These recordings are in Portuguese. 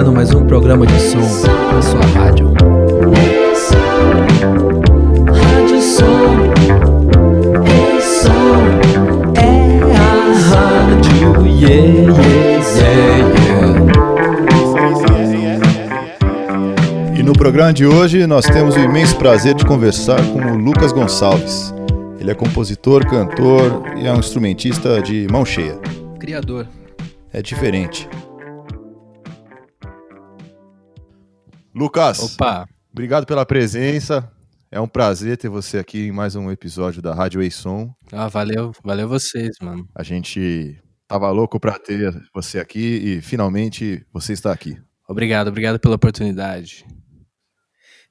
começando mais um programa de som na sua rádio. Rádio Som, é a rádio, yeah, yeah, yeah, E no programa de hoje nós temos o imenso prazer de conversar com o Lucas Gonçalves. Ele é compositor, cantor e é um instrumentista de mão cheia. Criador. É diferente. Lucas, Opa, obrigado pela presença. É um prazer ter você aqui em mais um episódio da Rádio Ei Som. ah, valeu, valeu vocês, mano. A gente tava louco para ter você aqui e finalmente você está aqui. Obrigado, obrigado pela oportunidade.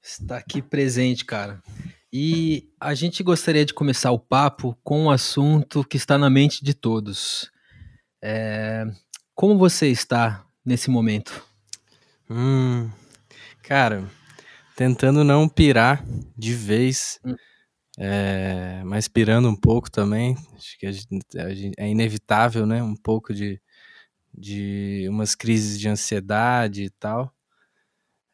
Está aqui presente, cara. E a gente gostaria de começar o papo com um assunto que está na mente de todos. É, Como você está nesse momento? Hum, cara, tentando não pirar de vez, Hum. é, mas pirando um pouco também. Acho que a gente- a gente- é inevitável, né? Um pouco de, de umas crises de ansiedade e tal.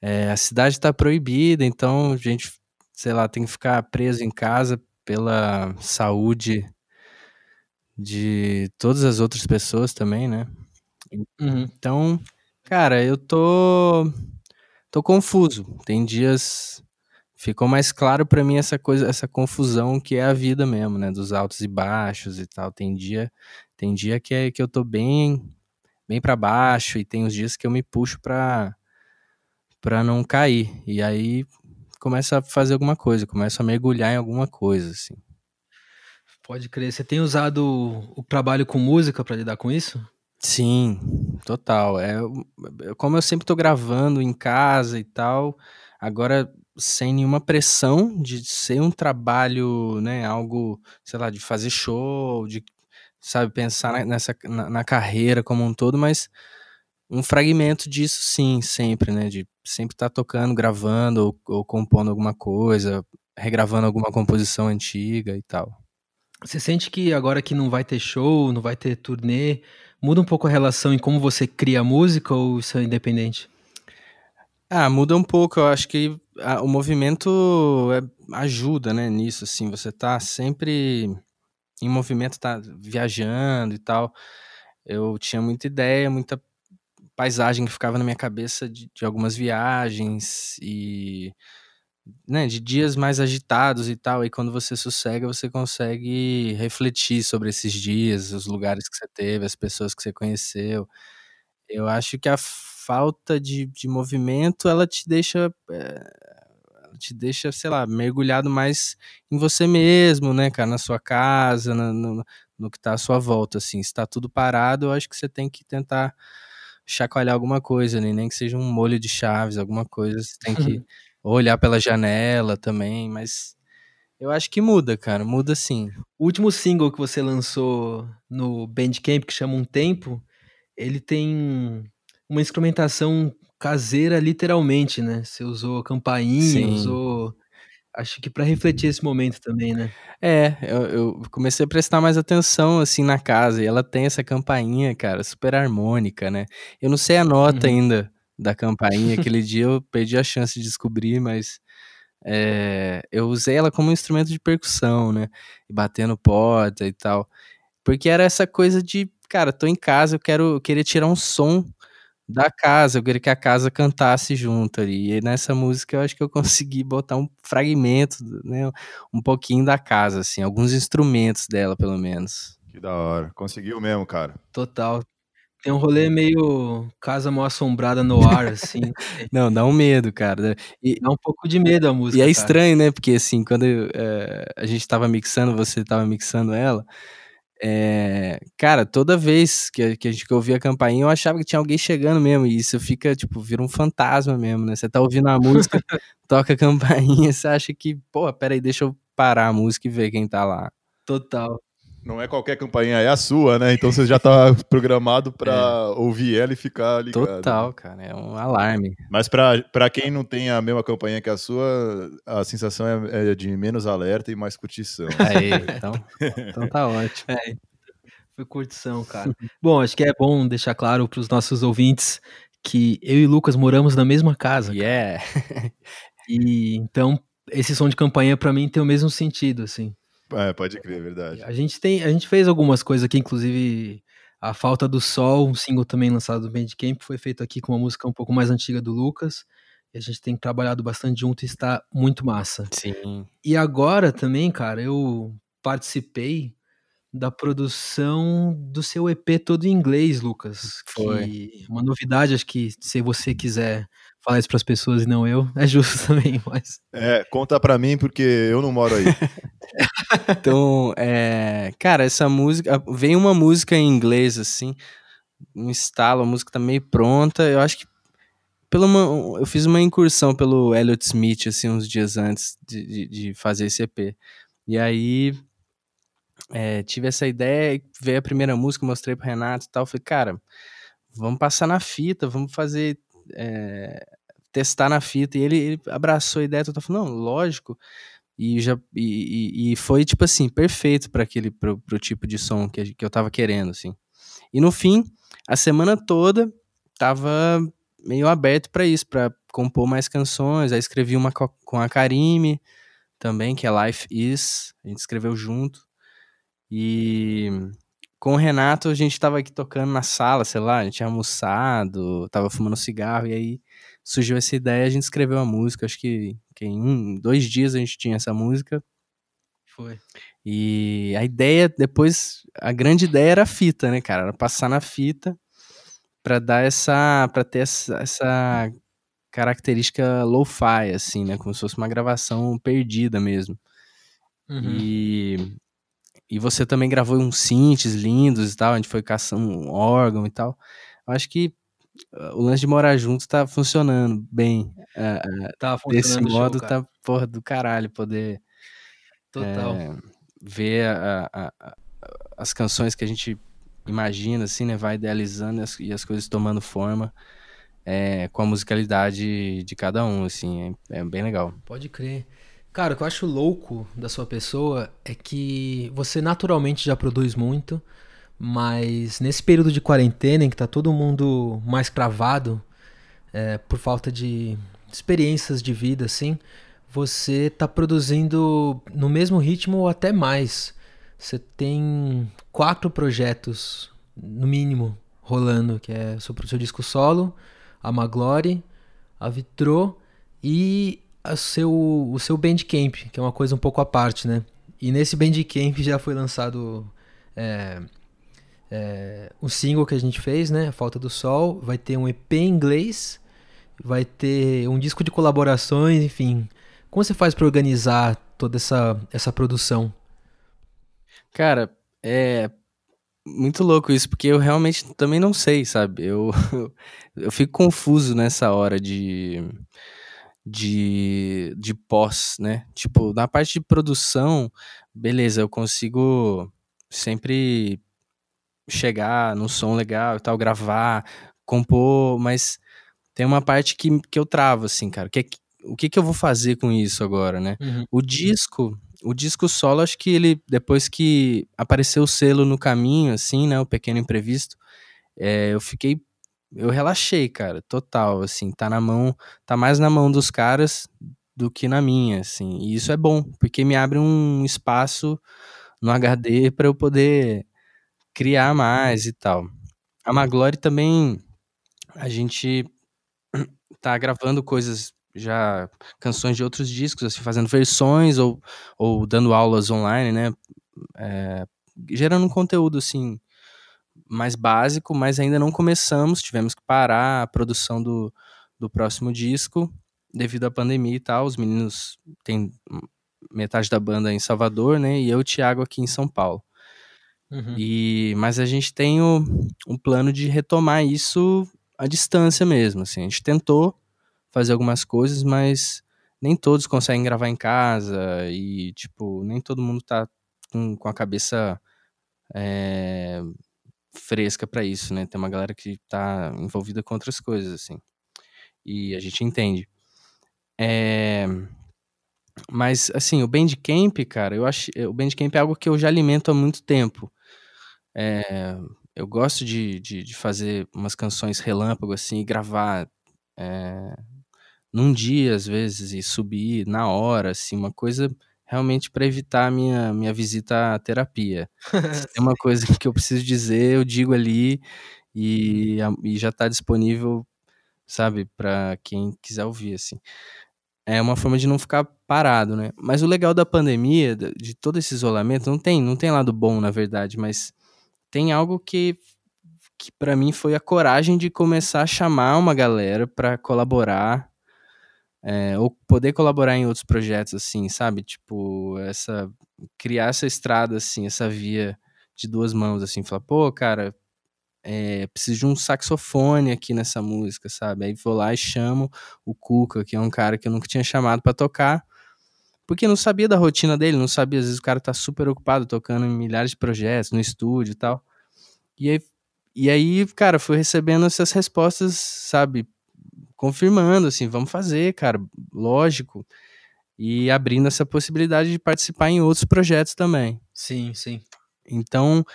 É, a cidade está proibida, então a gente, sei lá, tem que ficar preso em casa pela saúde de todas as outras pessoas também, né? Uhum. Então, cara, eu tô tô confuso. Tem dias ficou mais claro pra mim essa coisa, essa confusão que é a vida mesmo, né, dos altos e baixos e tal. Tem dia, tem dia que é que eu tô bem bem para baixo e tem os dias que eu me puxo pra para não cair. E aí começa a fazer alguma coisa, começa a mergulhar em alguma coisa assim. Pode crer. Você tem usado o trabalho com música para lidar com isso? Sim, total. É, como eu sempre tô gravando em casa e tal, agora sem nenhuma pressão de ser um trabalho, né, algo, sei lá, de fazer show, de, sabe, pensar na- nessa, na, na carreira como um todo, mas um fragmento disso sim, sempre, né, de sempre estar tocando, gravando ou, ou compondo alguma coisa, regravando alguma composição antiga e tal. Você sente que agora que não vai ter show, não vai ter turnê, muda um pouco a relação em como você cria a música ou isso é independente? Ah, muda um pouco. Eu acho que ah, o movimento é- ajuda, né, nisso, assim. Você tá sempre em movimento, tá viajando e tal. Eu tinha muita ideia, muita paisagem que ficava na minha cabeça de, de algumas viagens e, né, de dias mais agitados e tal. E quando você sossega, você consegue refletir sobre esses dias, os lugares que você teve, as pessoas que você conheceu. Eu acho que a falta de, de movimento, ela te deixa, é, ela te deixa, sei lá, mergulhado mais em você mesmo, né, cara, na sua casa, na- no, no que tá à sua volta, assim. Se tá tudo parado, eu acho que você tem que tentar chacoalhar alguma coisa, né, nem que seja um molho de chaves, alguma coisa, você tem que olhar pela janela também, mas eu acho que muda, cara, muda sim. O último single que você lançou no Bandcamp, que chama Um Tempo, ele tem uma instrumentação caseira, literalmente, né? Você usou campainha, Sim. usou. Acho que para refletir esse momento também, né? É, eu, eu comecei a prestar mais atenção, assim, na casa, e ela tem essa campainha, cara, super harmônica, né? Eu não sei a nota Uhum. ainda da campainha, aquele dia eu perdi a chance de descobrir, mas é, eu usei ela como instrumento de percussão, né? E batendo porta e tal. Porque era essa coisa de, cara, tô em casa, eu quero, eu queria tirar um som da casa, eu queria que a casa cantasse junto ali. E nessa música eu acho que eu consegui botar um fragmento, né? Um pouquinho da casa, assim, alguns instrumentos dela, pelo menos. Que da hora. Conseguiu mesmo, cara. Total. Tem um rolê meio casa mal assombrada no ar, assim. Não, dá um medo, cara. E, Dá um pouco de medo a música. e é cara. estranho, né? Porque assim, quando eu, eh, a gente tava mixando, você tava mixando ela, é, cara, toda vez que, a- que a gente ouvia a campainha, eu achava que tinha alguém chegando mesmo. E isso fica, tipo, vira um fantasma mesmo, né? Você tá ouvindo a música, toca a campainha, você acha que, pô, peraí, deixa eu parar a música e ver quem tá lá. Total. Não é qualquer campainha, é a sua, né? Então você já tá programado pra ouvir ela e ficar ligado. Total, cara, é um alarme. Mas pra, pra quem não tem a mesma campainha que a sua, a sensação é, é de menos alerta e mais curtição. Aí, então, então tá ótimo. Foi curtição, cara. bom, acho que é bom deixar claro para os nossos ouvintes que eu e o Lucas moramos na mesma casa. Yeah. e então esse som de campanha para mim tem o mesmo sentido, assim. É, pode crer, é verdade. A gente tem, a gente fez algumas coisas aqui, inclusive a Falta do Sol, um single também lançado do Bandcamp, foi feito aqui com uma música um pouco mais antiga do Lucas. E a gente tem trabalhado bastante junto e está muito massa. Sim. E agora também, cara, eu participei da produção do seu EP todo em inglês, Lucas. Foi. Que uma novidade, acho que se você quiser falar isso para as pessoas e não eu, é justo também, mas... É, conta para mim porque eu não moro aí. então, é, cara, essa música, vem uma música em inglês, assim, um estalo, a música tá meio pronta, eu acho que pelo uma, eu fiz uma incursão pelo Elliot Smith, assim, uns dias antes de, de, de fazer esse EP. E aí é, tive essa ideia, veio a primeira música, mostrei pro Renato e tal. Falei, cara, vamos passar na fita, vamos fazer. É, testar na fita. E ele, ele abraçou a ideia, eu falando, não, lógico. E, já, e, e foi, tipo assim, perfeito para aquele pro, pro tipo de som que, que eu tava querendo, assim. E no fim, a semana toda tava meio aberto para isso, para compor mais canções. Aí escrevi uma com a Karime também, que é Life Is. A gente escreveu junto. E com o Renato, a gente tava aqui tocando na sala, sei lá, a gente tinha almoçado, tava fumando cigarro, e aí surgiu essa ideia, a gente escreveu a música, acho que, que em um, dois dias a gente tinha essa música. Foi. E a ideia, depois, a grande ideia era a fita, né, cara? Era passar na fita para dar essa, para ter essa, essa característica lo-fi, assim, né? Como se fosse uma gravação perdida mesmo. Uhum. E e você também gravou uns synths lindos e tal, a gente foi caçando um órgão e tal. Eu acho que o lance de morar junto tá funcionando bem. Uh, tá funcionando Desse modo show, tá, porra, do caralho poder Total. É, ver a, a, a, as canções que a gente imagina, assim, né? Vai idealizando e as, e as coisas tomando forma é, com a musicalidade de cada um, assim. É, é bem legal. Pode crer. Cara, o que eu acho louco da sua pessoa é que você naturalmente já produz muito, mas nesse período de quarentena em que tá todo mundo mais cravado é, por falta de experiências de vida, assim, você tá produzindo no mesmo ritmo ou até mais. Você tem quatro projetos, no mínimo, rolando, que é o seu disco solo, a Maglory, a Vitro e a seu, o seu Bandcamp, que é uma coisa um pouco à parte, né? E nesse Bandcamp já foi lançado é, é, um single que a gente fez, né? Falta do Sol. Vai ter um EP em inglês, vai ter um disco de colaborações, enfim. Como você faz para organizar toda essa, essa produção? Cara, é muito louco isso, porque eu realmente também não sei, sabe? Eu, eu fico confuso nessa hora de de, de pós, né? Tipo, na parte de produção, beleza, eu consigo sempre chegar no som legal e tal, gravar, compor, mas tem uma parte que, que eu travo, assim, cara. Que, é o que, que eu vou fazer com isso agora, né? Uhum. O disco, o disco solo, acho que ele, depois que apareceu o selo no caminho, assim, né? O Pequeno Imprevisto, é, eu fiquei eu relaxei, cara, total, assim, tá na mão, tá mais na mão dos caras do que na minha, assim. E isso é bom, porque me abre um espaço no HD para eu poder criar mais e tal. A Maglory também a gente tá gravando coisas já canções de outros discos, assim, fazendo versões ou, ou dando aulas online, né? É, gerando um conteúdo assim mais básico, mas ainda não começamos, tivemos que parar a produção do, do próximo disco devido à pandemia e tal. Os meninos têm metade da banda em Salvador, né? E eu, Thiago, aqui em São Paulo. Uhum. E, mas a gente tem o, um plano de retomar isso à distância mesmo. Assim. A gente tentou fazer algumas coisas, mas nem todos conseguem gravar em casa e, tipo, nem todo mundo tá com, com a cabeça é, fresca para isso, né? Tem uma galera que tá envolvida com outras coisas, assim. E a gente entende. É... Mas, assim, o Bandcamp, cara, eu acho. O Bandcamp é algo que eu já alimento há muito tempo. É... eu gosto de, de, de fazer umas canções relâmpago, assim, e gravar é, num dia, às vezes, e subir na hora, assim, uma coisa realmente para evitar a minha, minha visita à terapia. Se tem uma coisa que eu preciso dizer, eu digo ali e, e já está disponível, sabe, para quem quiser ouvir, assim. É uma forma de não ficar parado, né? Mas o legal da pandemia, de todo esse isolamento, não tem, não tem lado bom, na verdade, mas tem algo que, que para mim foi a coragem de começar a chamar uma galera para colaborar é, ou poder colaborar em outros projetos assim, sabe? Tipo, essa criar essa estrada assim, essa via de duas mãos assim, falar, pô, cara, é, preciso de um saxofone aqui nessa música, sabe? Aí vou lá e chamo o Cuca, que é um cara que eu nunca tinha chamado para tocar, porque não sabia da rotina dele, não sabia, às vezes o cara tá super ocupado tocando em milhares de projetos, no estúdio e tal. E aí, e aí, cara, fui recebendo essas respostas, sabe, confirmando, assim, vamos fazer, cara, lógico. E abrindo essa possibilidade de participar em outros projetos também. Sim, sim. Então,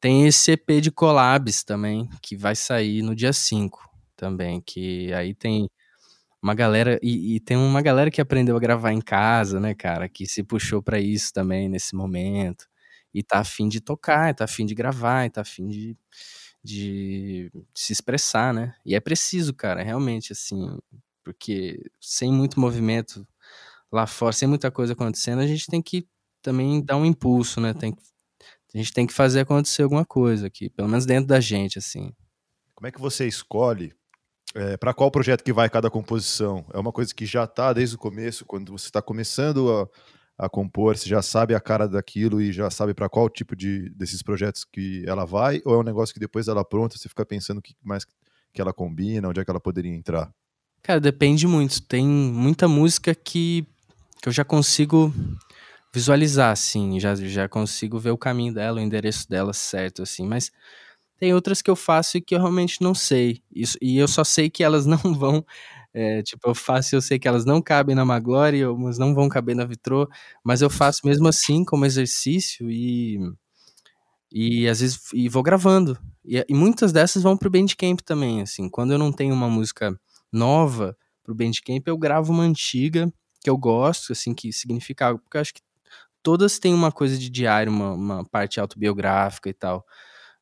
tem esse EP de collabs também, que vai sair no dia 5 também, que aí tem uma galera e, e, tem uma galera que aprendeu a gravar em casa, né, cara, que se puxou para isso também nesse momento e tá afim de tocar, tá afim de gravar, tá afim de, de, se expressar, né? E é preciso, cara, realmente assim, porque sem muito movimento lá fora, sem muita coisa acontecendo, a gente tem que também dar um impulso, né? Tem a gente tem que fazer acontecer alguma coisa aqui, pelo menos dentro da gente, assim. Como é que você escolhe é, para qual projeto que vai cada composição? É uma coisa que já está desde o começo, quando você está começando a, a compor, você já sabe a cara daquilo e já sabe para qual tipo de desses projetos que ela vai? Ou é um negócio que depois ela pronta, você fica pensando o que mais que ela combina, onde é que ela poderia entrar? Cara, depende muito. Tem muita música que, que eu já consigo visualizar, assim, já, já consigo ver o caminho dela, o endereço dela certo, assim, mas tem outras que eu faço e que eu realmente não sei. Isso, e eu só sei que elas não vão. É, tipo, eu faço e eu sei que elas não cabem na Maglore, umas não vão caber na Vitrô, mas eu faço mesmo assim, como exercício, e. E às vezes e vou gravando. E, e muitas dessas vão pro Bandcamp também, assim. Quando eu não tenho uma música nova pro Bandcamp, eu gravo uma antiga que eu gosto, assim, que significa algo. Porque eu acho que todas têm uma coisa de diário, uma, uma parte autobiográfica e tal.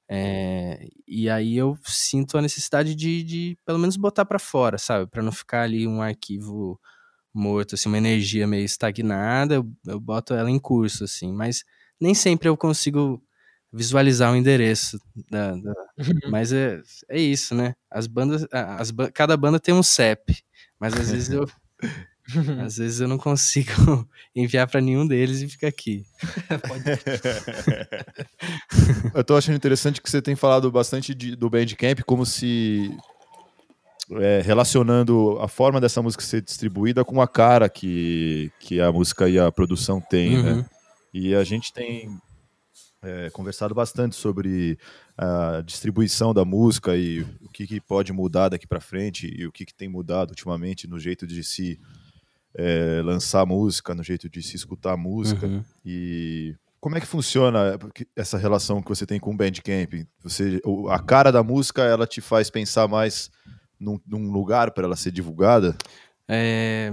É, e aí eu sinto a necessidade de, de pelo menos botar para fora, sabe? Para não ficar ali um arquivo morto, assim, uma energia meio estagnada, eu, eu boto ela em curso, assim. Mas nem sempre eu consigo visualizar o endereço da, da... mas é, é isso, né? As bandas, as, cada banda tem um CEP, mas às vezes eu Às vezes eu não consigo enviar para nenhum deles e fica aqui. eu tô achando interessante que você tem falado bastante de, do Bandcamp como se é, relacionando a forma dessa música ser distribuída com a cara que, que a música e a produção têm, né? uhum. né? E a gente tem é, conversado bastante sobre a distribuição da música e o que, que pode mudar daqui para frente e o que, que tem mudado ultimamente no jeito de se é, lançar música, no jeito de se escutar música. Uhum. E como é que funciona essa relação que você tem com o Bandcamp? Você, a cara da música, ela te faz pensar mais num, num lugar para ela ser divulgada? É...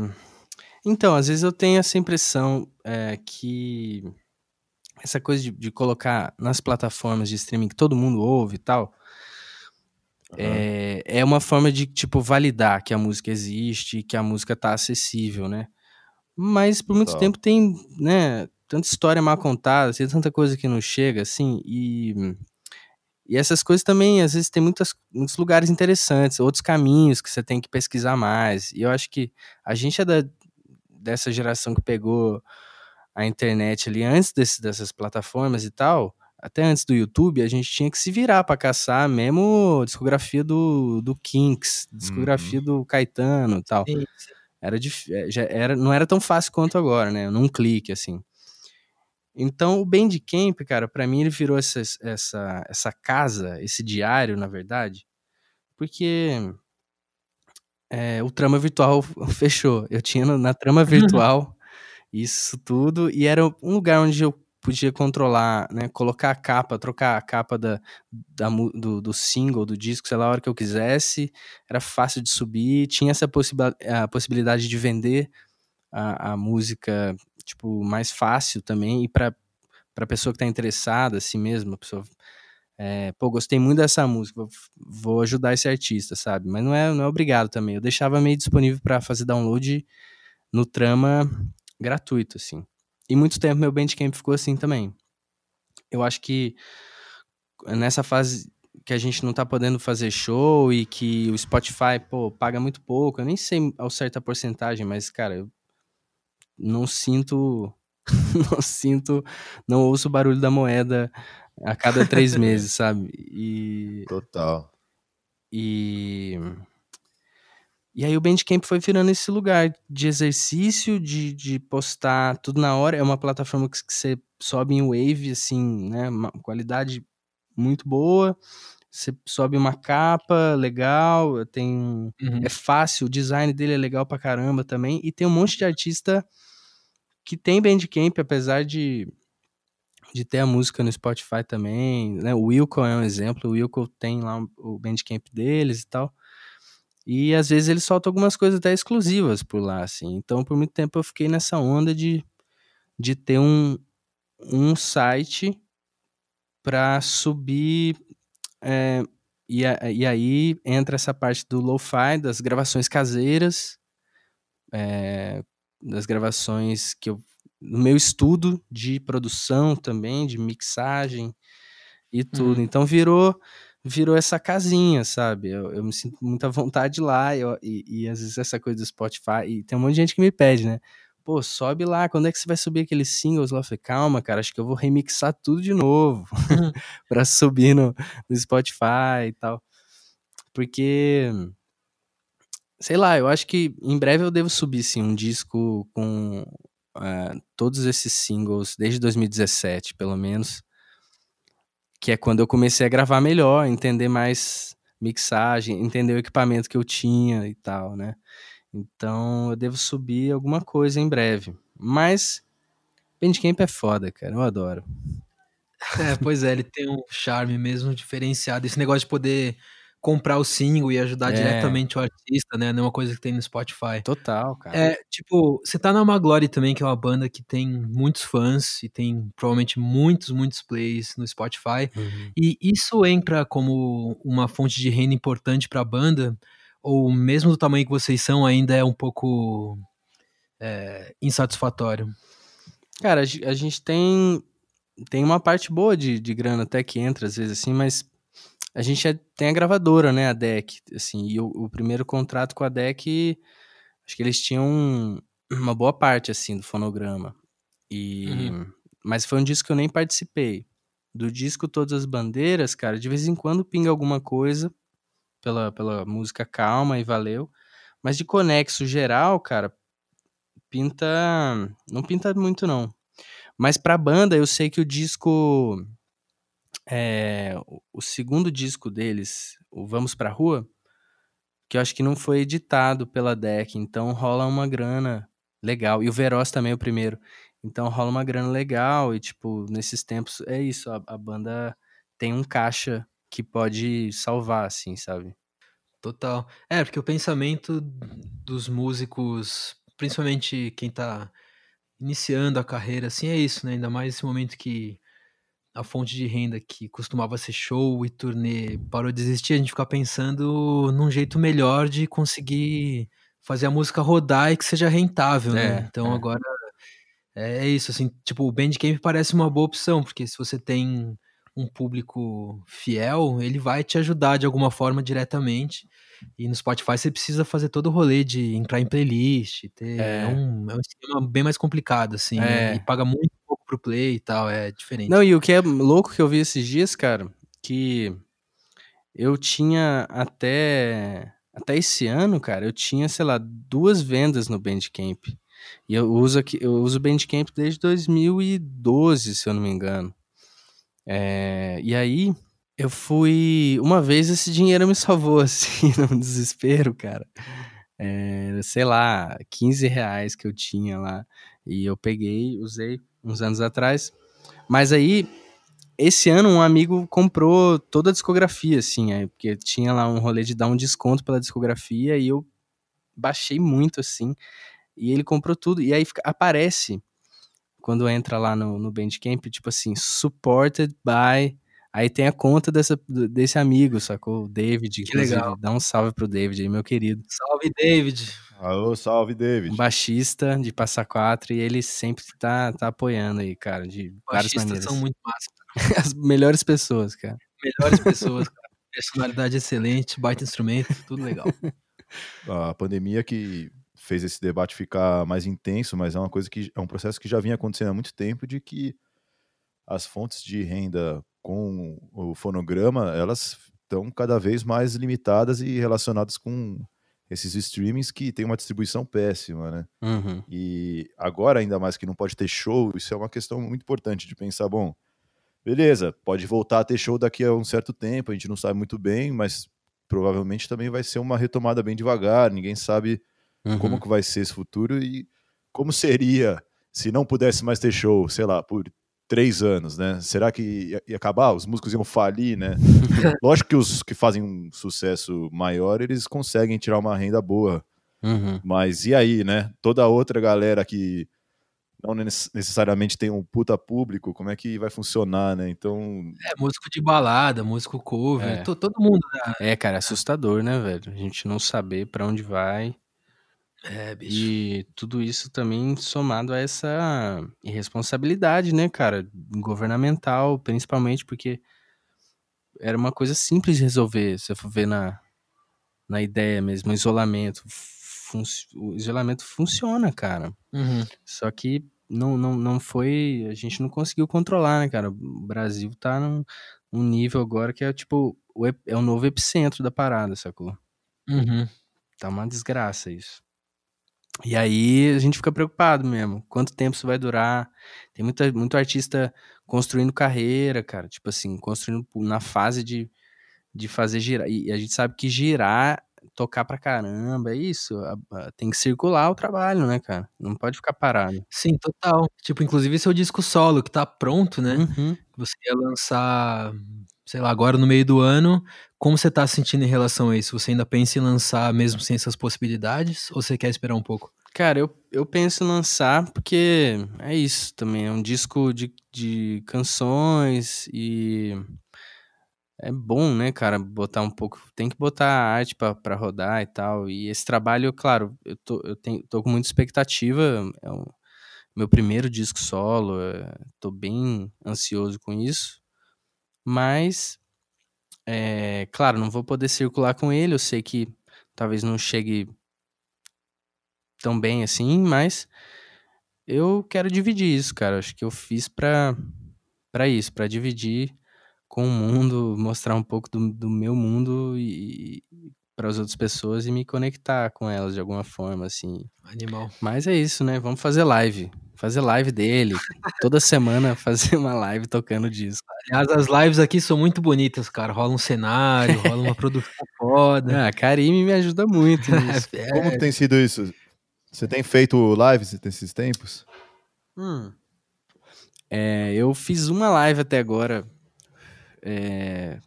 Então, às vezes eu tenho essa impressão é, que essa coisa de, de, colocar nas plataformas de streaming que todo mundo ouve e tal, é, é uma forma de, tipo, validar que a música existe e que a música tá acessível, né? Mas por muito tempo tem, né, tanta história mal contada, tem tanta coisa que não chega, assim, e, e essas coisas também, às vezes, tem muitas, muitos lugares interessantes, outros caminhos que você tem que pesquisar mais. E eu acho que a gente é da, dessa geração que pegou a internet ali antes desse, dessas plataformas e tal, até antes do YouTube, a gente tinha que se virar para caçar mesmo discografia do, do Kinks, discografia uhum. do Caetano e tal. Sim. Era, é, já era, não era tão fácil quanto agora, né? Num clique, assim. Então, o Bandcamp, cara, para mim ele virou essa, essa, essa casa, esse diário, na verdade, porque é, o Trama Virtual fechou. Eu tinha na Trama Virtual isso tudo, e era um lugar onde eu podia controlar, né? Colocar a capa, trocar a capa da, da do, do, single, do disco, sei lá, a hora que eu quisesse. Era fácil de subir. Tinha essa a possibilidade de vender a, a música, tipo, mais fácil também. E para pra pessoa que tá interessada, assim mesmo, a pessoa... É, pô, gostei muito dessa música, vou, vou, ajudar esse artista, sabe? Mas não é, não é obrigado também. Eu deixava meio disponível para fazer download no trama gratuito, assim. E muito tempo meu Bandcamp ficou assim também. Eu acho que nessa fase que a gente não tá podendo fazer show e que o Spotify, pô, paga muito pouco, eu nem sei ao certo a porcentagem, mas, cara, eu não sinto. não sinto. Não ouço o barulho da moeda a cada três meses, sabe? E. Total. E. E aí o Bandcamp foi virando esse lugar de exercício, de, de postar tudo na hora. É uma plataforma que, que você sobe em Wave, assim, né? Uma qualidade muito boa. Você sobe uma capa legal, tem uhum. é fácil, o design dele é legal pra caramba também. E tem um monte de artista que tem Bandcamp, apesar de, de ter a música no Spotify também. Né? O Wilco é um exemplo, o Wilco tem lá o Bandcamp deles e tal. E às vezes eles soltam algumas coisas até exclusivas por lá, assim. Então, por muito tempo eu fiquei nessa onda de, de ter um, um site para subir. É, e, a, e aí entra essa parte do lo-fi, das gravações caseiras, é, das gravações que eu. no meu estudo de produção também, de mixagem e tudo. Uhum. Então virou virou essa casinha, sabe? Eu, eu me sinto muita vontade lá eu, e, e, às vezes essa coisa do Spotify. E tem um monte de gente que me pede, né? Pô, sobe lá, quando é que você vai subir aqueles singles lá? Eu falei, calma, cara, acho que eu vou remixar tudo de novo pra subir no, no Spotify e tal. Porque, sei lá, eu acho que em breve eu devo subir, sim, um disco com uh, todos esses singles, desde 2017, pelo menos que é quando eu comecei a gravar melhor, entender mais mixagem, entender o equipamento que eu tinha e tal, né? Então eu devo subir alguma coisa em breve. Mas Bandcamp é foda, cara, eu adoro. É, pois é, ele tem um charme mesmo diferenciado. Esse negócio de poder comprar o single e ajudar é. diretamente o artista, né? Não é uma coisa que tem no Spotify. Total, cara. É, tipo, você tá na Maglory também, que é uma banda que tem muitos fãs e tem provavelmente muitos, muitos plays no Spotify. Uhum. E isso entra como uma fonte de renda importante pra banda? Ou mesmo do tamanho que vocês são, ainda é um pouco é, insatisfatório? Cara, a gente tem, tem uma parte boa de, de grana até que entra, às vezes, assim, mas a gente é, tem a gravadora, né, a DEC, assim, e o, o, primeiro contrato com a DEC, acho que eles tinham uma boa parte, assim, do fonograma. E, uhum. Mas foi um disco que eu nem participei. Do disco Todas as Bandeiras, cara, de vez em quando pinga alguma coisa pela, pela música calma e valeu. Mas de conexo geral, cara, pinta. Não pinta muito, não. Mas pra banda, eu sei que o disco é, o segundo disco deles, o Vamos Pra Rua, que eu acho que não foi editado pela DEC, então rola uma grana legal. E o Veroz também é o primeiro. Então rola uma grana legal e, tipo, nesses tempos é isso, a, a banda tem um caixa que pode salvar, assim, sabe? Total. É, porque o pensamento dos músicos, principalmente quem tá iniciando a carreira, assim, é isso, né? Ainda mais esse momento que a fonte de renda que costumava ser show e turnê parou de existir, a gente fica pensando num jeito melhor de conseguir fazer a música rodar e que seja rentável, né? é, né? Então é. agora é, é isso, assim, tipo, o Bandcamp parece uma boa opção, porque se você tem um público fiel, ele vai te ajudar de alguma forma diretamente. E no Spotify você precisa fazer todo o rolê de entrar em playlist, ter, é, é um, é um esquema bem mais complicado, assim, né? É. e paga muito pro play e tal, é diferente. Não, e o que é louco que eu vi esses dias, cara, que eu tinha até até esse ano, cara, eu tinha, sei lá, duas vendas no Bandcamp. E eu uso aqui, eu uso o Bandcamp desde 2012, se eu não me engano. É, e aí, eu fui. Uma vez esse dinheiro me salvou, assim, no desespero, cara. É, sei lá, 15 reais que eu tinha lá. E eu peguei, usei uns anos atrás. Mas aí, esse ano, um amigo comprou toda a discografia, assim, aí, porque tinha lá um rolê de dar um desconto pela discografia e eu baixei muito, assim. E ele comprou tudo. E aí fica, aparece, quando entra lá no, no Bandcamp, tipo assim, supported by. Aí tem a conta dessa, desse amigo, sacou? O David. Que legal. Dá um salve pro David aí, meu querido. Salve, David. Alô, salve, David. Um baixista de Passa Quatro e ele sempre tá, tá apoiando aí, cara, de várias Baixistas maneiras. são muito massa. As melhores pessoas, cara. Melhores pessoas, cara. Personalidade excelente, baita instrumento, tudo legal. A pandemia que fez esse debate ficar mais intenso, mas é uma coisa que é um processo que já vinha acontecendo há muito tempo de que as fontes de renda com o fonograma, elas estão cada vez mais limitadas e relacionadas com esses streamings que têm uma distribuição péssima, né? Uhum. E agora, ainda mais que não pode ter show, isso é uma questão muito importante de pensar, bom, beleza, pode voltar a ter show daqui a um certo tempo, a gente não sabe muito bem, mas provavelmente também vai ser uma retomada bem devagar, ninguém sabe Uhum. como que vai ser esse futuro e como seria se não pudesse mais ter show, sei lá, por três anos, né? Será que ia, ia acabar? Os músicos iam falir, né? Lógico que os que fazem um sucesso maior, eles conseguem tirar uma renda boa, Uhum. mas e aí, né? Toda outra galera que não nece- necessariamente tem um puta público, como é que vai funcionar, né? Então, É, músico de balada, músico cover, É. to- todo mundo, né? É, cara, é assustador, né, velho? A gente não saber pra onde vai. É, bicho. E tudo isso também somado a essa irresponsabilidade, né, cara, governamental, principalmente porque era uma coisa simples de resolver, se eu for ver na, na ideia mesmo, o isolamento. O isolamento funciona, cara. Uhum. Só que não, não, não foi. A gente não conseguiu controlar, né, cara? O Brasil tá num, num nível agora que é tipo. o É o novo epicentro da parada, sacou? Uhum. Tá uma desgraça isso. E aí a gente fica preocupado mesmo. Quanto tempo isso vai durar? Tem muita, muito artista construindo carreira, cara. Tipo assim, construindo na fase de, de fazer girar. E a gente sabe que girar, tocar pra caramba, é isso. tem que circular o trabalho, né, cara? Não pode ficar parado. Sim, total. Tipo, inclusive seu disco solo que tá pronto, né? Uhum. Você ia lançar, sei lá, agora no meio do ano. Como você tá se sentindo em relação a isso? Você ainda pensa em lançar mesmo sem essas possibilidades? Ou você quer esperar um pouco? Cara, eu, eu penso em lançar porque é isso também. É um disco de, de canções e é bom, né, cara, botar um pouco. Tem que botar a arte pra, pra rodar e tal. E esse trabalho, claro, eu tô, eu tenho, tô com muita expectativa. É o meu primeiro disco solo. é, tô bem ansioso com isso. Mas, é, claro, não vou poder circular com ele. Eu sei que talvez não chegue tão bem assim, mas eu quero dividir isso, cara. Acho que eu fiz pra, pra isso, pra dividir com o mundo, mostrar um pouco do, do meu mundo e, para as outras pessoas e me conectar com elas de alguma forma, assim. Animal. Mas é isso, né? Vamos fazer live. Fazer live dele. Toda semana fazer uma live tocando disco. Aliás, as lives aqui são muito bonitas, cara. Rola um cenário, rola uma produção foda. Ah, a Karime me ajuda muito nisso. É, como tem sido isso? Você tem feito lives nesses tempos? Hum. É, eu fiz uma live até agora, é,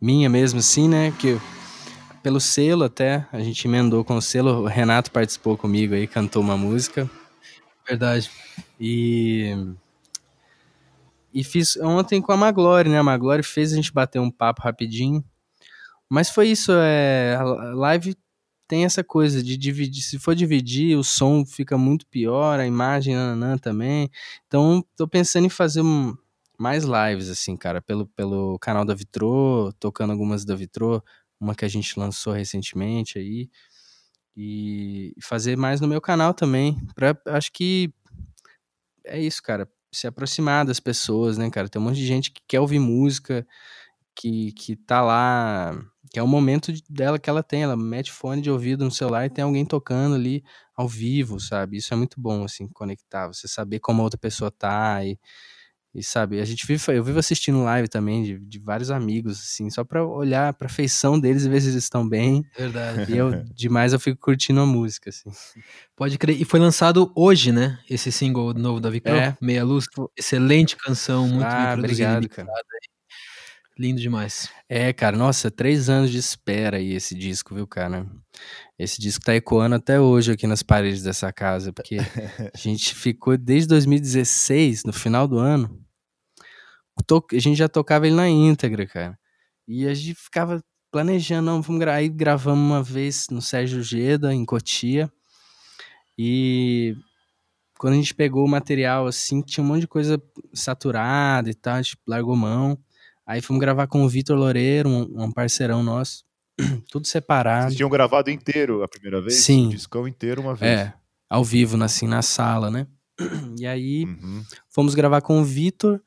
minha mesmo, assim, né? Que eu- pelo selo até, a gente emendou com o selo. O Renato participou comigo aí, cantou uma música. verdade. E. E fiz ontem com a Maglore, né? A Maglore fez a gente bater um papo rapidinho. Mas foi isso, é, a live tem essa coisa de dividir. Se for dividir, o som fica muito pior, a imagem nananã também. Então, tô pensando em fazer um- mais lives, assim, cara, pelo, pelo canal da Vitrô, tocando algumas da Vitrô, uma que a gente lançou recentemente aí. E fazer mais no meu canal também. Pra, acho que é isso, cara. Se aproximar das pessoas, né, cara? Tem um monte de gente que quer ouvir música, que, que tá lá, que é o momento de- dela que ela tem. Ela mete fone de ouvido no celular e tem alguém tocando ali ao vivo, sabe? Isso é muito bom, assim, conectar. Você saber como a outra pessoa tá e, E sabe, a gente vive, eu vivo assistindo live também de, de vários amigos, assim, só pra olhar pra feição deles e ver se eles estão bem. Verdade. E eu, demais, eu fico curtindo a música, assim. Pode crer. E foi lançado hoje, né? Esse single novo da Vicro, É. Meia Luz. Excelente canção, muito Ah, bem produzida. obrigado, aí. Lindo demais. É, cara, nossa, três anos de espera aí esse disco, viu, cara? Esse disco tá ecoando até hoje aqui nas paredes dessa casa, porque a gente ficou desde 2016, no final do ano, to- a gente já tocava ele na íntegra, cara. E a gente ficava planejando, não, vamos gravar. Aí gravamos uma vez no Sérgio Geda, em Cotia, e quando a gente pegou o material, assim, tinha um monte de coisa saturada e tal, a gente largou mão. Aí fomos gravar com o Vitor Loureiro, um, um parceirão nosso, tudo separado. Vocês tinham gravado inteiro a primeira vez? Sim. O discão inteiro uma vez. É, ao vivo, assim, na sala, né? E aí Uhum. fomos gravar com o Vitor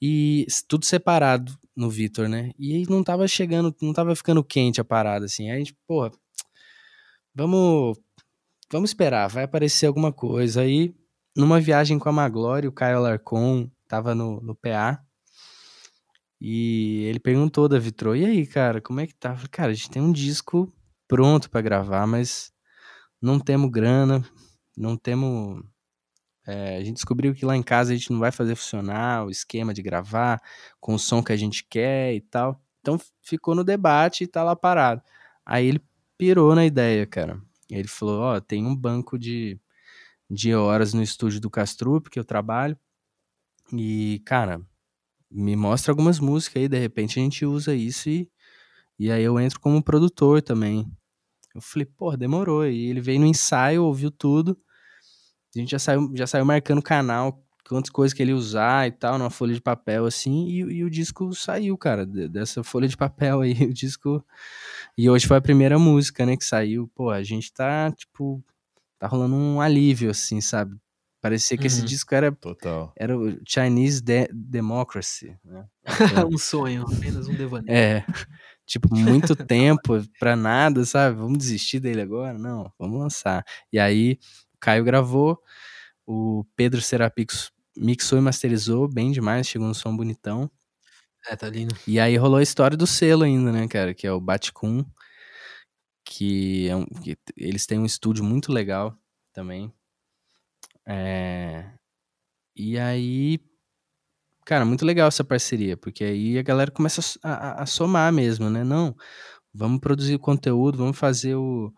e tudo separado no Vitor, né? E não tava chegando, não tava ficando quente a parada, assim. Aí a gente, porra, vamos, vamos esperar, vai aparecer alguma coisa. Aí, numa viagem com a Maglore, o Caio Alarcon tava no, no PA e ele perguntou da Vitro, e aí, cara, como é que tá? Falei, cara, a gente tem um disco pronto pra gravar, mas não temos grana, não temos é, a gente descobriu que lá em casa a gente não vai fazer funcionar o esquema de gravar com o som que a gente quer e tal. Então ficou no debate e tá lá parado. Aí ele pirou na ideia, cara. Ele falou: Ó, tem um banco de, de horas no estúdio do Castrup que eu trabalho. E, cara, me mostra algumas músicas aí, de repente a gente usa isso e, e aí eu entro como produtor também. Eu falei, pô, demorou. E ele veio no ensaio, ouviu tudo. A gente já saiu, já saiu marcando o canal, quantas coisas que ele ia usar e tal, numa folha de papel assim, e, e o disco saiu, cara, de- dessa folha de papel aí, o disco. E hoje foi a primeira música, né, que saiu. Pô, a gente tá, tipo, tá rolando um alívio, assim, sabe? Parecia que esse Uhum. disco era, Total. era o Chinese De- Democracy, né? um sonho, apenas um devaneio. É, tipo, muito tempo pra nada, sabe? Vamos desistir dele agora? Não, vamos lançar. E aí, Caio gravou, o Pedro Serapix mixou e masterizou bem demais, chegou no som bonitão. É, tá lindo. E aí rolou a história do selo ainda, né, cara? Que é o Baticum, que, é um, que eles têm um estúdio muito legal também. É, E aí, cara, muito legal essa parceria, porque aí a galera começa a a, a- somar mesmo, né? Não, vamos produzir conteúdo, vamos fazer o,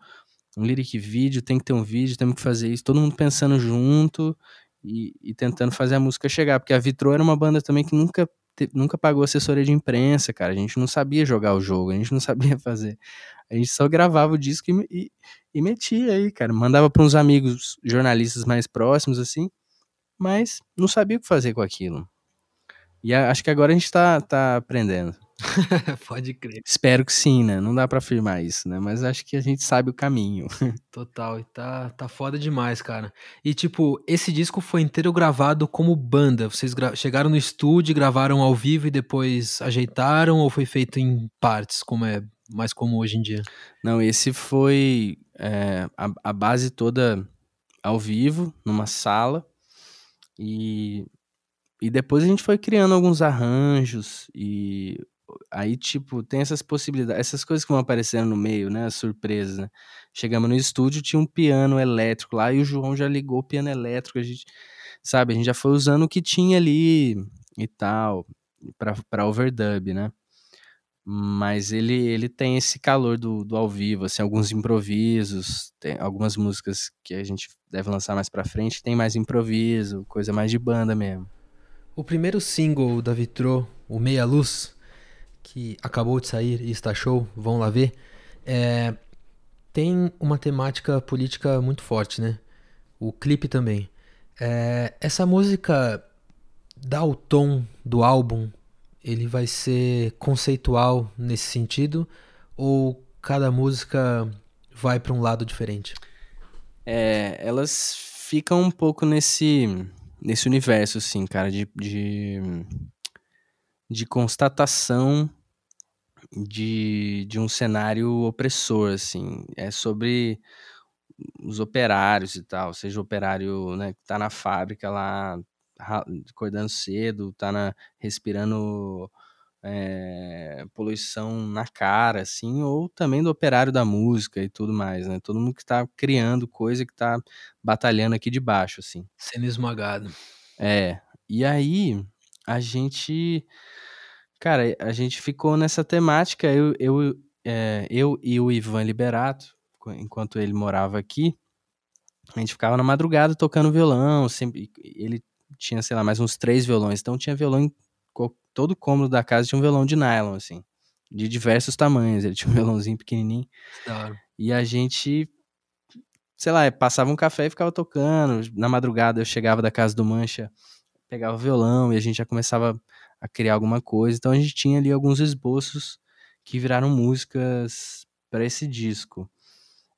um lyric vídeo, tem que ter um vídeo, temos que fazer isso, todo mundo pensando junto e, e tentando fazer a música chegar, porque a Vitro era uma banda também que nunca, te- nunca pagou assessoria de imprensa, cara, a gente não sabia jogar o jogo, a gente não sabia fazer, a gente só gravava o disco e, e, e metia aí, cara, mandava para uns amigos jornalistas mais próximos, assim, mas não sabia o que fazer com aquilo. E acho que agora a gente tá, tá aprendendo. Pode crer. Espero que sim, né? Não dá pra afirmar isso, né? Mas acho que a gente sabe o caminho. Total, e tá, tá foda demais, cara. E tipo, esse disco foi inteiro gravado como banda. Vocês chegaram no estúdio, gravaram ao vivo e depois ajeitaram ou foi feito em partes, como é mais comum hoje em dia? Não, esse foi é, a, a base toda ao vivo, numa sala. E, e depois a gente foi criando alguns arranjos. E aí, tipo, tem essas possibilidades, essas coisas que vão aparecendo no meio, né? As surpresas, né? Chegamos no estúdio, tinha um piano elétrico lá e o João já ligou o piano elétrico. A gente, sabe, a gente já foi usando o que tinha ali e tal, pra, pra overdub, né? Mas ele, ele tem esse calor do, do ao vivo, assim, alguns improvisos, tem algumas músicas que a gente deve lançar mais pra frente, tem mais improviso, coisa mais de banda mesmo. O primeiro single da Vitro, o Meia Luz, que acabou de sair e está show, vão lá ver, é, tem uma temática política muito forte, né? O clipe também. É, essa música dá o tom do álbum, ele vai ser conceitual nesse sentido, ou cada música vai para um lado diferente? É, elas ficam um pouco nesse, nesse universo, assim, cara, de, de, de constatação de, de um cenário opressor, assim. É sobre os operários e tal, seja o operário né, que tá na fábrica lá acordando cedo, tá na, respirando é, poluição na cara, assim, ou também do operário da música e tudo mais, né? Todo mundo que tá criando coisa, que tá batalhando aqui de baixo, assim. Sendo esmagado. É, e aí a gente, cara, a gente ficou nessa temática, eu, eu, é, eu e o Ivan Liberato, enquanto ele morava aqui, a gente ficava na madrugada tocando violão, sempre, ele tinha, sei lá, mais uns três violões, então tinha violão em todo cômodo da casa tinha um violão de nylon, assim, de diversos tamanhos. Ele tinha um violãozinho pequenininho. Claro. E a gente, sei lá, passava um café e ficava tocando. Na madrugada eu chegava da casa do Mancha, pegava o violão e a gente já começava a criar alguma coisa. Então a gente tinha ali alguns esboços que viraram músicas para esse disco.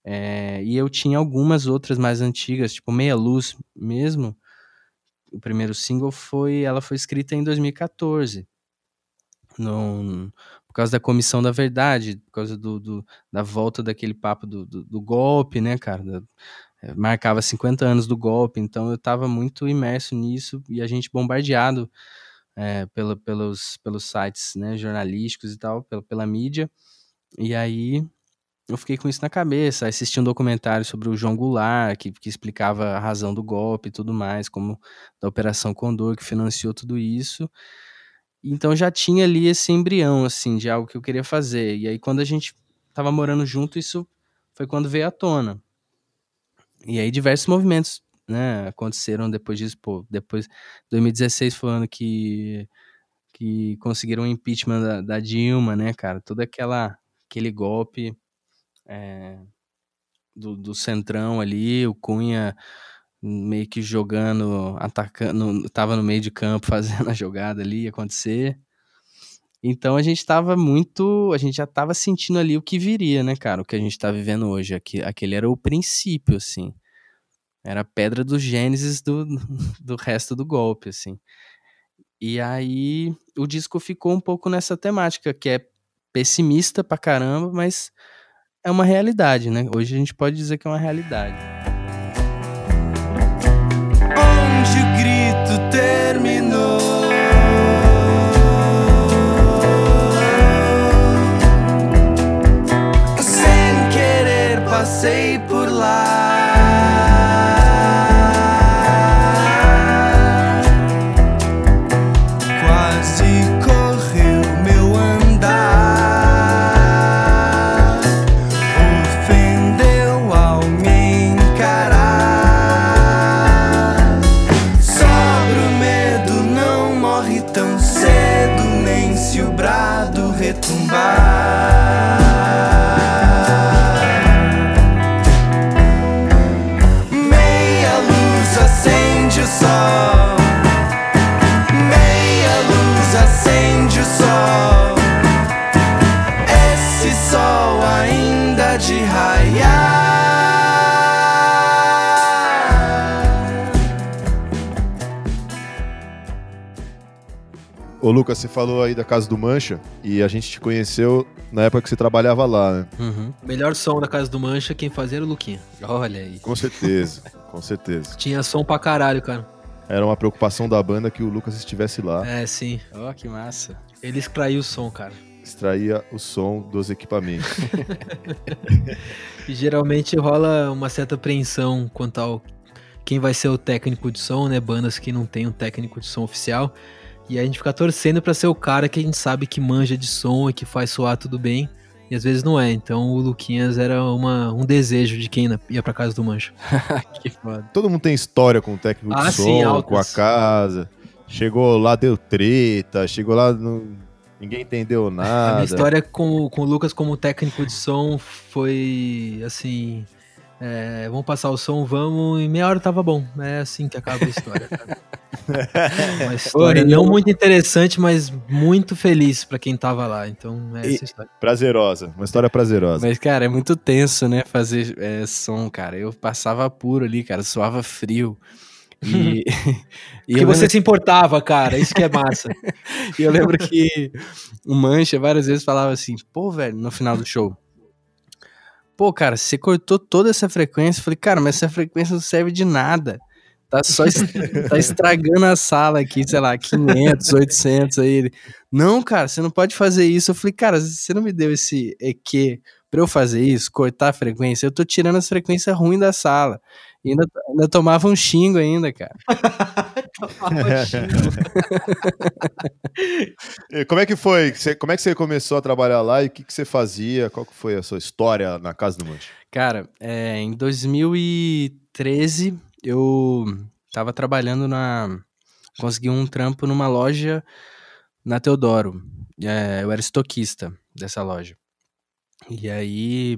É, e eu tinha algumas outras mais antigas, tipo Meia Luz mesmo, o primeiro single foi, ela foi escrita em 2014, no, por causa da Comissão da Verdade, por causa do, do da volta daquele papo do, do, do golpe, né, cara? Da, marcava 50 anos do golpe, então eu estava muito imerso nisso e a gente bombardeado é, pelos, pelos sites né, jornalísticos e tal, pela, pela mídia. E aí eu fiquei com isso na cabeça. Assisti um documentário sobre o João Goulart, que, que explicava a razão do golpe e tudo mais, como da Operação Condor, que financiou tudo isso. Então já tinha ali esse embrião, assim, de algo que eu queria fazer. E aí, quando a gente tava morando junto, isso foi quando veio à tona. E aí, diversos movimentos, né, aconteceram depois disso. Pô, depois, 2016 foi o ano que, que conseguiram o impeachment da, da Dilma, né, cara? Todo aquela, aquele golpe é, do, do centrão ali, o Cunha meio que jogando, atacando, tava no meio de campo fazendo a jogada ali acontecer. Então a gente tava muito, a gente já tava sentindo ali o que viria, né, cara, o que a gente tá vivendo hoje, aquele era o princípio, assim. Era a pedra do gênesis do, do resto do golpe, assim. E aí o disco ficou um pouco nessa temática, que é pessimista pra caramba, mas é uma realidade, né? Hoje a gente pode dizer que é uma realidade. Lucas, você falou aí da Casa do Mancha e a gente te conheceu na época que você trabalhava lá, né? Uhum. Melhor som da Casa do Mancha, quem fazia era o Luquinha. Olha aí. Com certeza, com certeza. Tinha som pra caralho, cara. Era uma preocupação da banda que o Lucas estivesse lá. É, sim. Ó, oh, que massa. Ele extraiu o som, cara. Extraía o som dos equipamentos. e geralmente rola uma certa apreensão quanto ao quem vai ser o técnico de som, né? Bandas que não tem um técnico de som oficial. E a gente fica torcendo para ser o cara que a gente sabe que manja de som e que faz soar tudo bem. E às vezes não é. Então o Luquinhas era uma, um desejo de quem ia pra casa do Mancha. que foda. Todo mundo tem história com o técnico ah, de sim, som, altas. com a casa. Chegou lá, deu treta. Chegou lá, não, ninguém entendeu nada. A minha história com, com o Lucas como técnico de som foi assim. É, vamos passar o som, vamos, e meia hora tava bom. É assim que acaba a história. Uma história não muito interessante, mas muito feliz para quem tava lá. Então, é essa história. Prazerosa, uma história prazerosa. Mas, cara, é muito tenso, né, fazer é, som, cara. Eu passava puro ali, cara, suava frio. E, e que você lembro... se importava, cara, isso que é massa. e eu lembro que o Mancha várias vezes falava assim, pô, velho, no final do show pô, cara, você cortou toda essa frequência. Eu falei, cara, mas essa frequência não serve de nada. tá só tá estragando a sala aqui, sei lá, 500, 800 aí. Ele, não, cara, você não pode fazer isso. Eu falei, cara, você não me deu esse EQ pra eu fazer isso, cortar a frequência? Eu tô tirando as frequências ruins da sala. E ainda, ainda tomava um xingo ainda, cara. como é que foi? Como é que você começou a trabalhar lá e o que, que você fazia? Qual que foi a sua história na Casa do Mancha? Cara, é, em 2013 eu tava trabalhando na... Consegui um trampo numa loja na Teodoro. É, eu era estoquista dessa loja. E aí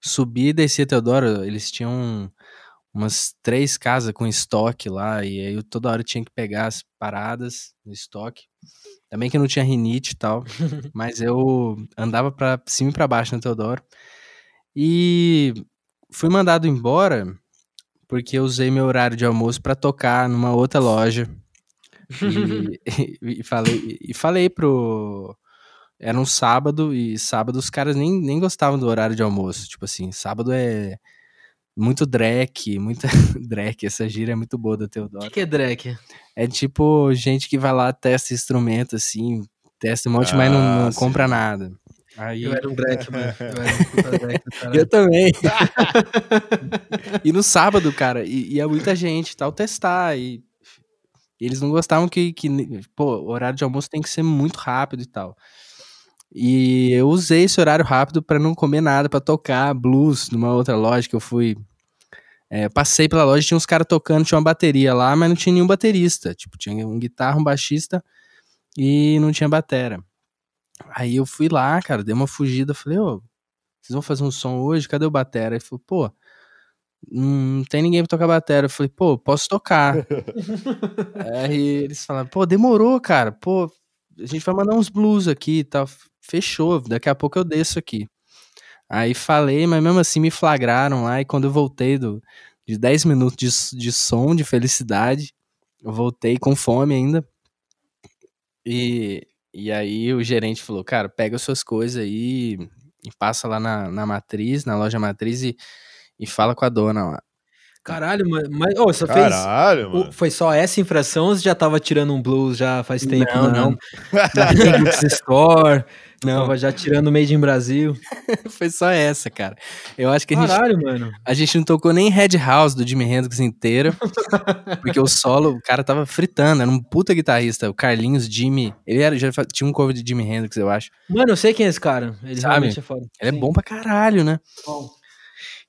subi e desci a Teodoro, eles tinham umas três casas com estoque lá, e aí eu toda hora tinha que pegar as paradas no estoque. Também que não tinha rinite e tal, mas eu andava para cima e pra baixo no Teodoro. E fui mandado embora porque eu usei meu horário de almoço para tocar numa outra loja. E, e, e, falei, e falei pro. Era um sábado, e sábado os caras nem, nem gostavam do horário de almoço. Tipo assim, sábado é muito dreck, muita dreck, essa gíria é muito boa da Teodoro. O que, que, é dreck? É tipo gente que vai lá, testa instrumento, assim, testa um monte, ah, mas não, não compra nada. Aí... Eu era um dreck, mano. Eu era um puta dreck, Eu também. e no sábado, cara, ia muita gente tal testar, e eles não gostavam que, que, pô, o horário de almoço tem que ser muito rápido e tal. E eu usei esse horário rápido para não comer nada, para tocar blues numa outra loja que eu fui. É, passei pela loja, tinha uns caras tocando, tinha uma bateria lá, mas não tinha nenhum baterista. Tipo, tinha um guitarra, um baixista e não tinha batera. Aí eu fui lá, cara, dei uma fugida, falei, ô, vocês vão fazer um som hoje? Cadê o batera? Ele falou, pô, não tem ninguém pra tocar batera. Eu falei, pô, posso tocar. Aí eles falaram, pô, demorou, cara, pô, a gente vai mandar uns blues aqui e tal fechou, daqui a pouco eu desço aqui. Aí falei, mas mesmo assim me flagraram lá, e quando eu voltei do, de 10 minutos de, de som, de felicidade, eu voltei com fome ainda. E, e aí o gerente falou, cara, pega as suas coisas aí e passa lá na, na matriz, na loja matriz e, e fala com a dona lá. Caralho, mas, mas oh, você Caralho, fez. Mano. Foi só essa infração ou você já tava tirando um blues já faz tempo? Não, não. não. Na Store, não. Tava já tirando Made in Brasil. Foi só essa, cara. Eu acho que a Caralho, gente. mano. A gente não tocou nem Red House do Jimi Hendrix inteira. porque o solo, o cara tava fritando. Era um puta guitarrista. O Carlinhos Jimmy. Ele era, já tinha um cover de Jimi Hendrix, eu acho. Mano, eu sei quem é esse cara. Ele Sabe? realmente é foda. Ele Sim. é bom pra caralho, né? Bom.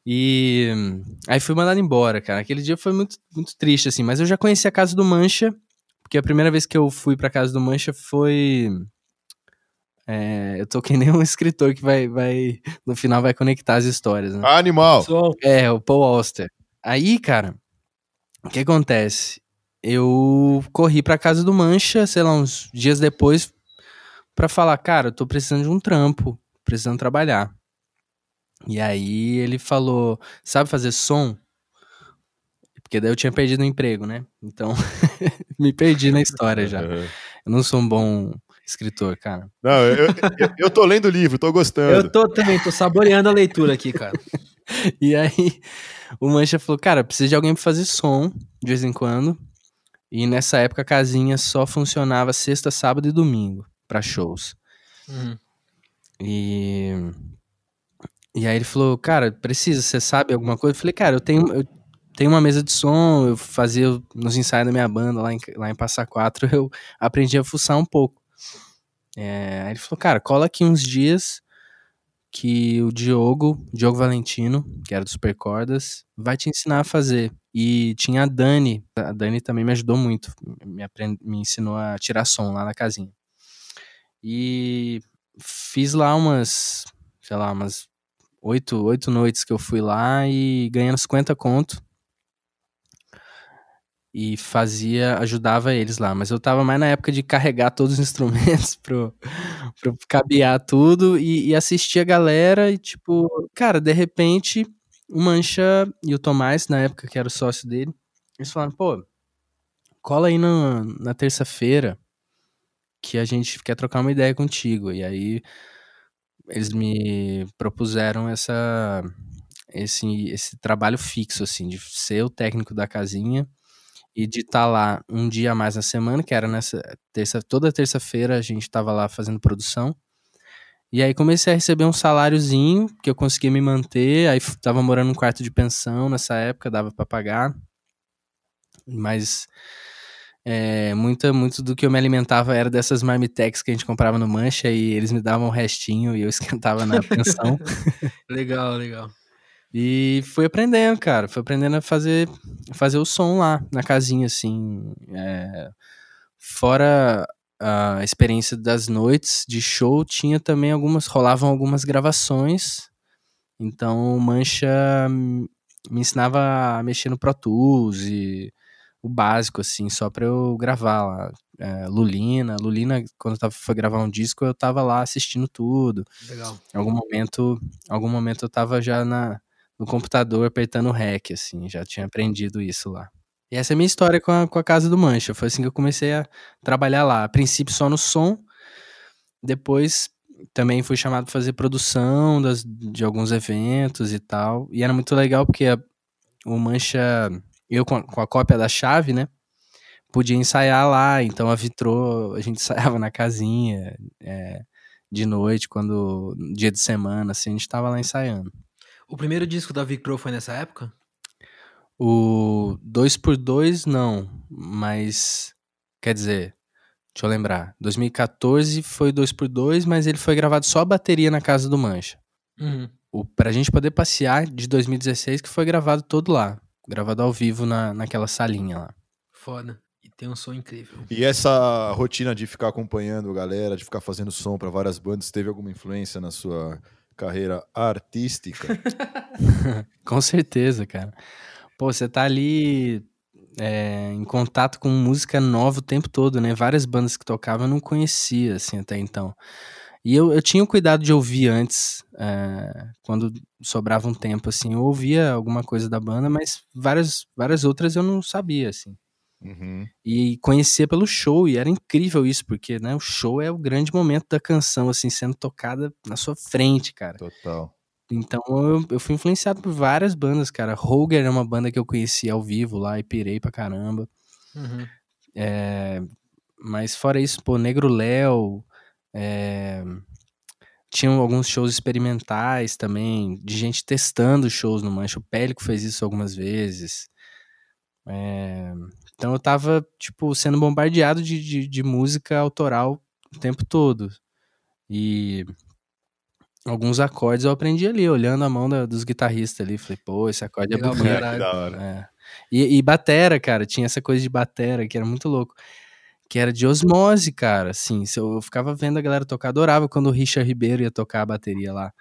E aí fui mandado embora, cara. Aquele dia foi muito, muito triste, assim. Mas eu já conheci a casa do Mancha. Porque a primeira vez que eu fui pra casa do Mancha foi é, eu tô que nem um escritor que vai, vai, no final vai conectar as histórias, né? Animal! É, o Paul Auster. Aí, cara, o que acontece? Eu corri pra casa do Mancha, sei lá, uns dias depois, pra falar, cara, eu tô precisando de um trampo, precisando trabalhar. E aí ele falou, sabe fazer som? Porque daí eu tinha perdido o emprego, né? Então, me perdi na história já. Eu não sou um bom escritor, cara. Não, eu, eu, eu tô lendo o livro, tô gostando. Eu tô também, tô saboreando a leitura aqui, cara. e aí, o Mancha falou, cara, precisa de alguém pra fazer som, de vez em quando. E nessa época a casinha só funcionava sexta, sábado e domingo para shows. Uhum. E e aí ele falou, cara, precisa, você sabe alguma coisa? Eu falei, cara, eu tenho, eu tenho uma mesa de som, eu fazia nos ensaios da minha banda lá em, lá em Passa Quatro, eu aprendi a fuçar um pouco. É, aí ele falou, cara, cola aqui uns dias que o Diogo, Diogo Valentino, que era do Supercordas, vai te ensinar a fazer. E tinha a Dani, a Dani também me ajudou muito, me, aprend... me ensinou a tirar som lá na casinha. E fiz lá umas, sei lá, umas oito, oito noites que eu fui lá e ganhando 50 conto e fazia, ajudava eles lá. Mas eu tava mais na época de carregar todos os instrumentos pro, pro cabear tudo e, e assistir a galera e tipo, cara, de repente o Mancha e o Tomás, na época que era o sócio dele, eles falaram, pô, cola aí na, na terça-feira que a gente quer trocar uma ideia contigo. E aí eles me propuseram essa esse, esse trabalho fixo, assim, de ser o técnico da casinha e de estar tá lá um dia a mais na semana, que era nessa terça, toda terça-feira a gente estava lá fazendo produção. E aí comecei a receber um saláriozinho que eu consegui me manter, aí tava morando num quarto de pensão nessa época, dava para pagar. Mas é, muita, muito do que eu me alimentava era dessas marmitex que a gente comprava no Mancha e eles me davam um restinho e eu esquentava na pensão. legal, legal. E fui aprendendo, cara. Fui aprendendo a fazer, fazer o som lá, na casinha, assim. É, fora a experiência das noites de show, tinha também algumas. rolavam algumas gravações. Então, Mancha me ensinava a mexer no Pro Tools e o básico, assim, só pra eu gravar lá. É, Lulina. Lulina, quando tava, foi gravar um disco, eu tava lá assistindo tudo. Legal. Em algum momento, algum momento eu tava já na no computador apertando REC, assim, já tinha aprendido isso lá. E essa é a minha história com a, com a Casa do Mancha. Foi assim que eu comecei a trabalhar lá. A princípio só no som, depois também fui chamado para fazer produção das, de alguns eventos e tal. E era muito legal porque a, o Mancha, eu com a, com a, cópia da chave, né? Podia ensaiar lá, então a vitrô, a gente ensaiava na casinha é, de noite, quando dia de semana, assim, a gente estava lá ensaiando. O primeiro disco da Vicro foi nessa época? O 2x2 não, mas quer dizer, deixa eu lembrar. 2014 foi 2x2, mas ele foi gravado só a bateria na casa do Mancha. Uhum. O, pra gente poder passear de 2016 que foi gravado todo lá. Gravado ao vivo na, naquela salinha lá. Foda. E tem um som incrível. E essa rotina de ficar acompanhando a galera, de ficar fazendo som para várias bandas, teve alguma influência na sua carreira artística? com certeza, cara. Pô, você tá ali é, em contato com música nova o tempo todo, né? Várias bandas que tocavam eu não conhecia, assim, até então. E eu, eu tinha o cuidado de ouvir antes, é, quando sobrava um tempo, assim. Eu ouvia alguma coisa da banda, mas várias, várias outras eu não sabia, assim. Uhum. E conhecia pelo show, e era incrível isso, porque né, o show é o grande momento da canção, assim, sendo tocada na sua frente, cara. Total. Então eu, eu fui influenciado por várias bandas, cara. Roger é uma banda que eu conheci ao vivo lá e pirei pra caramba. Uhum. É, mas fora isso, pô, Negro Léo. É, tinham alguns shows experimentais também, de gente testando shows no Mancha. O Pélico fez isso algumas vezes. É, então eu tava, tipo, sendo bombardeado de, de, de, música autoral o tempo todo. E alguns acordes eu aprendi ali, olhando a mão da, dos guitarristas ali. Falei, pô, esse acorde é bonito. É. E, e batera, cara, tinha essa coisa de batera que era muito louco. Que era de osmose, cara. Assim, eu ficava vendo a galera tocar, adorava quando o Richard Ribeiro ia tocar a bateria lá.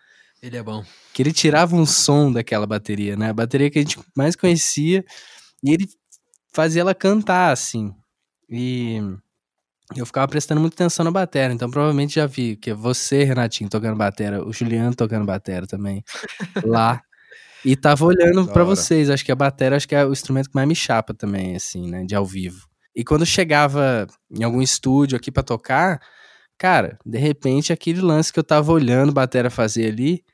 Ele é bom. Que ele tirava um som daquela bateria, né? A bateria que a gente mais conhecia. E ele fazia ela cantar, assim. E eu ficava prestando muita atenção na bateria, então provavelmente já vi que é você, Renatinho, tocando bateria, o Juliano tocando bateria também, lá. E tava olhando para vocês, acho que a bateria acho que é o instrumento que mais me chapa também, assim, né, de ao vivo. E quando chegava em algum estúdio aqui para tocar, cara, de repente aquele lance que eu tava olhando a bateria fazer ali,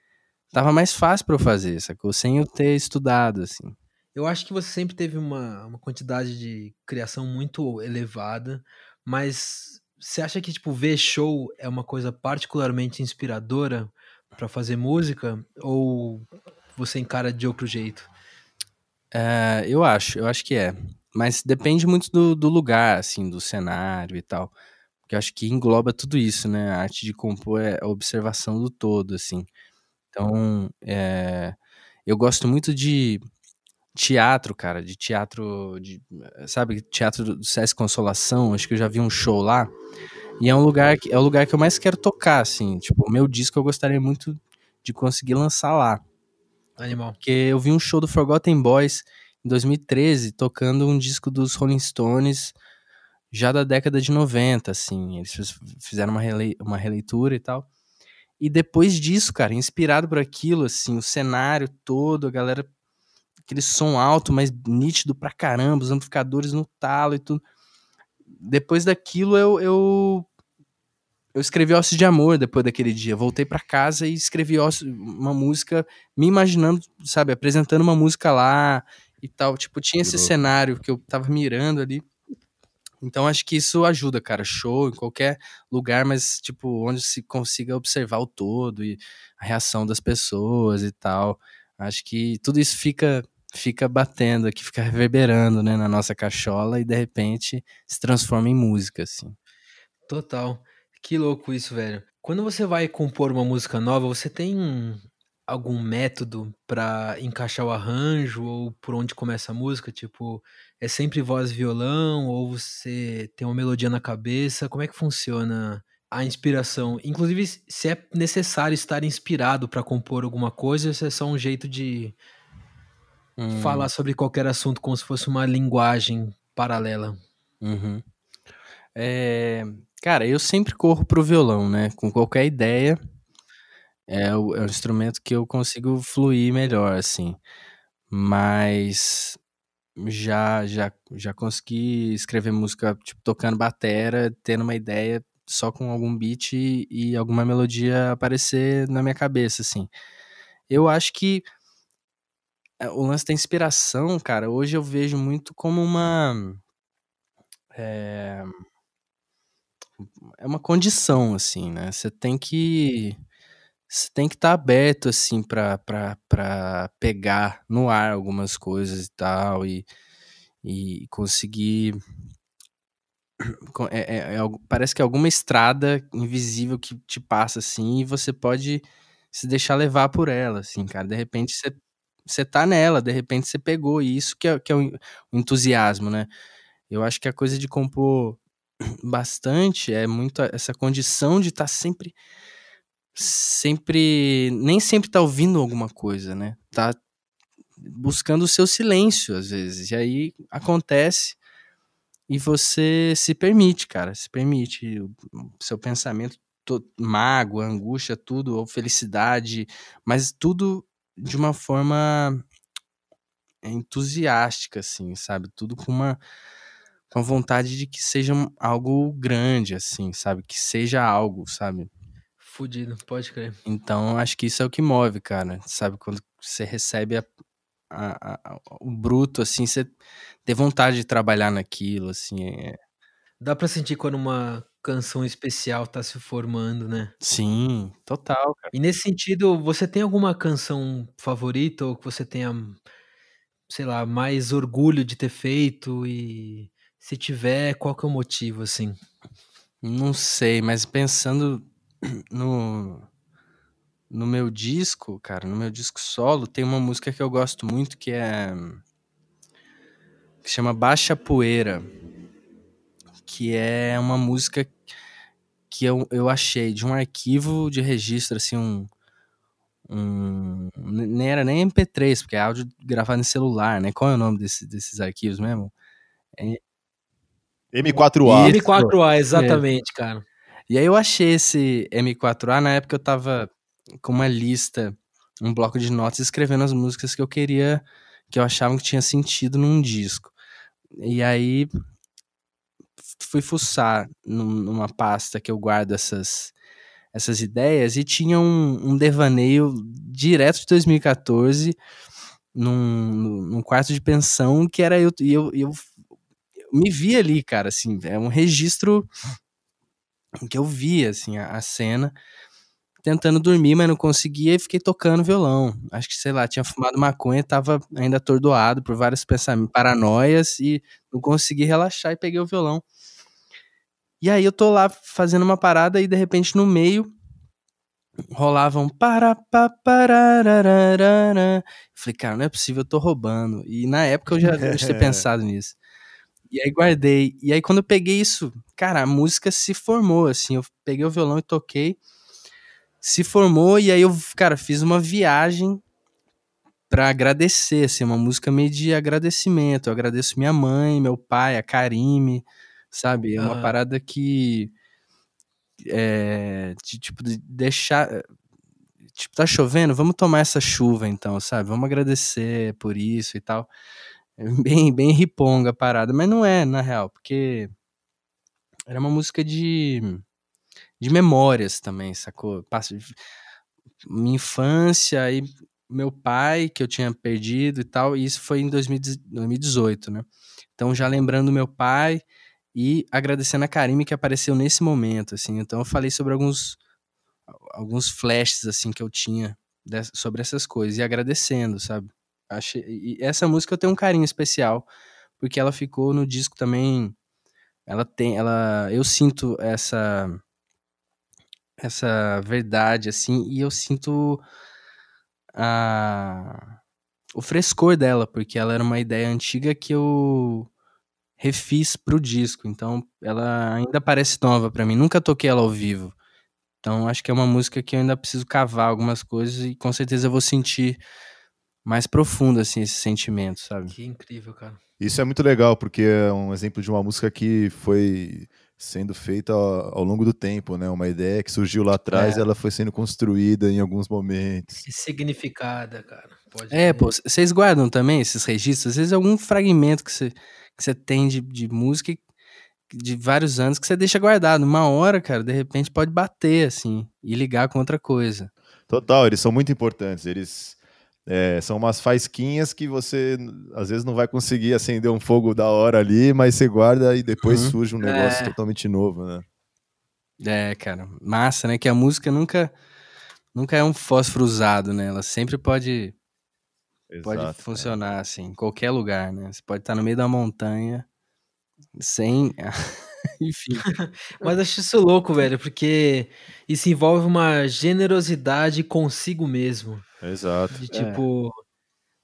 tava mais fácil para eu fazer, sacou? Sem eu ter estudado, assim. Eu acho que você sempre teve uma, uma quantidade de criação muito elevada, mas você acha que, tipo, ver show é uma coisa particularmente inspiradora para fazer música? Ou você encara de outro jeito? É, eu acho, eu acho que é. Mas depende muito do, do lugar, assim, do cenário e tal. Porque eu acho que engloba tudo isso, né? A arte de compor é a observação do todo, assim. Então, é, eu gosto muito de teatro, cara, de teatro, de, sabe, teatro do SESC Consolação, acho que eu já vi um show lá. E é um lugar que é o lugar que eu mais quero tocar, assim, tipo, o meu disco eu gostaria muito de conseguir lançar lá. Animal. Porque eu vi um show do Forgotten Boys em 2013 tocando um disco dos Rolling Stones já da década de 90, assim. Eles fizeram uma, rele uma releitura e tal. E depois disso, cara, inspirado por aquilo, assim, o cenário todo, a galera aquele som alto, mas nítido pra caramba, os amplificadores no talo e tudo. Depois daquilo, eu, eu, eu escrevi Ossos de Amor depois daquele dia. Voltei para casa e escrevi uma música, me imaginando, sabe, apresentando uma música lá, e tal. Tipo, tinha esse cenário que eu tava mirando ali. Então acho que isso ajuda, cara. Show em qualquer lugar, mas tipo, onde se consiga observar o todo e a reação das pessoas e tal. Acho que tudo isso fica fica batendo aqui, fica reverberando, né, na nossa cachola e de repente se transforma em música, assim. Total. Que louco isso, velho. Quando você vai compor uma música nova, você tem um- algum método pra encaixar o arranjo ou por onde começa a música? Tipo, é sempre voz e violão ou você tem uma melodia na cabeça? Como é que funciona a inspiração? Inclusive, se é necessário estar inspirado pra compor alguma coisa, ou se é só um jeito de Hum, falar sobre qualquer assunto como se fosse uma linguagem paralela. uhum. É, cara, eu sempre corro pro violão, né? Com qualquer ideia, é o, é o instrumento que eu consigo fluir melhor, assim. Mas já já já consegui escrever música tipo tocando batera, tendo uma ideia só com algum beat e, e alguma melodia aparecer na minha cabeça, assim. Eu acho que é, o lance da inspiração, cara, hoje eu vejo muito como uma é, é uma condição, assim, né? Você tem que você tem que estar aberto, assim, pra pegar no ar algumas coisas e tal, e, e conseguir. co- é- é- é parece que é alguma estrada invisível que te passa, assim, e você pode se deixar levar por ela, assim, cara. De repente você, você tá nela, de repente você pegou, e isso que é, que é o entusiasmo, né? Eu acho que a coisa de compor bastante é muito essa condição de estar sempre sempre nem sempre tá ouvindo alguma coisa, né? Tá buscando o seu silêncio às vezes. E aí acontece e você se permite, cara, se permite o seu pensamento to- mágoa, angústia, tudo, ou felicidade, mas tudo de uma forma entusiástica assim, sabe? Tudo com uma com a vontade de que seja algo grande assim, sabe? Que seja algo, sabe? Fudido, pode crer. Então, acho que isso é o que move, cara. Sabe, quando você recebe a- a- a- o bruto, assim, você tem vontade de trabalhar naquilo, assim. é- Dá pra sentir quando uma canção especial tá se formando, né? Sim, total, cara. E nesse sentido, você tem alguma canção favorita ou que você tenha, sei lá, mais orgulho de ter feito? E se tiver, qual que é o motivo, assim? Não sei, mas pensando no, no meu disco, cara, no meu disco solo, tem uma música que eu gosto muito que é. que chama Baixa Poeira. Que é uma música que eu, eu achei de um arquivo de registro, assim, um. um nem era nem MP3, porque é áudio gravado em celular, né? Qual é o nome desse, desses arquivos mesmo? M4A. Isso. M4A, exatamente, cara. E aí eu achei esse M4A, na época eu tava com uma lista, um bloco de notas, escrevendo as músicas que eu queria, que eu achava que tinha sentido num disco. E aí fui fuçar num- numa pasta que eu guardo essas, essas ideias e tinha um, um devaneio direto de 2014 num, num quarto de pensão que era eu, e eu, eu, eu me vi ali, cara, assim, é um registro que eu via, assim, a, a cena, tentando dormir, mas não conseguia e fiquei tocando violão. Acho que, sei lá, tinha fumado maconha, tava ainda atordoado por vários pensamentos, paranoias e não consegui relaxar e peguei o violão. E aí eu tô lá fazendo uma parada e de repente no meio rolava um para. Falei, cara, não é possível, eu tô roubando. E na época eu já devo ter pensado nisso. E aí guardei. E aí quando eu peguei isso, cara, a música se formou, assim. Eu peguei o violão e toquei. Se formou e aí eu, cara, fiz uma viagem pra agradecer, assim, uma música meio de agradecimento. Eu agradeço minha mãe, meu pai, a Karime, sabe? É uma parada que é, de, tipo, de deixar. Tipo, tá chovendo? Vamos tomar essa chuva então, sabe? Vamos agradecer por isso e tal. Bem, bem riponga a parada, mas não é, na real, porque era uma música de, de memórias também, sacou? Minha infância, aí meu pai, que eu tinha perdido e tal, e isso foi em 2018, né? Então, já lembrando meu pai e agradecendo a Karime que apareceu nesse momento, assim. Então, eu falei sobre alguns, alguns flashes, assim, que eu tinha sobre essas coisas e agradecendo, sabe? Achei, e essa música eu tenho um carinho especial, porque ela ficou no disco também. Ela tem, ela, eu sinto essa essa verdade assim, e eu sinto a o frescor dela, porque ela era uma ideia antiga que eu refiz pro disco, então ela ainda parece nova para mim. Nunca toquei ela ao vivo. Então acho que é uma música que eu ainda preciso cavar algumas coisas e com certeza eu vou sentir mais profundo assim esse sentimento, sabe? Que incrível, cara. Isso é muito legal porque é um exemplo de uma música que foi sendo feita ao, ao longo do tempo, né? Uma ideia que surgiu lá atrás, é. ela foi sendo construída em alguns momentos. E significada, cara. Pode é, pô, vocês guardam também esses registros? Às vezes algum fragmento que você, que você tem de, de música de vários anos que você deixa guardado. Uma hora, cara, de repente pode bater, assim, e ligar com outra coisa. Total, eles são muito importantes. Eles é, são umas faisquinhas que você às vezes não vai conseguir acender um fogo da hora ali, mas você guarda e depois uhum. surge um negócio é. totalmente novo, né? É, cara, massa, né? Que a música nunca nunca é um fósforo usado, né? Ela sempre pode Exato, pode funcionar é. assim, em qualquer lugar, né? Você pode estar no meio da montanha sem. Enfim. Mas acho isso louco, velho, porque isso envolve uma generosidade consigo mesmo. Exato. De tipo,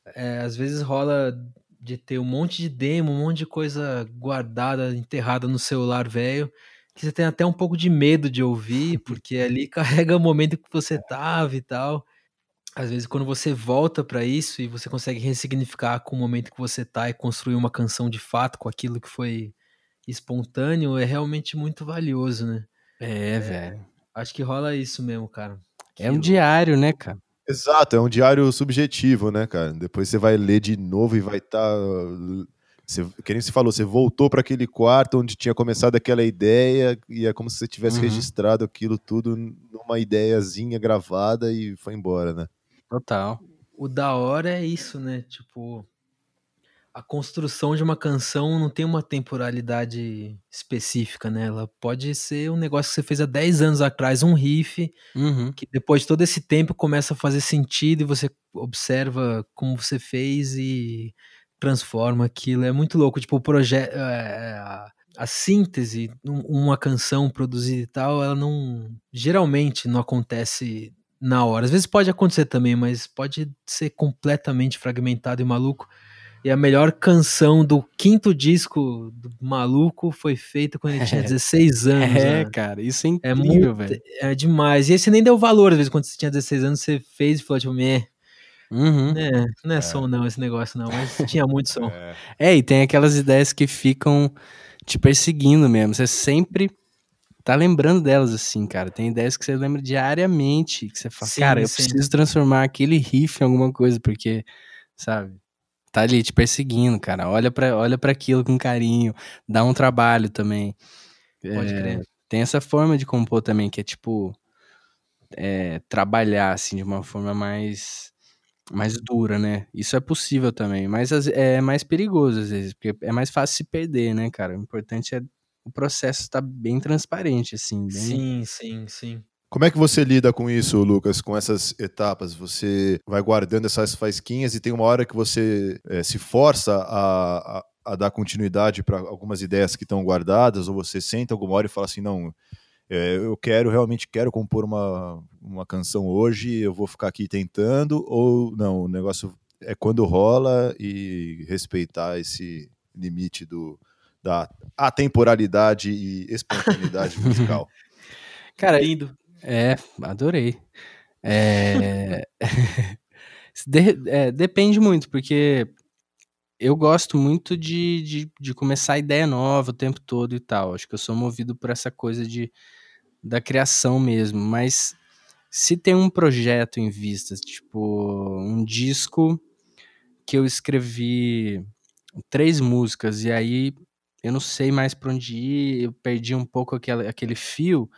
é. É, às vezes rola de ter um monte de demo, um monte de coisa guardada, enterrada no celular velho, que você tem até um pouco de medo de ouvir, porque ali carrega o momento que você tava e tal. Às vezes, quando você volta para isso e você consegue ressignificar com o momento que você tá e construir uma canção de fato com aquilo que foi espontâneo, é realmente muito valioso, né? É, é velho. Acho que rola isso mesmo, cara. É um diário, né, cara? Exato, é um diário subjetivo, né, cara? Depois você vai ler de novo e vai estar. Tá, você, que nem você falou, você voltou para aquele quarto onde tinha começado aquela ideia e é como se você tivesse uhum. registrado aquilo tudo numa ideiazinha gravada e foi embora, né? Total. O da hora é isso, né? Tipo, a construção de uma canção não tem uma temporalidade específica, né? Ela pode ser um negócio que você fez há 10 anos atrás, um riff, uhum. que depois de todo esse tempo começa a fazer sentido e você observa como você fez e transforma aquilo. É muito louco. Tipo, o projeto. É, é, a, a síntese, uma canção produzida e tal, ela não. Geralmente não acontece na hora. Às vezes pode acontecer também, mas pode ser completamente fragmentado e maluco. E a melhor canção do quinto disco do Maluco foi feita quando ele tinha 16 anos. É, né? cara, isso é, é incrível, é velho. É demais. E aí você nem deu valor, às vezes, quando você tinha 16 anos, você fez e falou, tipo, meh. Uhum. É, não é, é, som não, esse negócio não, mas tinha muito som. É. é, e tem aquelas ideias que ficam te perseguindo mesmo. Você sempre tá lembrando delas, assim, cara. Tem ideias que você lembra diariamente, que você fala, sim, cara, eu sim. preciso transformar aquele riff em alguma coisa, porque, sabe, tá ali te perseguindo, cara. Olha para olha para aquilo com carinho, dá um trabalho também. Pode é, crer. Tem essa forma de compor também, que é tipo, é, trabalhar, assim, de uma forma mais mais dura, né? Isso é possível também, mas é mais perigoso às vezes, porque é mais fácil se perder, né, cara? O importante é o processo está bem transparente, assim. Bem... Sim, sim, sim. Como é que você lida com isso, Lucas, com essas etapas? Você vai guardando essas faisquinhas e tem uma hora que você é, se força a, a, a dar continuidade para algumas ideias que estão guardadas, ou você senta alguma hora e fala assim, não, é, eu quero, realmente quero compor uma, uma canção hoje, eu vou ficar aqui tentando, ou não, o negócio é quando rola e respeitar esse limite do, da atemporalidade e espontaneidade musical. Cara, lindo. É, adorei. É... de, é, depende muito, porque eu gosto muito de, de, de, começar ideia nova o tempo todo e tal. Acho que eu sou movido por essa coisa de, da criação mesmo. Mas se tem um projeto em vista, tipo um disco que eu escrevi três músicas e aí eu não sei mais para onde ir, eu perdi um pouco aquele, aquele fio,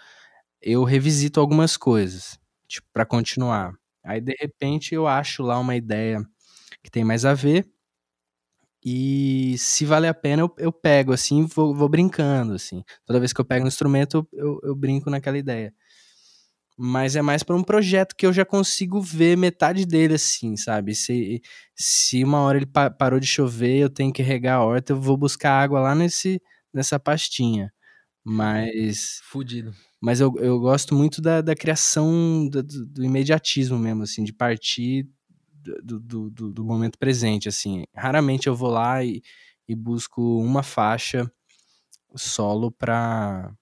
eu revisito algumas coisas, tipo, para continuar. Aí, de repente, eu acho lá uma ideia que tem mais a ver. E se vale a pena, eu, eu pego, assim, vou, vou brincando, assim. Toda vez que eu pego um instrumento, eu, eu brinco naquela ideia. Mas é mais para um projeto que eu já consigo ver metade dele, assim, sabe? Se, se uma hora ele pa parou de chover, eu tenho que regar a horta, eu vou buscar água lá nesse, nessa pastinha. Mas. Fudido. Mas eu, eu gosto muito da, da criação do, do imediatismo mesmo, assim, de partir do, do, do, momento presente, assim. Raramente eu vou lá e, e busco uma faixa solo pra,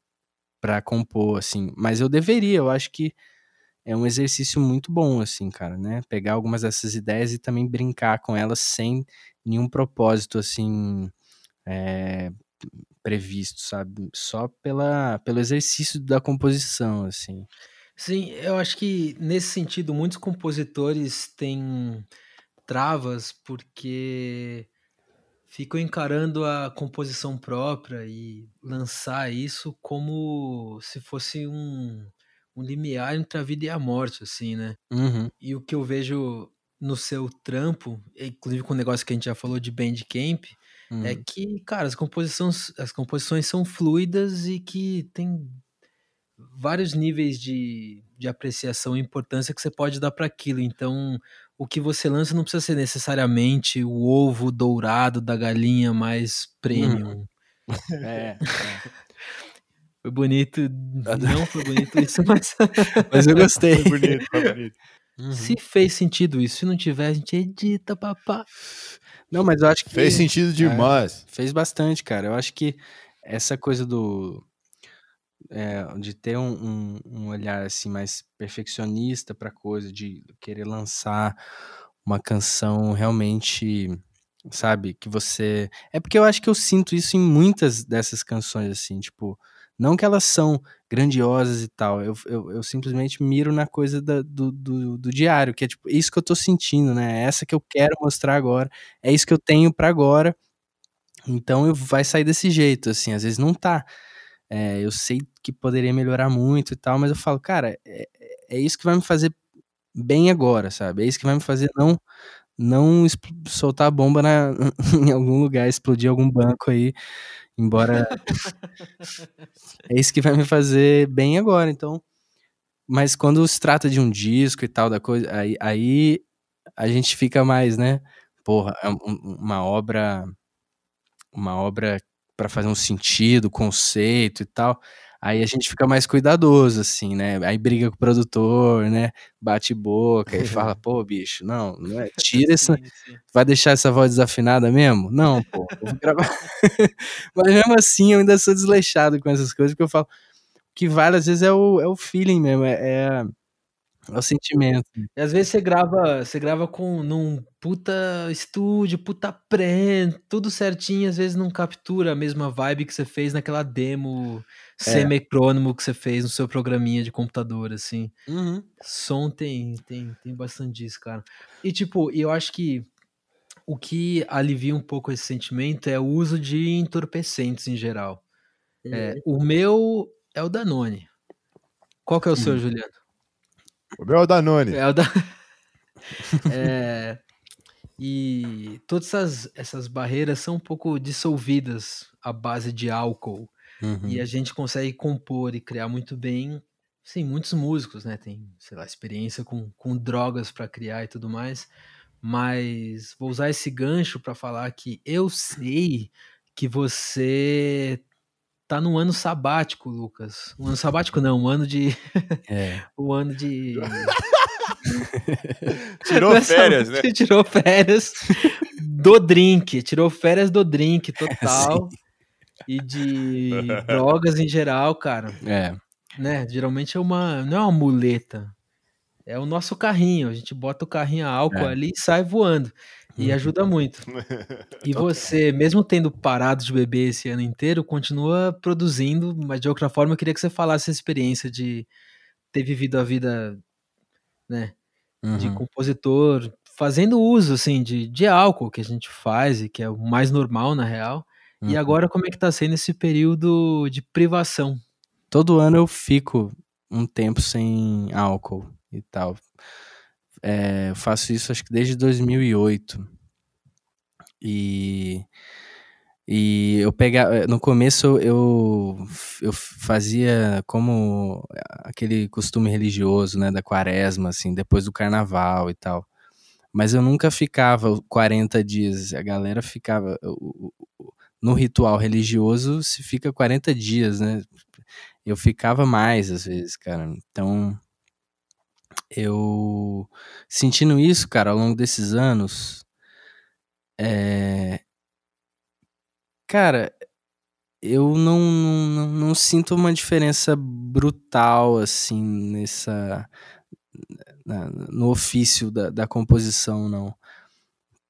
pra compor, assim. Mas eu deveria, eu acho que é um exercício muito bom, assim, cara, né? Pegar algumas dessas ideias e também brincar com elas sem nenhum propósito, assim, é, previsto, sabe? Só pela, pelo exercício da composição, assim. Sim, eu acho que nesse sentido muitos compositores têm travas porque ficam encarando a composição própria e lançar isso como se fosse um, um limiar entre a vida e a morte, assim, né? Uhum. E o que eu vejo no seu trampo, inclusive com o negócio que a gente já falou de Bandcamp, Uhum. É que, cara, as composições, as composições são fluidas e que tem vários níveis de, de apreciação e importância que você pode dar para aquilo. Então, o que você lança não precisa ser necessariamente o ovo dourado da galinha mais premium. Uhum. É, é. Foi bonito. Não foi bonito isso, mas. mas eu gostei. Foi bonito, foi bonito. Uhum. Se fez sentido isso, se não tiver, a gente edita, papá. Não, mas eu acho que. Fez sentido demais. É, fez bastante, cara. Eu acho que essa coisa do. É, de ter um, um, um, olhar assim mais perfeccionista para coisa, de querer lançar uma canção realmente, sabe, que você. É porque eu acho que eu sinto isso em muitas dessas canções, assim, tipo, não que elas são grandiosas e tal. Eu, eu, eu simplesmente miro na coisa da, do, do, do, diário, que é tipo, isso que eu tô sentindo, né? É essa que eu quero mostrar agora, é isso que eu tenho para agora. Então eu, vai sair desse jeito, assim, às vezes não tá. É, eu sei que poderia melhorar muito e tal, mas eu falo, cara, é, é isso que vai me fazer bem agora, sabe? É isso que vai me fazer não não soltar bomba na, em algum lugar, explodir algum banco aí Embora. é isso que vai me fazer bem agora, então. Mas quando se trata de um disco e tal, da coisa, aí, aí a gente fica mais, né? Porra, é uma obra. Uma obra para fazer um sentido, conceito e tal. Aí a gente fica mais cuidadoso, assim, né? Aí briga com o produtor, né? Bate boca e fala, pô, bicho, não, não é, tira essa. Vai deixar essa voz desafinada mesmo? Não, pô, vou gravar. Mas mesmo assim eu ainda sou desleixado com essas coisas, porque eu falo. O que vale às vezes é o, é o feeling mesmo, é, é é o sentimento. E às vezes você grava, você grava com num puta estúdio, puta pré, tudo certinho, às vezes não captura a mesma vibe que você fez naquela demo. Semicrônomo que você fez no seu programinha de computador, assim. Uhum. Som tem, tem, tem bastante disso, cara. E tipo, eu acho que o que alivia um pouco esse sentimento é o uso de entorpecentes em geral. Uhum. É, o meu é o Danone. Qual que é o uhum. seu, Juliano? O meu é o Danone. É o da... é... E todas essas, essas barreiras são um pouco dissolvidas à base de álcool. Uhum. E a gente consegue compor e criar muito bem. Sim, muitos músicos, né? Tem, sei lá, experiência com, com drogas para criar e tudo mais. Mas vou usar esse gancho para falar que eu sei que você tá num ano sabático, Lucas. Um ano sabático não, um ano de. É. um ano de. tirou férias, né? Tirou férias do drink. Tirou férias do drink total. E de drogas em geral, cara. É. Né? Geralmente é uma. Não é uma muleta. É o nosso carrinho. A gente bota o carrinho a álcool é. ali e sai voando. E uhum. ajuda muito. E você, mesmo tendo parado de beber esse ano inteiro, continua produzindo, mas de outra forma eu queria que você falasse a experiência de ter vivido a vida, né, uhum. de compositor, fazendo uso, assim, de, de álcool que a gente faz e que é o mais normal, na real. Uhum. E agora como é que tá sendo esse período de privação? Todo ano eu fico um tempo sem álcool e tal É, eu faço isso acho que desde 2008. E, e eu pegava. No começo eu, eu fazia como aquele costume religioso, né? Da quaresma, assim, depois do carnaval e tal. Mas eu nunca ficava 40 dias. A galera ficava. No ritual religioso se fica 40 dias, né? Eu ficava mais às vezes, cara. Então eu sentindo isso, cara, ao longo desses anos, é... cara, eu não, não, não, sinto uma diferença brutal assim nessa no ofício da, da composição, não,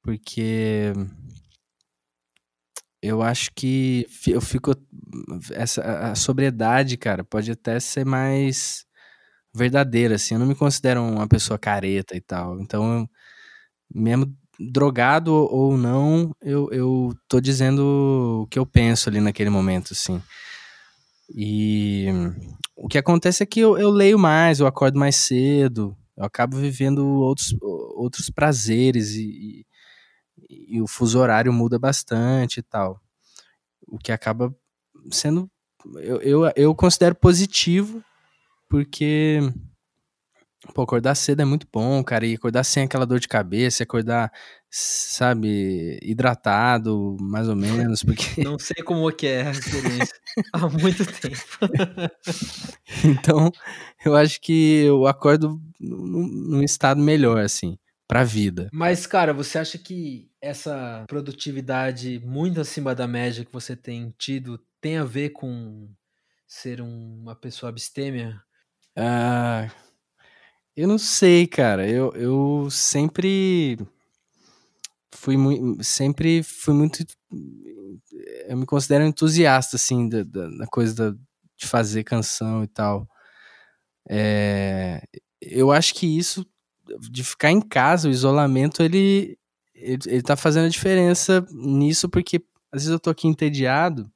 porque eu acho que eu fico essa a sobriedade, cara, pode até ser mais verdadeira, assim. Eu não me considero uma pessoa careta e tal. Então, mesmo drogado ou não, eu, eu tô dizendo o que eu penso ali naquele momento, assim. E o que acontece é que eu, eu leio mais, eu acordo mais cedo, eu acabo vivendo outros, outros prazeres e, e, o fuso horário muda bastante e tal. O que acaba sendo. Eu, eu, eu considero positivo porque pô, acordar cedo é muito bom, cara, e acordar sem aquela dor de cabeça, acordar, sabe, hidratado, mais ou menos, porque... Não sei como é que é a experiência, há muito tempo. então, eu acho que eu acordo num estado melhor, assim, pra vida. Mas, cara, você acha que essa produtividade muito acima da média que você tem tido tem a ver com ser uma pessoa abstêmia? Ah, eu não sei, cara. Eu, eu sempre fui muito, sempre fui muito, eu me considero entusiasta assim da, da, da coisa da, de fazer canção e tal. É, eu acho que isso de ficar em casa, o isolamento, ele, ele, ele tá fazendo a diferença nisso, porque às vezes eu tô aqui entediado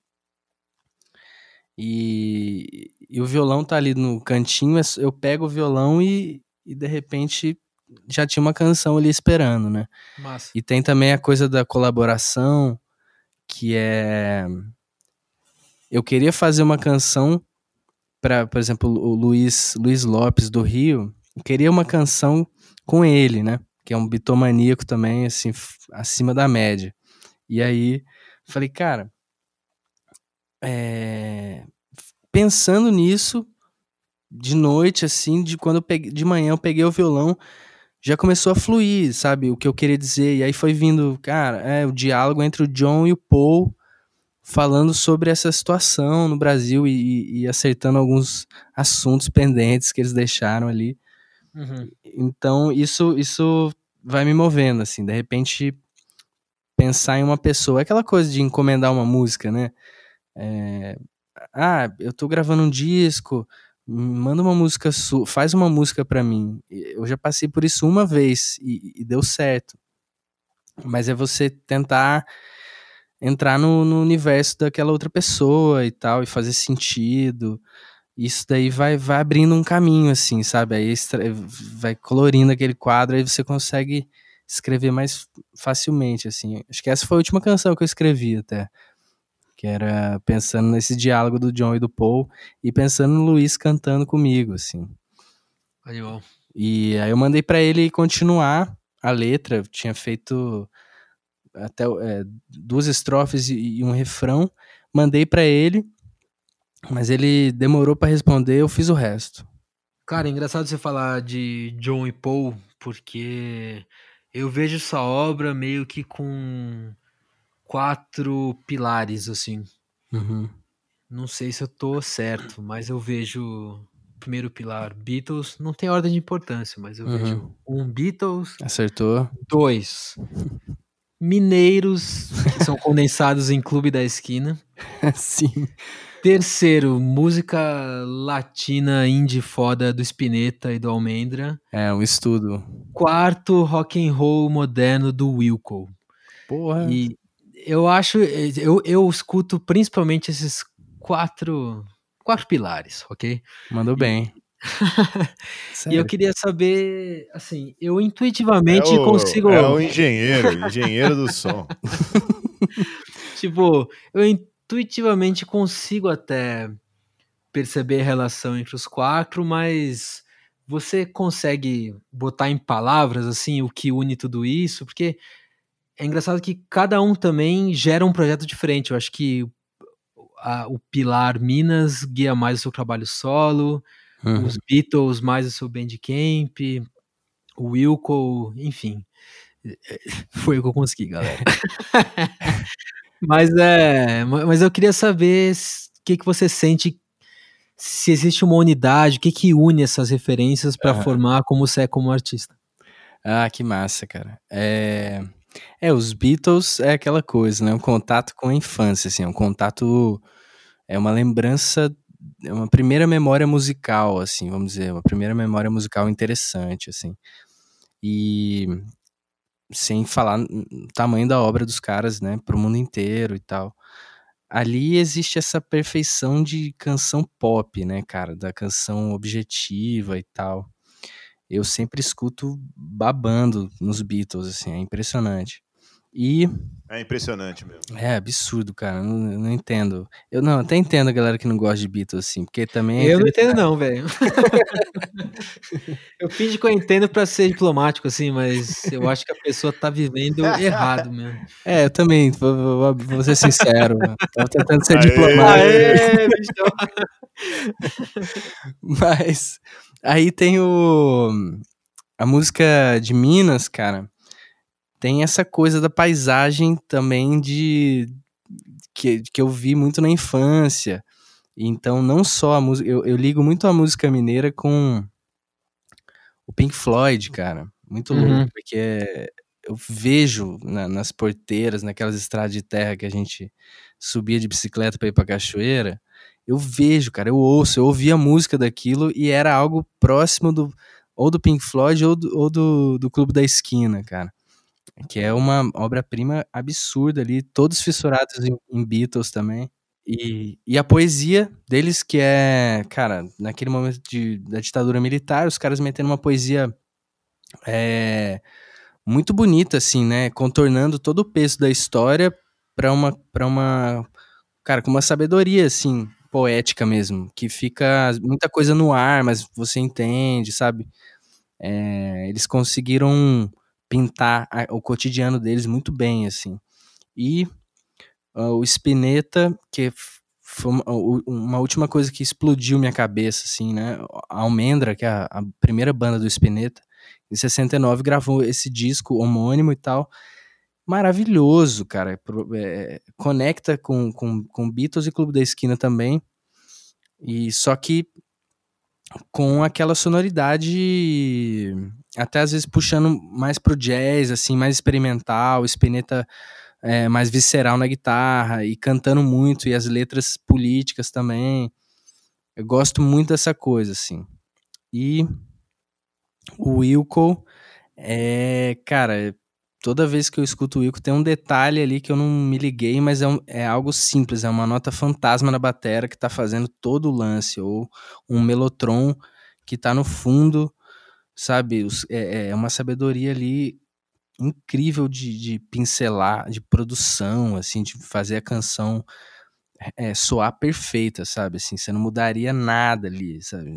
e, e o violão tá ali no cantinho, é eu pego o violão e, e de repente já tinha uma canção ali esperando, né? Massa. E tem também a coisa da colaboração, que é. Eu queria fazer uma canção para, por exemplo, o Luiz, Luiz Lopes do Rio, eu queria uma canção com ele, né? Que é um bitomaníaco também, assim, acima da média. E aí, falei, cara, é, pensando nisso, de noite, assim, de quando eu peguei, de manhã eu peguei o violão, já começou a fluir, sabe, o que eu queria dizer. E aí foi vindo, cara, é, o diálogo entre o John e o Paul falando sobre essa situação no Brasil e, e acertando alguns assuntos pendentes que eles deixaram ali. Uhum. Então, isso, isso vai me movendo, assim, de repente pensar em uma pessoa, é aquela coisa de encomendar uma música, né? É, ah, eu tô gravando um disco, manda uma música sua, faz uma música para mim. Eu já passei por isso uma vez e, e, deu certo. Mas é você tentar entrar no, no, universo daquela outra pessoa e tal, e fazer sentido. Isso daí vai, vai abrindo um caminho, assim, sabe? Aí vai colorindo aquele quadro, aí você consegue escrever mais facilmente, assim. Acho que essa foi a última canção que eu escrevi até que era pensando nesse diálogo do John e do Paul e pensando no Luiz cantando comigo, assim. Animal. E aí eu mandei para ele continuar a letra, eu tinha feito até é, duas estrofes e, um refrão, mandei para ele, mas ele demorou para responder, eu fiz o resto. Cara, é engraçado você falar de John e Paul, porque eu vejo essa obra meio que com quatro pilares, assim. Uhum. Não sei se eu tô certo, mas eu vejo primeiro pilar Beatles, não tem ordem de importância, mas eu uhum. vejo um Beatles. Acertou. Dois. Mineiros, que são condensados em Clube da Esquina. Sim. Terceiro, música latina indie foda do Spinetta e do Almendra. É, um estudo. Quarto, rock and roll moderno do Wilco. Porra. E eu acho, eu, eu escuto principalmente esses quatro, quatro pilares, ok? Mandou bem. e eu queria saber, assim, eu intuitivamente é o, consigo. É o engenheiro, engenheiro do som. tipo, eu intuitivamente consigo até perceber a relação entre os quatro, mas você consegue botar em palavras assim o que une tudo isso? Porque é engraçado que cada um também gera um projeto diferente. Eu acho que a, o pilar Minas guia mais o seu trabalho solo, uhum. os Beatles mais o seu Bandcamp, o Wilco, enfim. Foi o que eu consegui, galera. mas é, mas eu queria saber o que, que você sente se existe uma unidade, o que que une essas referências para uhum. formar como você é como artista. Ah, que massa, cara. É... é, os Beatles é aquela coisa, né? Um contato com a infância, assim, é um contato, é uma lembrança, é uma primeira memória musical, assim, vamos dizer, uma primeira memória musical interessante, assim. E sem falar no tamanho da obra dos caras, né, pro mundo inteiro e tal ali existe essa perfeição de canção pop, né, cara, da canção objetiva e tal. Eu sempre escuto babando nos Beatles, assim, é impressionante. E. É impressionante mesmo. É absurdo, cara. Não, não entendo. Eu não, até entendo a galera que não gosta de Beatles, assim, porque também. É eu não entendo, não, velho. eu finge que eu entendo pra ser diplomático, assim, mas eu acho que a pessoa tá vivendo errado mesmo. É, eu também, vou, vou ser sincero. Tava tentando ser Aê, diplomático. Aê, mas. Aí tem o. A música de Minas, cara tem essa coisa da paisagem também de que, que eu vi muito na infância. Então, não só a música. Eu, eu ligo muito a música mineira com o Pink Floyd, cara. Muito uhum. louco, porque é, eu vejo na, nas porteiras, naquelas estradas de terra que a gente subia de bicicleta para ir pra cachoeira. Eu vejo, cara, eu ouço, eu ouvi a música daquilo e era algo próximo do ou do Pink Floyd ou do, ou do, do Clube da Esquina, cara que é uma obra-prima absurda ali, todos fissurados em, em Beatles também. E, e, a poesia deles, que é, cara, naquele momento de, da ditadura militar, os caras metendo uma poesia é, muito bonita, assim, né? Contornando todo o peso da história para uma, pra uma, cara, com uma sabedoria, assim, poética mesmo, que fica muita coisa no ar, mas você entende, sabe? É, eles conseguiram pintar a, o cotidiano deles muito bem, assim. E uh, o Spinetta, que foi uma, uma, última coisa que explodiu minha cabeça, assim, né? A Almendra, que é a, a primeira banda do Spinetta, em 69 gravou esse disco homônimo e tal. Maravilhoso, cara. É, conecta com, com, com Beatles e Clube da Esquina também. E só que com aquela sonoridade até às vezes puxando mais pro jazz, assim, mais experimental, Spinetta é, mais visceral na guitarra e cantando muito e as letras políticas também. Eu gosto muito dessa coisa, assim. E o Wilco é, cara, toda vez que eu escuto o Wilco tem um detalhe ali que eu não me liguei, mas é, um, é algo simples, é uma nota fantasma na batera que tá fazendo todo o lance, ou um melotron que tá no fundo sabe? Os, é, é, uma sabedoria ali incrível de, de, pincelar, de produção, assim, de fazer a canção é, soar perfeita, sabe? Assim, você não mudaria nada ali, sabe?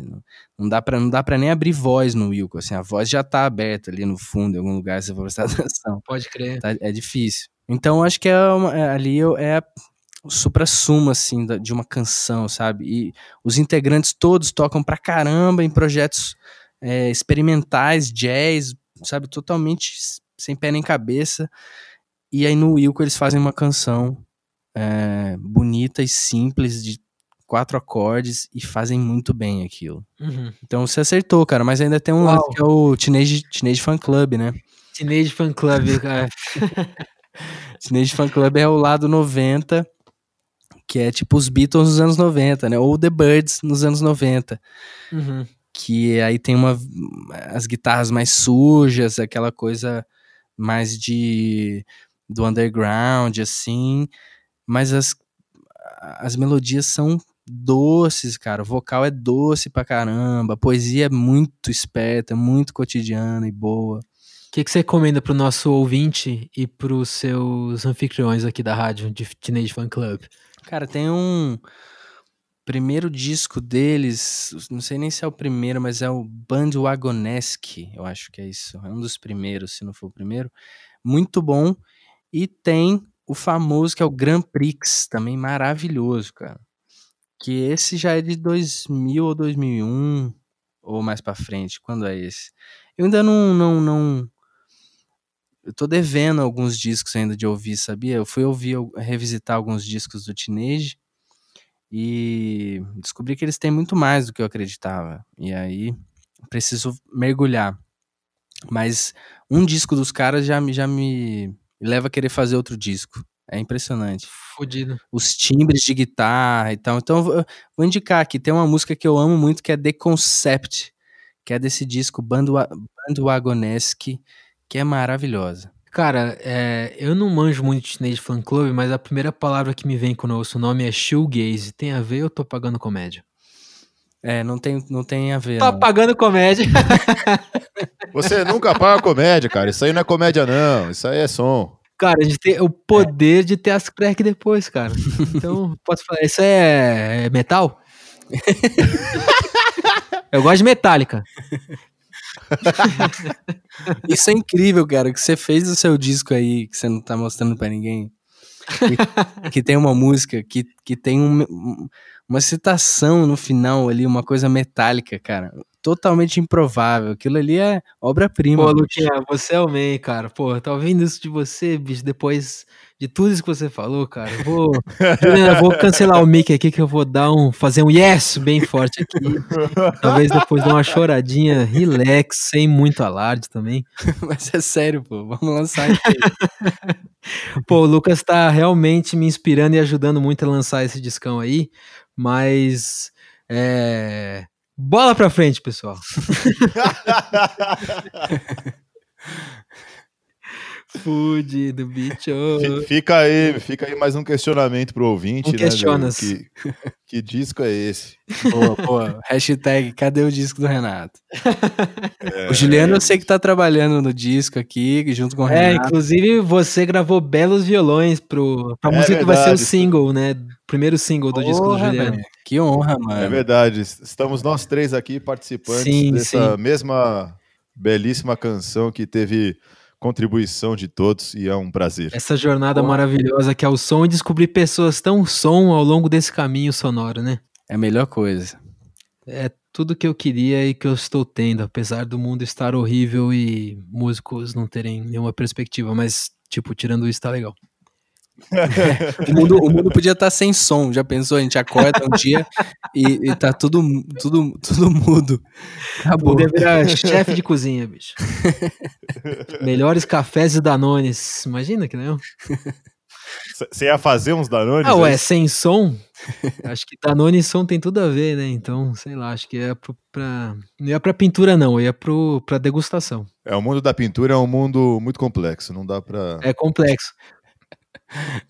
Não, dá para não dá para nem abrir voz no Wilco, assim, a voz já tá aberta ali no fundo, em algum lugar, você for prestar atenção. Pode crer. Tá, é difícil. Então, acho que é, uma, é ali é o supra-sumo, assim, de uma canção, sabe? E os integrantes todos tocam pra caramba em projetos é, experimentais, jazz, sabe, totalmente sem pé nem cabeça. E aí no Wilco eles fazem uma canção é, bonita e simples de quatro acordes e fazem muito bem aquilo. Uhum. Então você acertou, cara, mas ainda tem um lado que é o Teenage, Teenage Fan Club, né? Teenage Fan Club, cara. Teenage Fan Club é o lado 90, que é tipo os Beatles nos anos 90, né? Ou The Birds nos anos 90. Uhum que aí tem uma as guitarras mais sujas, aquela coisa mais de do underground assim, mas as as melodias são doces, cara. O vocal é doce pra caramba. A poesia é muito esperta, muito cotidiana e boa. O que, que você recomenda pro nosso ouvinte e pros seus anfitriões aqui da rádio de Teenage Fan Club? Cara, tem um primeiro disco deles, não sei nem se é o primeiro, mas é o Bandwagonesque, eu acho que é isso. É um dos primeiros, se não for o primeiro. Muito bom. E tem o famoso que é o Grand Prix, também maravilhoso, cara. Que esse já é de 2000 ou 2001 ou mais para frente. Quando é esse? Eu ainda não não não eu tô devendo alguns discos ainda de ouvir, sabia? Eu fui ouvir, revisitar alguns discos do Teenage e descobri que eles têm muito mais do que eu acreditava. E aí preciso mergulhar. Mas um disco dos caras já, já me leva a querer fazer outro disco. É impressionante. Fodido. Os timbres de guitarra e tal. Então, vou, vou indicar aqui. Tem uma música que eu amo muito que é The Concept, que é desse disco Bandwagonesque, que é maravilhosa. Cara, é, eu não manjo muito de Teenage Fan Club, mas a primeira palavra que me vem quando eu ouço o nome é shoegaze. Tem a ver ou eu tô pagando comédia? É, não tem, não tem a ver. Tô não. pagando comédia. Você nunca paga comédia, cara. Isso aí não é comédia, não. Isso aí é som. Cara, a gente tem o poder de ter as crack depois, cara. Então, posso falar, isso é, é metal? eu gosto de metálica. Isso é incrível, cara, que você fez o seu disco aí, que você não tá mostrando pra ninguém. Que, que tem uma música que, que tem um, uma citação no final ali, uma coisa metálica, cara. Totalmente improvável. Aquilo ali é obra-prima. Pô. Luquinha, você é o man, cara. Pô, tá ouvindo isso de você, bicho, depois de tudo isso que você falou, cara. Eu Vou, Juliana, eu vou cancelar o mic aqui que eu vou dar um, fazer um yes bem forte aqui. Talvez depois dar uma choradinha, relax, sem muito alarde também. Mas é sério, pô. Vamos lançar isso aí. Pô, o Lucas tá realmente me inspirando e ajudando muito a lançar esse discão aí, mas é... bola pra frente, pessoal. Fudido, bicho. Fi- Fica aí, fica aí mais um questionamento pro ouvinte, Um né? questionas. Que, que disco é esse? Boa, boa. Hashtag, cadê o disco do Renato? É, O Juliano eu sei que tá trabalhando no disco aqui, junto com o É, Renato. inclusive você gravou belos violões pro, pra É música que vai ser o verdade. single, né? Primeiro single do disco do Juliano. velho. Que honra, É mano. verdade. Estamos nós três aqui participantes Sim, dessa sim. mesma belíssima canção que teve contribuição de todos e é um prazer. Essa jornada maravilhosa que é o som e descobrir pessoas tão som ao longo desse caminho sonoro, né? É a melhor coisa. É tudo que eu queria e que eu estou tendo, apesar do mundo estar horrível e músicos não terem nenhuma perspectiva, mas, tipo, tirando isso, tá legal. O mundo, o mundo podia estar sem som. Já pensou? A gente acorda um dia e, e tá tudo, tudo, tudo mudo. Acabou. Poder virar chefe de cozinha, bicho. Melhores cafés e danones. Imagina que não. Você ia fazer uns Danones? Ah, ué, aí? sem som? Acho que Danone e som tem tudo a ver, né? Então, sei lá, acho que é pra. Não ia pra pintura, não, ia pro, pra degustação. É, o mundo da pintura é um mundo muito complexo, não dá pra... É complexo.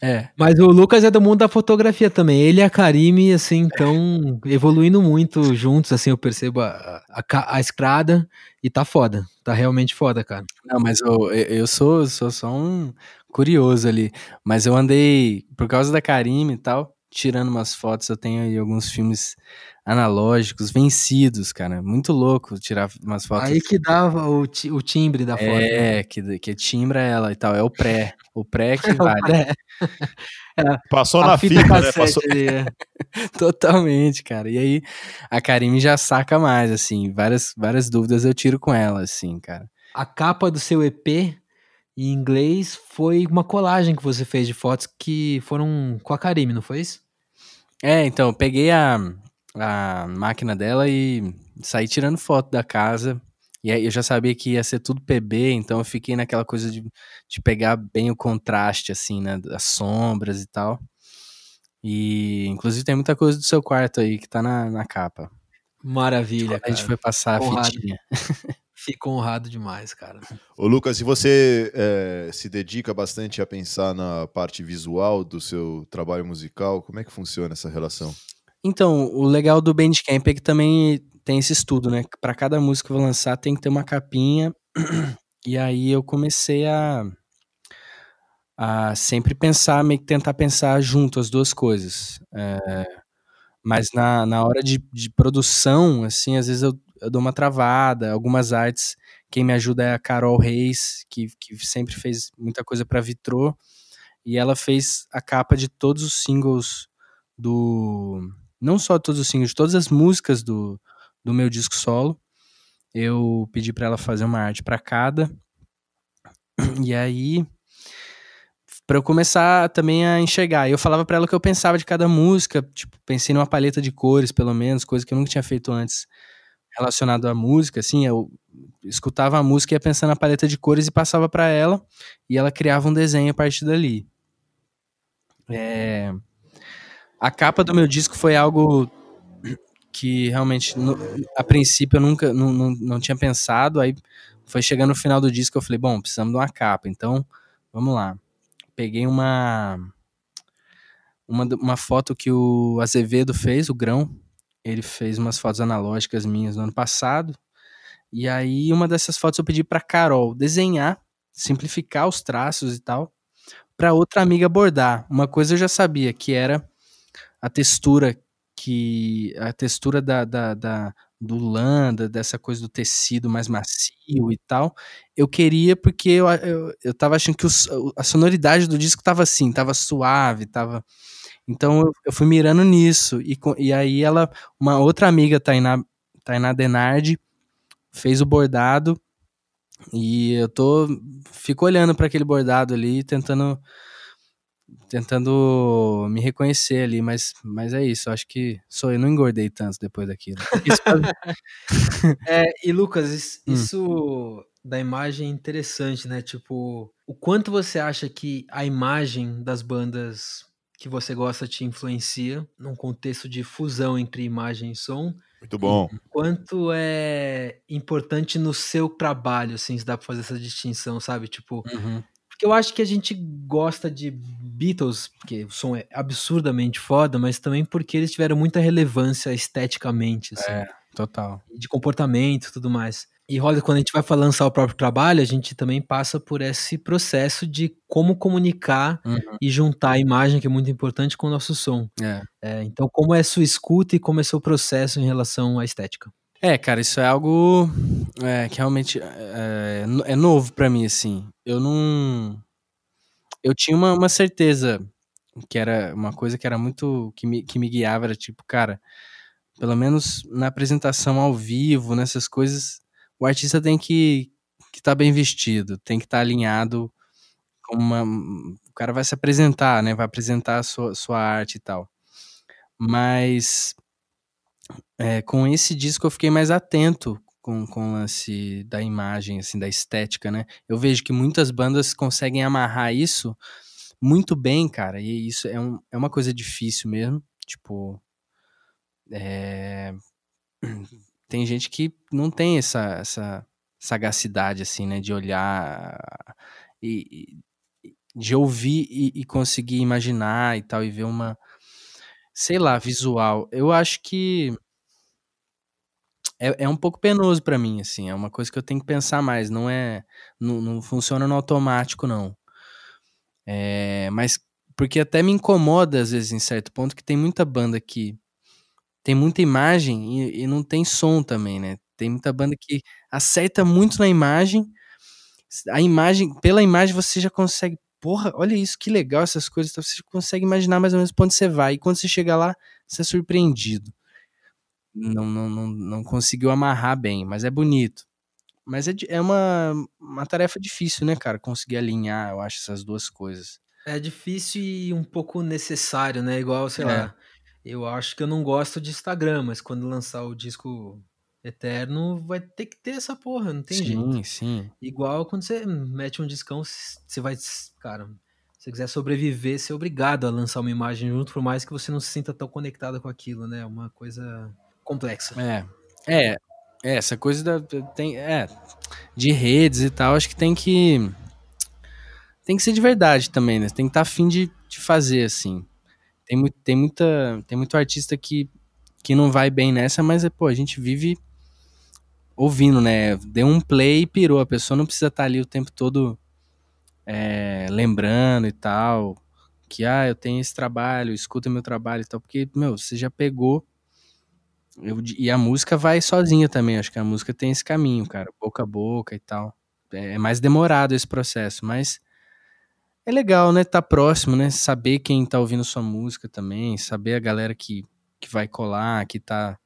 É. Mas o Lucas é do mundo da fotografia também. Ele e a Karime, assim, estão evoluindo muito juntos, assim, eu percebo a, a, a estrada e tá foda. Tá realmente foda, cara. Não, mas eu, eu eu sou, sou só um curioso ali. Mas eu andei, por causa da Karime e tal, tirando umas fotos. Eu tenho aí alguns filmes analógicos vencidos, cara. Muito louco tirar umas fotos. Aí que dava o, ti- o timbre da foto. né? É, que, que timbra ela e tal. É o pré. O pré que O vale. pré. Passou A na fita fita, né? Passou... ali, é. Totalmente, cara. E aí a Karime já saca mais, assim. Várias, várias dúvidas eu tiro com ela, assim, cara. A capa do seu EP em inglês foi uma colagem que você fez de fotos que foram com a Karime, não foi isso? É, então, eu peguei a, a máquina dela e saí tirando foto da casa. E aí eu já sabia que ia ser tudo PB, então eu fiquei naquela coisa de, de pegar bem o contraste, assim, né? Das sombras e tal. E, inclusive, tem muita coisa do seu quarto aí que tá na, na capa. Maravilha, a gente cara. foi passar a Honrado. fitinha. Fico honrado demais, cara. Ô Lucas, e você é, se dedica bastante a pensar na parte visual do seu trabalho musical? Como é que funciona essa relação? Então, o legal do Bandcamp é que também tem esse estudo, né? Para cada música que eu vou lançar tem que ter uma capinha. E aí eu comecei a, a sempre pensar, meio que tentar pensar junto as duas coisas. É, mas na, na hora de, de produção, assim, às vezes eu, eu dou uma travada. Algumas artes, quem me ajuda é a Carol Reis, que, que sempre fez muita coisa para Vitrô. E ela fez a capa de todos os singles do. Não só todos os singles, todas as músicas do, do meu disco solo. Eu pedi para ela fazer uma arte para cada. E aí para eu começar também a enxergar. Eu falava para ela o que eu pensava de cada música, tipo, pensei numa paleta de cores, pelo menos, coisa que eu nunca tinha feito antes relacionado à música, assim, eu escutava a música e ia pensando na paleta de cores e passava para ela e ela criava um desenho a partir dali. É... A capa do meu disco foi algo que realmente, no, a princípio, eu nunca não, não, não tinha pensado. Aí foi chegando no final do disco, eu falei, bom, precisamos de uma capa, então vamos lá. Peguei uma, uma, uma foto que o Azevedo fez, o Grão. Ele fez umas fotos analógicas minhas no ano passado. E aí, uma dessas fotos eu pedi para Carol desenhar, simplificar os traços e tal, para outra amiga bordar. Uma coisa eu já sabia, que era a textura que a textura da, da, da do lã, dessa coisa do tecido mais macio e tal, eu queria porque eu, eu, eu tava achando que os, a sonoridade do disco tava assim, tava suave, tava... Então eu, eu fui mirando nisso, e, e aí ela, uma outra amiga, Tainá, Tainá Denardi, fez o bordado, e eu tô, fico olhando para aquele bordado ali, tentando tentando me reconhecer ali, mas, mas é isso, acho que sou eu, não engordei tanto depois daquilo. é, e Lucas, hum. isso, hum. da imagem é interessante, né? Tipo, o quanto você acha que a imagem das bandas que você gosta te influencia num contexto de fusão entre imagem e som? Muito bom. Quanto é importante no seu trabalho, assim, se dá pra fazer essa distinção, sabe? Tipo, uhum. Eu acho que a gente gosta de Beatles, porque o som é absurdamente foda, mas também porque eles tiveram muita relevância esteticamente, assim. É, total. De comportamento e tudo mais. E rola, quando a gente vai lançar o próprio trabalho, a gente também passa por esse processo de como comunicar uhum. e juntar a imagem, que é muito importante, com o nosso som. É. É, então, como é sua escuta e como é seu processo em relação à estética? É, cara, isso é algo é, que realmente é, é novo para mim, assim. Eu não. Eu tinha uma, uma, certeza que era uma coisa que era muito. que me, que me guiava, era tipo, cara, pelo menos na apresentação ao vivo, nessas coisas, o artista tem que estar tá bem vestido, tem que estar tá alinhado com uma. O cara vai se apresentar, né? Vai apresentar a sua, sua arte e tal. Mas é, com esse disco eu fiquei mais atento com, com o lance da imagem, assim, da estética, né? Eu vejo que muitas bandas conseguem amarrar isso muito bem, cara, e isso é, um, é uma coisa difícil mesmo. Tipo, é... tem gente que não tem essa, essa sagacidade, assim, né, de olhar e, de ouvir e, e conseguir imaginar e tal, e ver uma, sei lá, visual. Eu acho que é, é um pouco penoso para mim, assim. É uma coisa que eu tenho que pensar mais. Não é, não, não funciona no automático, não. É, mas porque até me incomoda às vezes em certo ponto que tem muita banda que tem muita imagem e, e não tem som também, né? Tem muita banda que acerta muito na imagem. A imagem, pela imagem você já consegue porra, olha isso, que legal essas coisas. Então você consegue imaginar mais ou menos onde você vai. E quando você chega lá, você é surpreendido. Não, não, não, não conseguiu amarrar bem, mas é bonito. Mas é, é uma, uma tarefa difícil, né, cara? Conseguir alinhar, eu acho, essas duas coisas. É difícil e um pouco necessário, né? Igual, sei é. lá. Eu acho que eu não gosto de Instagram, mas quando lançar o disco Eterno vai ter que ter essa porra, não tem sim, jeito. Sim, sim. Igual quando você mete um discão, você vai, cara, se você quiser sobreviver, você é obrigado a lançar uma imagem junto, por mais que você não se sinta tão conectado com aquilo, né? É uma coisa complexa. É. É, é essa coisa da tem é de redes e tal, acho que tem que tem que ser de verdade também, né? Tem que estar tá afim de, de fazer assim. Tem, tem, muita, tem muito artista que, que não vai bem nessa, mas, pô, a gente vive ouvindo, né? Deu um play e pirou. A pessoa não precisa estar ali o tempo todo é, lembrando e tal. Que, ah, eu tenho esse trabalho, escuta meu trabalho e tal. Porque, meu, você já pegou. Eu e a música vai sozinha também. Acho que a música tem esse caminho, cara. Boca a boca e tal. É é mais demorado esse processo, mas é legal, né? Tá próximo, né? Saber quem tá ouvindo sua música também, saber a galera que, que vai colar, que tá,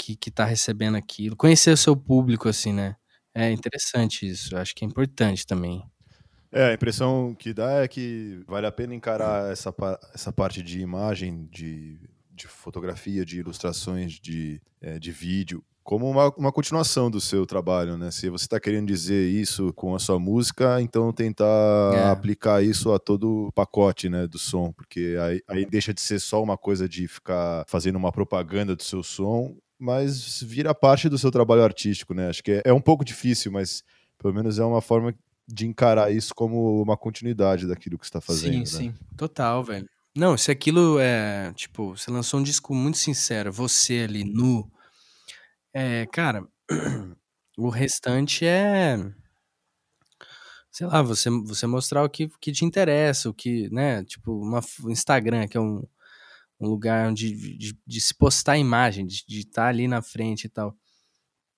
que, que tá recebendo aquilo. Conhecer o seu público, assim, né? É interessante isso. Acho que é importante também. É, a impressão que dá é que vale a pena encarar essa, essa parte de imagem, de, de fotografia, de ilustrações, de, é, de vídeo, como uma, uma continuação do seu trabalho, né? Se você está querendo dizer isso com a sua música, então tentar É. aplicar isso a todo o pacote, né, do som, porque aí, aí deixa de ser só uma coisa de ficar fazendo uma propaganda do seu som, mas vira parte do seu trabalho artístico, né? Acho que é, é um pouco difícil, mas pelo menos é uma forma de encarar isso como uma continuidade daquilo que você está fazendo. sim, né? sim. Total, velho. Não, se aquilo é, tipo, você lançou um disco muito sincero, você ali nu, é, cara, o restante é, sei lá, você, você mostrar o que, que te interessa, o que, né, tipo, uma, o Instagram, que é um, um lugar onde, de, de se postar imagem, de estar ali na frente e tal.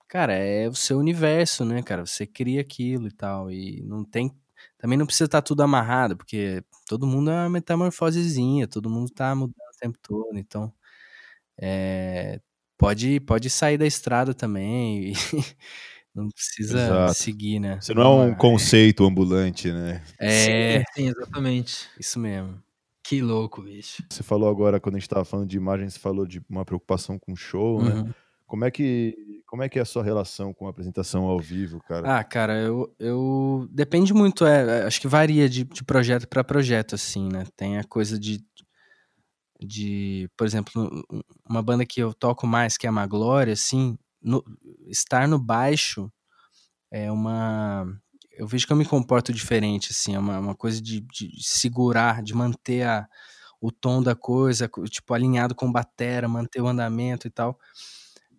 Cara, é o seu universo, né, cara? Você cria aquilo e tal, e não tem, também não precisa estar tudo amarrado, porque todo mundo é uma metamorfosezinha, todo mundo tá mudando o tempo todo, então é, pode, pode sair da estrada também e não precisa Exato. seguir, né? Você não é um conceito ambulante, né? É, Sim, sim, exatamente. isso mesmo. Que louco, bicho. Você falou agora, quando a gente estava falando de imagem, você falou de uma preocupação com show, né? Uhum. Como é, que, como é que é a sua relação com a apresentação ao vivo, cara? Ah, cara, eu, eu depende muito, é, é, acho que varia de, de projeto para projeto, assim, né? Tem a coisa de, de, por exemplo, um- uma banda que eu toco mais, que é a Maglória, assim, no- estar no baixo é uma, eu vejo que eu me comporto diferente, assim, é uma, uma coisa de, de segurar, de manter a, o tom da coisa, co- tipo, alinhado com batera, manter o andamento e tal.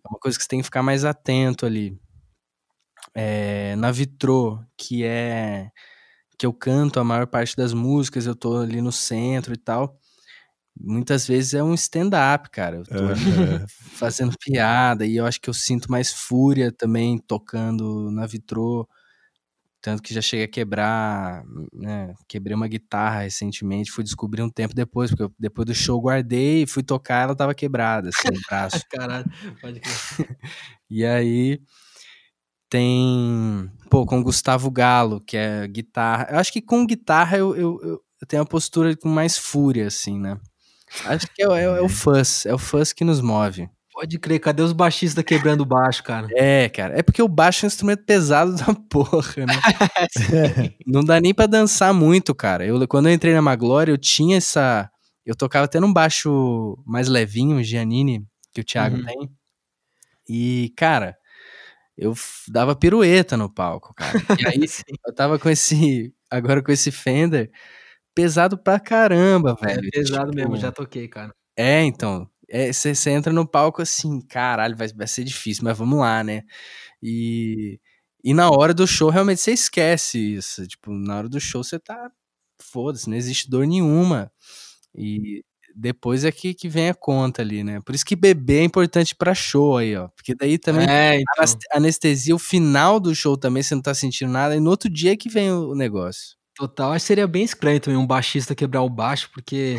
É uma coisa que você tem que ficar mais atento ali é, na Vitrô, que é que eu canto a maior parte das músicas, eu tô ali no centro e tal. Muitas vezes é um stand-up, cara. Eu tô É. fazendo piada e eu acho que eu sinto mais fúria também tocando na Vitrô. Tanto que já cheguei a quebrar, né? Quebrei uma guitarra recentemente, fui descobrir um tempo depois, porque eu, depois do show guardei e fui tocar, ela tava quebrada, assim, o braço. Caralho, pode crer. E aí tem, pô, com o Gustavo Galo, que é guitarra. Eu acho que com guitarra eu, eu, eu- eu tenho uma postura com mais fúria, assim, né? Acho que é, o- é, o- é o fuzz, é o fuzz que nos move. Pode crer, cadê os baixistas quebrando o baixo, cara? É, cara, é porque o baixo é um instrumento pesado da porra, né? Não dá nem pra dançar muito, cara. Eu, quando eu entrei na Maglória, eu tinha essa. Eu tocava até num baixo mais levinho, Giannini, que o Thiago Uhum. tem. E, cara, eu dava pirueta no palco, cara. E aí eu tava com esse. Agora com esse Fender pesado pra caramba, É velho. pesado Tipo, mesmo, já toquei, cara. É, então. Você entra no palco assim, caralho, vai, vai ser difícil, mas vamos lá, né? E, e na hora do show, realmente você esquece isso. Tipo, na hora do show você tá. Foda-se, não existe dor nenhuma. E depois é que, que vem a conta ali, né? Por isso que beber é importante pra show aí, ó. Porque daí também É, então. anestesia o final do show também, você não tá sentindo nada, e no outro dia é que vem o negócio. Total, acho que seria bem estranho também um baixista quebrar o baixo, porque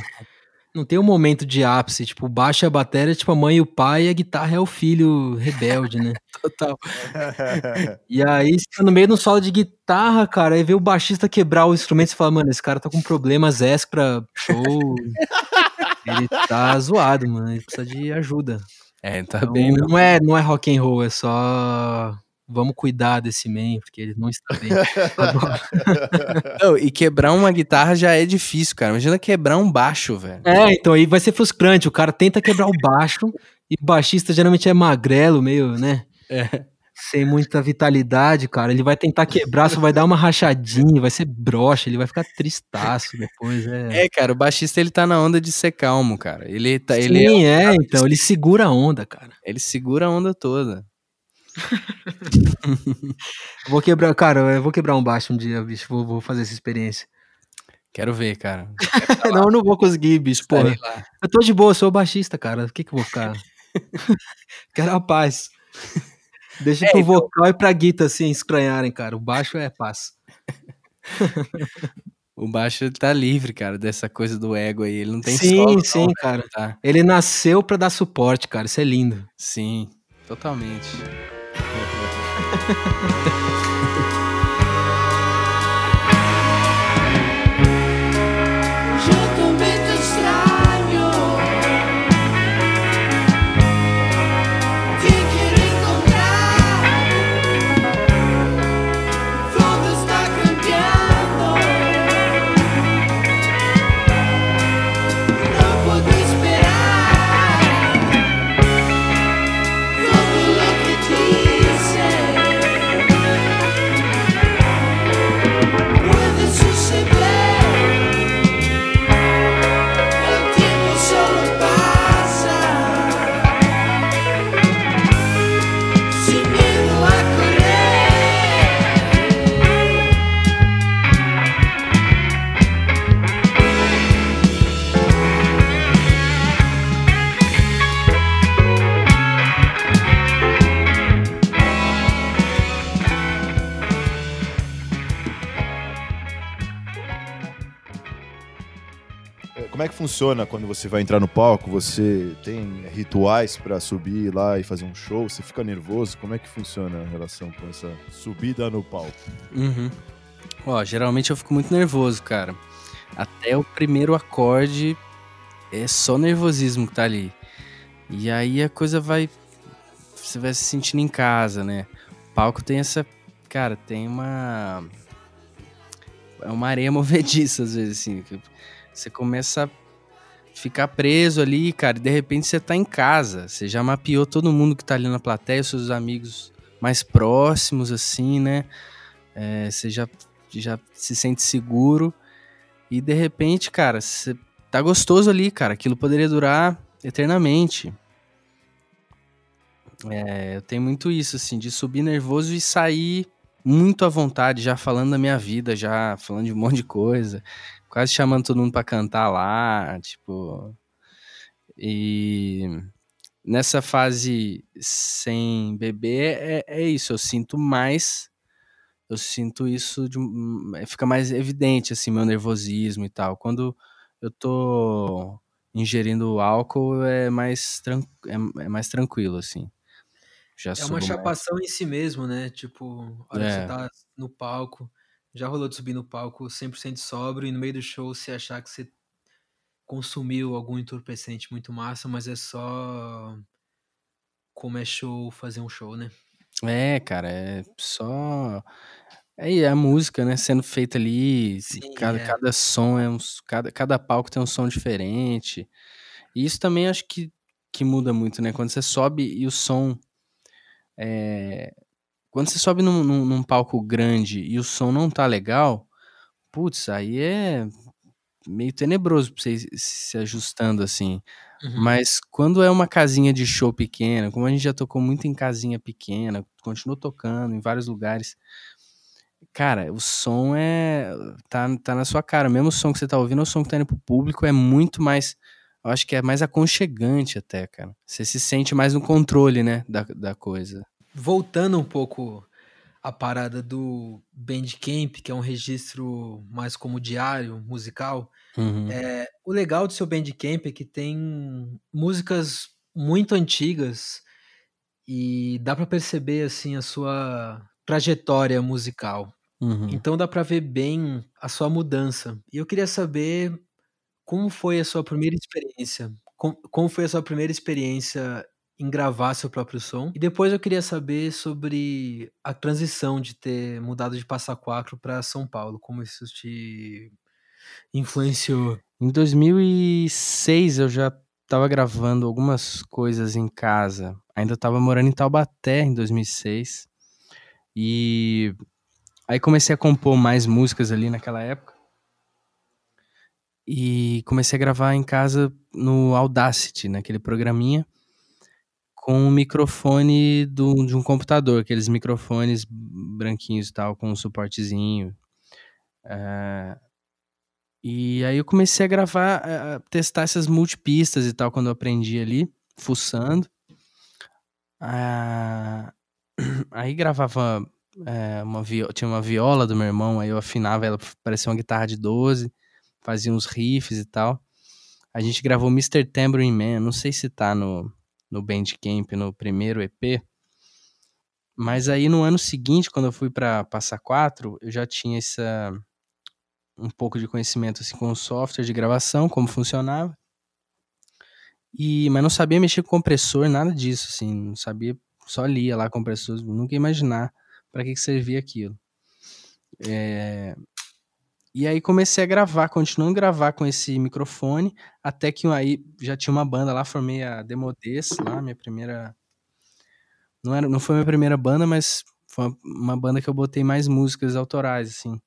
não tem um momento de ápice. Tipo, é a bateria, tipo, a mãe e o pai, e a guitarra é o filho rebelde, né? Total. E aí, você tá no meio de um solo de guitarra, cara, aí vê o baixista quebrar o instrumento e você fala, mano, esse cara tá com problemas ESC pra show. ele tá zoado, mano. Ele precisa de ajuda. É, tá Então, bem. não, é, não é rock and roll, é só. Vamos cuidar desse man, porque ele não está bem. Agora- Não, e quebrar uma guitarra já é difícil, cara. Imagina quebrar um baixo, velho. É, então aí vai ser frustrante. O cara tenta quebrar o baixo e o baixista geralmente é magrelo, meio, né? sem muita vitalidade, cara. Ele vai tentar quebrar, só vai dar uma rachadinha, vai ser broxa, ele vai ficar tristaço depois. É, É, cara, o baixista ele tá na onda de ser calmo, cara. Ele tá, Sim, ele, é, é, então, ele segura a onda, cara. ele segura a onda toda. Vou quebrar, cara, eu vou quebrar um baixo um dia, bicho. Vou, vou fazer essa experiência. Quero ver, cara. não, eu não vou conseguir, bicho, porra. Estarei lá. Eu tô de boa, sou baixista, cara. O que que eu vou ficar? Quero a paz. Deixa É, pro então- vocal e pra guita, assim, estranharem, cara. O baixo é paz. O baixo tá livre, cara, dessa coisa do ego aí. Ele não tem sim, solo, não, sim, velho, cara. Tá. Ele nasceu pra dar suporte, cara. Isso é lindo. Sim, totalmente. ha funciona quando você vai entrar no palco? Você tem rituais pra subir lá e fazer um show? Você fica nervoso? Como é que funciona a relação com essa subida no palco? Uhum. Ó, geralmente eu fico muito nervoso, cara. Até o primeiro acorde é só nervosismo que tá ali. E aí a coisa vai. Você vai se sentindo em casa, né? O palco tem essa. Cara, tem uma. É uma areia movediça, às vezes, assim. Você começa a ficar preso ali, cara, e de repente você tá em casa. Você já mapeou todo mundo que tá ali na plateia, seus amigos mais próximos, assim, né? É, você já, já se sente seguro. E de repente, cara, você tá gostoso ali, cara. Aquilo poderia durar eternamente. É, eu tenho muito isso, assim, de subir nervoso e sair muito à vontade, já falando da minha vida, já falando de um monte de coisa. Quase chamando todo mundo pra cantar lá, tipo. E nessa fase sem beber, é, é isso. Eu sinto mais eu sinto isso de, fica mais evidente assim meu nervosismo e tal. Quando eu tô ingerindo álcool é mais tran é, é mais tranquilo assim. Já É uma mais. chapação em si mesmo, né? Tipo, a hora que É. você tá no palco, já rolou de subir no palco 100% sóbrio e no meio do show você achar que você consumiu algum entorpecente muito massa, mas é só como é show fazer um show, né? É, cara, é só é a música, né, sendo feita ali, Sim, cada, é. cada som é um, cada, cada palco tem um som diferente. E isso também acho que, que muda muito, né? Quando você sobe e o som é, quando você sobe num, num, num palco grande e o som não tá legal, putz, aí é meio tenebroso pra você ir se ajustando assim. Uhum. Mas quando é uma casinha de show pequena, como a gente já tocou muito em casinha pequena, continuou tocando em vários lugares, cara, o som é. tá, tá na sua cara. Mesmo o som que você tá ouvindo, o som que tá indo pro público é muito mais. Eu acho que é mais aconchegante até, cara. Você se sente mais no controle, né, da, da coisa. Voltando um pouco à parada do Bandcamp, que é um registro mais como diário musical, Uhum. É, o legal do seu Bandcamp é que tem músicas muito antigas e dá pra perceber assim a sua trajetória musical. Uhum. Então dá pra ver bem a sua mudança. E eu queria saber como foi a sua primeira experiência, com- como foi a sua primeira experiência em gravar seu próprio som. E depois eu queria saber sobre a transição de ter mudado de Passa Quatro para São Paulo, como isso te influenciou. Em 2006 eu já tava gravando algumas coisas em casa. Ainda tava morando em Taubaté em 2006. E aí comecei a compor mais músicas ali naquela época. E comecei a gravar em casa no Audacity, naquele programinha, com um microfone do, de um computador, aqueles microfones branquinhos e tal, com um suportezinho. É, e aí eu comecei a gravar, a testar essas multipistas e tal, quando eu aprendi ali, fuçando. Ah, aí gravava é, uma viola, tinha uma viola do meu irmão, aí eu afinava ela, parecia uma guitarra de 12, fazia uns riffs e tal. A gente gravou Mr. Tambourine Man, não sei se tá no, no Bandcamp, no primeiro EP. Mas aí no ano seguinte, quando eu fui para Passa 4, eu já tinha essa um pouco de conhecimento assim, com o software de gravação, como funcionava. E, mas não sabia mexer com compressor, nada disso, assim, não sabia, só lia lá compressor, nunca ia imaginar para que, que servia aquilo. É... E aí comecei a gravar, continuando a gravar com esse microfone, até que aí já tinha uma banda lá, formei a Demodes lá, minha primeira... Não, era, não foi minha primeira banda, mas foi uma, uma banda que eu botei mais músicas autorais, assim.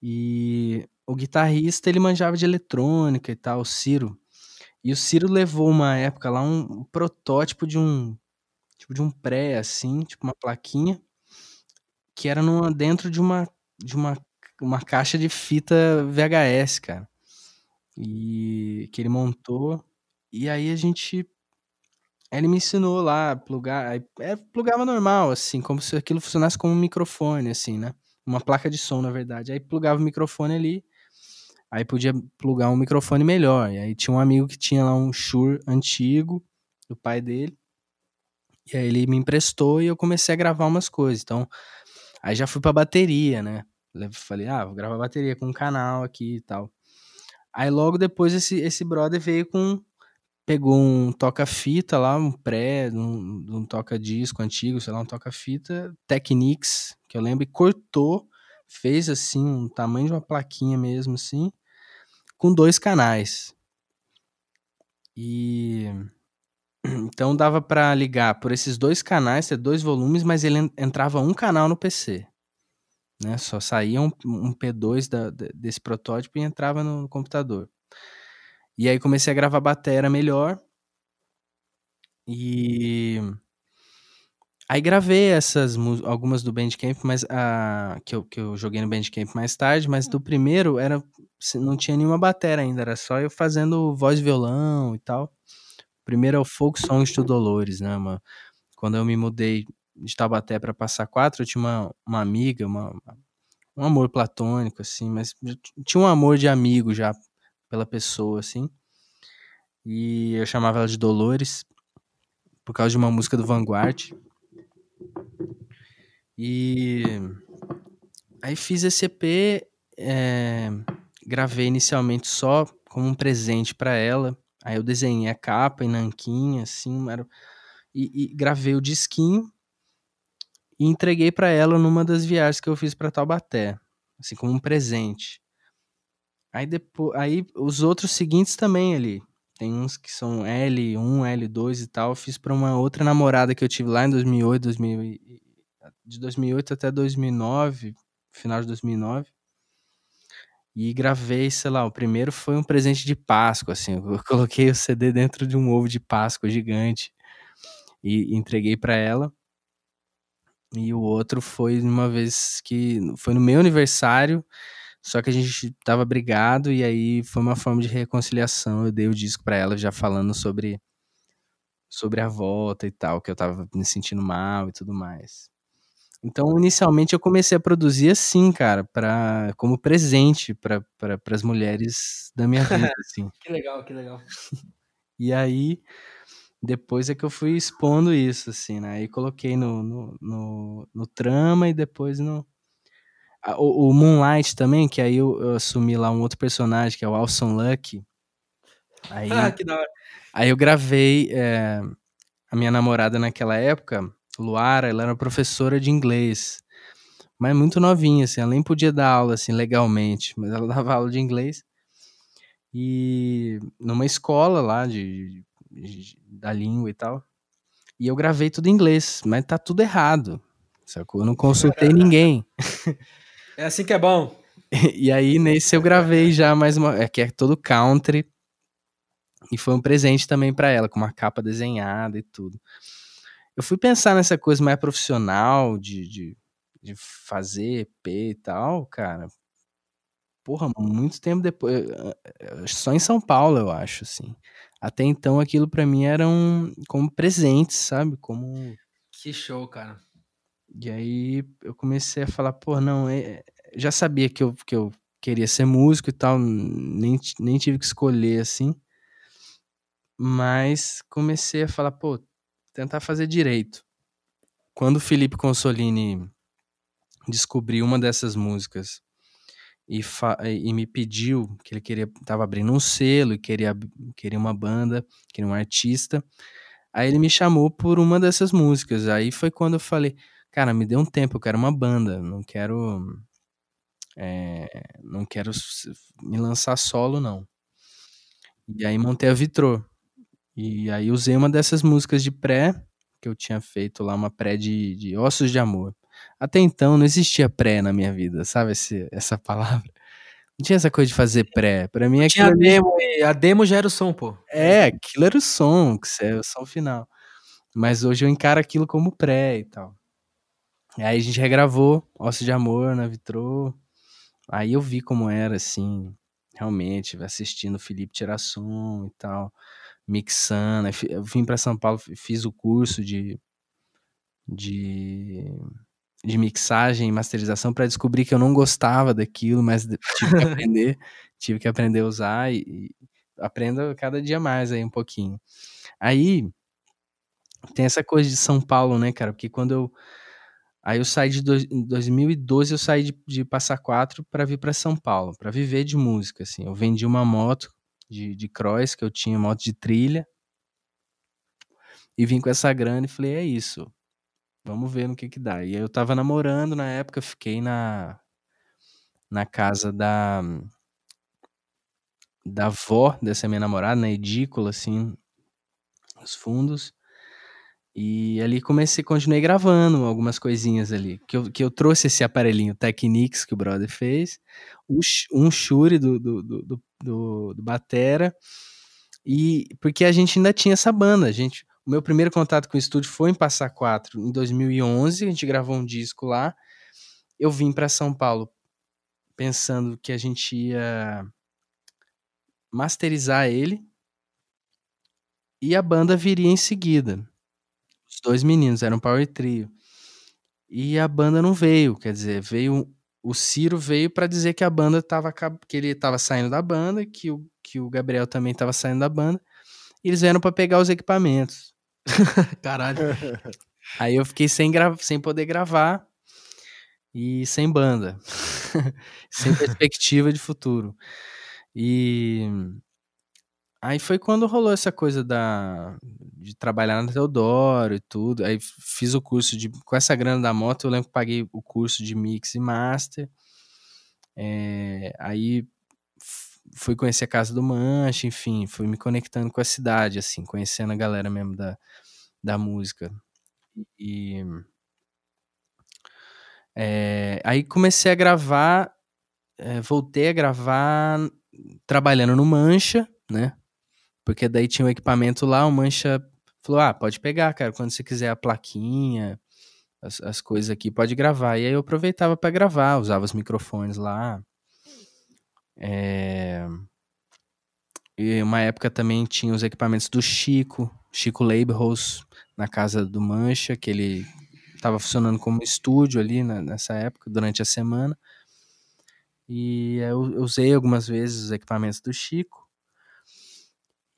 E o guitarrista, ele manjava de eletrônica e tal, o Ciro. E o Ciro levou uma época lá um, um protótipo de um tipo de um pré assim, tipo uma plaquinha que era numa, dentro de uma de uma uma caixa de fita VHS, cara. E que ele montou e aí a gente ele me ensinou lá a plugar, é, plugava normal assim, como se aquilo funcionasse como um microfone assim, né? uma placa de som, na verdade. Aí plugava o microfone ali, aí podia plugar um microfone melhor. E aí tinha um amigo que tinha lá um Shure antigo, do pai dele. E aí ele me emprestou e eu comecei a gravar umas coisas. Então, aí já fui pra bateria, né? Falei, ah, vou gravar bateria com um canal aqui e tal. Aí logo depois esse, esse brother veio com. Pegou um toca-fita lá, um pré, um, um toca-disco antigo, sei lá, um toca-fita, Technics, que eu lembro, e cortou, fez assim, um tamanho de uma plaquinha mesmo, assim, com dois canais. E então dava para ligar por esses dois canais, ter dois volumes, mas ele entrava um canal no PC. Né? Só saía um, um P2 da, desse protótipo e entrava no computador. E aí comecei a gravar bateria melhor. E Aí gravei essas algumas do Bandcamp, mas a que eu, que eu joguei no Bandcamp mais tarde, mas do primeiro era não tinha nenhuma bateria ainda, era só eu fazendo voz violão e tal. O primeiro é o Folk Songs to Dolores, né, mano? Quando eu me mudei de Taubaté para Passar Quatro, eu tinha uma, uma amiga, uma, um amor platônico, assim, mas tinha um amor de amigo já pela pessoa, assim. E eu chamava ela de Dolores por causa de uma música do Vanguard. E aí fiz esse EP, é, gravei inicialmente só como um presente para ela. Aí eu desenhei a capa em nanquim, assim, era, e, e gravei o disquinho e entreguei para ela numa das viagens que eu fiz para Taubaté, assim como um presente. Aí depois, aí os outros seguintes também ali. Tem uns que são L1, L2 e tal. Eu fiz para uma outra namorada que eu tive lá em 2008, 2000, de 2008 até 2009, final de 2009. E gravei, sei lá, o primeiro foi um presente de Páscoa, assim. Eu coloquei o CD dentro de um ovo de Páscoa gigante e entreguei para ela. E o outro foi uma vez que foi no meu aniversário, só que a gente tava brigado e aí foi uma forma de reconciliação. Eu dei o disco para ela já falando sobre sobre a volta e tal, que eu tava me sentindo mal e tudo mais. Então, inicialmente eu comecei a produzir assim, cara, para como presente para pra, as mulheres da minha vida, assim. que legal, que legal. e aí, depois é que eu fui expondo isso, assim, né? Aí coloquei no, no, no, no trama e depois no. O, o, Moonlight também, que aí eu, eu, assumi lá um outro personagem, que é o Alson Lucky. Aí, ah, que da hora. Aí eu gravei é, a minha namorada naquela época Luara, ela era professora de inglês, mas muito novinha, assim, ela nem podia dar aula, assim, legalmente, mas ela dava aula de inglês. e numa escola lá de, de- da língua e tal. E eu gravei tudo em inglês, mas tá tudo errado. Sacou? Eu não consultei ninguém. É assim que é bom. E aí, nesse eu gravei já mais uma. É que é todo country. E foi um presente também pra ela, com uma capa desenhada e tudo. Eu fui pensar nessa coisa mais profissional, de, de, de fazer EP e tal, cara. Porra, muito tempo depois. eh, eh, Só em São Paulo, eu acho, assim. Até então aquilo pra mim era um. como presente, sabe? Como. Que show, cara. E aí eu comecei a falar, pô, não, é- já sabia que eu, que eu queria ser músico e tal, nem, nem tive que escolher assim. Mas comecei a falar, pô, tentar fazer direito. Quando o Felipe Consolini descobriu uma dessas músicas e, e me pediu que ele queria, tava abrindo um selo e queria, queria uma banda, queria um artista. Aí ele me chamou por uma dessas músicas. Aí foi quando eu falei, cara, me dê um tempo, eu quero uma banda, não quero. é, não quero me lançar solo, não. E aí montei a Vitrô. E aí usei uma dessas músicas de pré, que eu tinha feito lá, uma pré de, de Ossos de Amor. Até então não existia pré na minha vida, sabe esse- essa palavra? Não tinha essa coisa de fazer pré. Pra mim Tinha aquilo a demo e a demo já era o som, pô. é, aquilo era o som, que é o som final. Mas hoje eu encaro aquilo como pré e tal. E aí a gente regravou Ossos de Amor na Vitrô. Aí eu vi como era, assim, realmente, assistindo o Felipe tirar som e tal, mixando. Eu vim pra São Paulo, fi- fiz o curso de, de, de mixagem e masterização para descobrir que eu não gostava daquilo, mas tive que aprender, tive que aprender a usar e, e aprendo cada dia mais aí um pouquinho. Aí tem essa coisa de São Paulo, né, cara? Porque quando eu aí eu saí de dois, em 2012 eu saí de, de Passa Quatro para vir para São Paulo, para viver de música, assim. Eu vendi uma moto de, de cross que eu tinha, moto de trilha, e vim com essa grana e falei, é isso. Vamos ver no que que dá. E eu tava namorando na época, fiquei na na casa da da avó dessa minha namorada, na edícula, assim, os fundos. E ali comecei, continuei gravando algumas coisinhas ali. Que eu, que eu trouxe esse aparelhinho Technics que o brother fez, um Shure do, do, do, do, do- do Batera, e porque a gente ainda tinha essa banda. A gente, o meu primeiro contato com o estúdio foi em Passa Quatro, em 2011, a gente gravou um disco lá. Eu vim para São Paulo pensando que a gente ia masterizar ele e a banda viria em seguida. Os dois meninos eram power trio. E a banda não veio, quer dizer, veio o Ciro veio pra dizer que a banda tava que ele tava saindo da banda, que o, que o Gabriel também tava saindo da banda. E eles vieram pra pegar os equipamentos. Caralho. Aí eu fiquei sem, gra- sem poder gravar e sem banda. sem perspectiva de futuro. E aí foi quando rolou essa coisa da de trabalhar na Teodoro e tudo. Aí fiz o curso de com essa grana da moto, eu lembro que paguei o curso de mix e master. É, aí fui conhecer a casa do Mancha, enfim, fui me conectando com a cidade, assim, conhecendo a galera mesmo da, da música. E é, aí comecei a gravar, é, voltei a gravar trabalhando no Mancha, né? Porque daí tinha um equipamento lá, o Mancha falou: ah, pode pegar, cara, quando você quiser a plaquinha, as, as coisas aqui, pode gravar. E aí eu aproveitava para gravar, usava os microfones lá. É... E uma época também tinha os equipamentos do Chico, Chico Labels, na casa do Mancha, que ele estava funcionando como estúdio ali na- nessa época, durante a semana. E eu eu usei algumas vezes os equipamentos do Chico.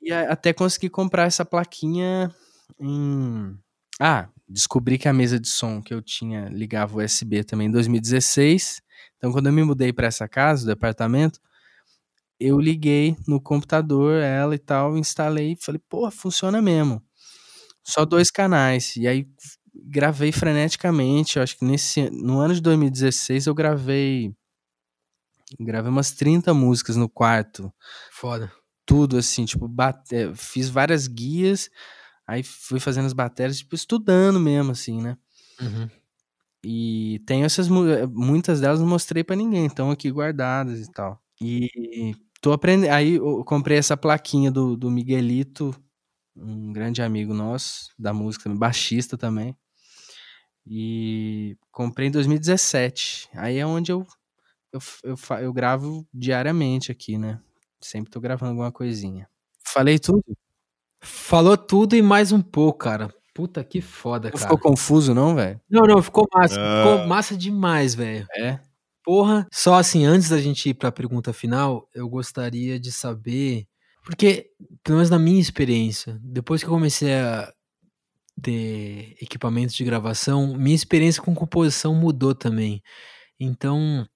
E a- até consegui comprar essa plaquinha em. Ah, descobri que a mesa de som que eu tinha ligava USB também em 2016. Então, quando eu me mudei para essa casa, do apartamento, eu liguei no computador ela e tal, instalei e falei, pô, funciona mesmo. Só dois canais. E aí gravei freneticamente. Eu acho que nesse no ano de 2016 eu gravei Gravei umas 30 músicas no quarto. Foda. Tudo assim, tipo, bate... fiz várias guias, aí fui fazendo as baterias, tipo, estudando mesmo, assim, né? Uhum. E tenho essas. eh, Muitas delas não mostrei pra ninguém, estão aqui guardadas e tal. E tô aprendendo. Aí eu comprei essa plaquinha do, do Miguelito, um grande amigo nosso, da música, também, baixista também. E comprei em 2017. Aí é onde eu, eu, eu, fa- eu gravo diariamente aqui, né? Sempre tô gravando alguma coisinha. Falei tudo? Falou tudo e mais um pouco, cara. Puta que foda, Não cara. ficou confuso, não, velho? Não, não, ficou massa. Ah. Ficou massa demais, velho. É. Porra, só assim, antes da gente ir pra pergunta final, eu gostaria de saber. Porque, pelo menos na minha experiência, depois que eu comecei a ter equipamentos de gravação, minha experiência com composição mudou também. Então,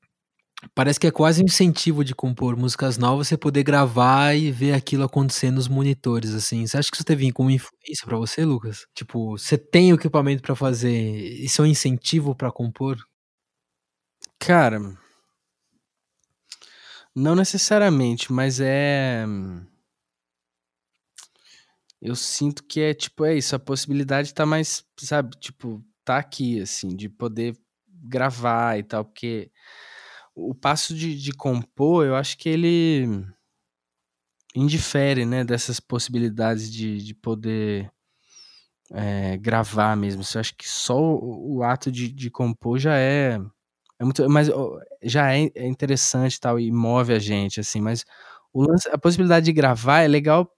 parece que é quase um incentivo de compor músicas novas você poder gravar e ver aquilo acontecer nos monitores, assim. Você acha que isso teve como influência pra você, Lucas? Tipo, você tem o equipamento pra fazer, isso é um incentivo pra compor? Cara, não necessariamente, mas é. Eu sinto que é tipo, é isso, a possibilidade tá mais, sabe, tipo, tá aqui, assim, de poder gravar e tal, porque o passo de, de compor, eu acho que ele indifere, né, dessas possibilidades de, de poder é, gravar mesmo. Eu acho que só o, o ato de, de compor já é é muito, mas já é, é interessante tal e move a gente assim, mas o lance, a possibilidade de gravar é legal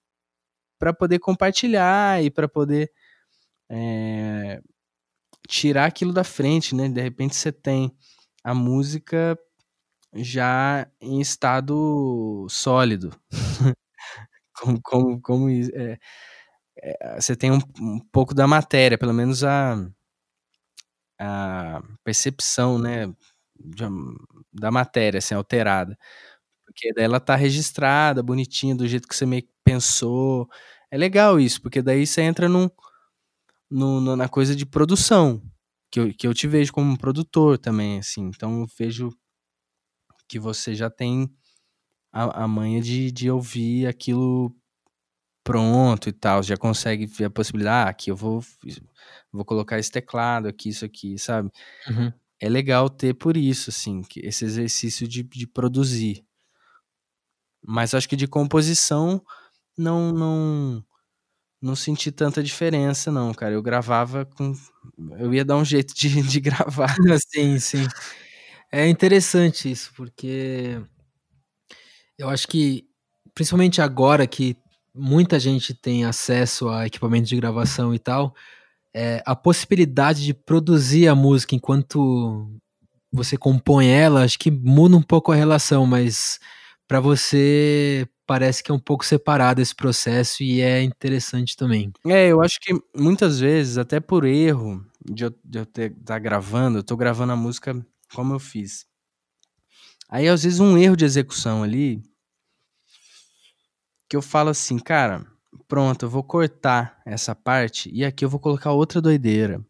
para poder compartilhar e para poder é, tirar aquilo da frente, né? De repente você tem a música já em estado sólido, como, como, como é, é, você tem um, um pouco da matéria, pelo menos a, a percepção, né, de- da matéria, assim, alterada. Porque daí ela tá registrada, bonitinha, do jeito que você meio que pensou. É legal isso, porque daí você entra num, no- na coisa de produção, que eu, que eu te vejo como produtor também, assim. Então eu vejo que você já tem a, a manha de, de ouvir aquilo pronto e tal, já consegue ver a possibilidade, ah, aqui eu vou, vou colocar esse teclado, aqui, isso aqui, sabe? Uhum. É legal ter por isso, assim, esse exercício de, de produzir. Mas acho que de composição não não não senti tanta diferença, não, cara. Eu gravava com. Eu ia dar um jeito de, de gravar. Sim, sim. É interessante isso, porque eu acho que, principalmente agora que muita gente tem acesso a equipamento de gravação e tal, é, a possibilidade de produzir a música enquanto você compõe ela, acho que muda um pouco a relação, mas para você parece que é um pouco separado esse processo e é interessante também. É, eu acho que muitas vezes, até por erro de eu, ter, tá gravando, eu tô gravando a música como eu fiz. Aí, às vezes, um erro de execução ali, que eu falo assim, cara, pronto, eu vou cortar essa parte e aqui eu vou colocar outra doideira.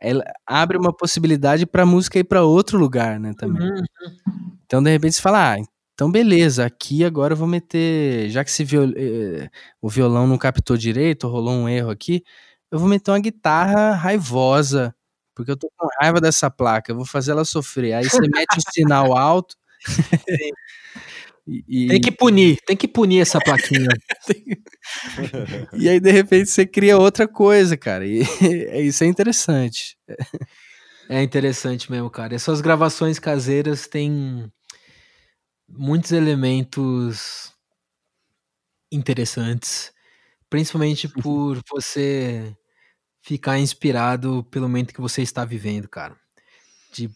Ela abre uma possibilidade pra música ir pra outro lugar, né, também. Então, de repente, você fala, ah, então beleza, aqui agora eu vou meter, já que esse viol, eh, o violão não captou direito, rolou um erro aqui, eu vou meter uma guitarra raivosa, porque eu tô com raiva dessa placa, eu vou fazer ela sofrer. Aí você mete o sinal alto. e, Tem que punir, tem que punir essa plaquinha. e aí, de repente, você cria outra coisa, cara. E isso é interessante. É interessante mesmo, cara. Essas gravações caseiras têm muitos elementos interessantes, principalmente por você ficar inspirado pelo momento que você está vivendo, cara. De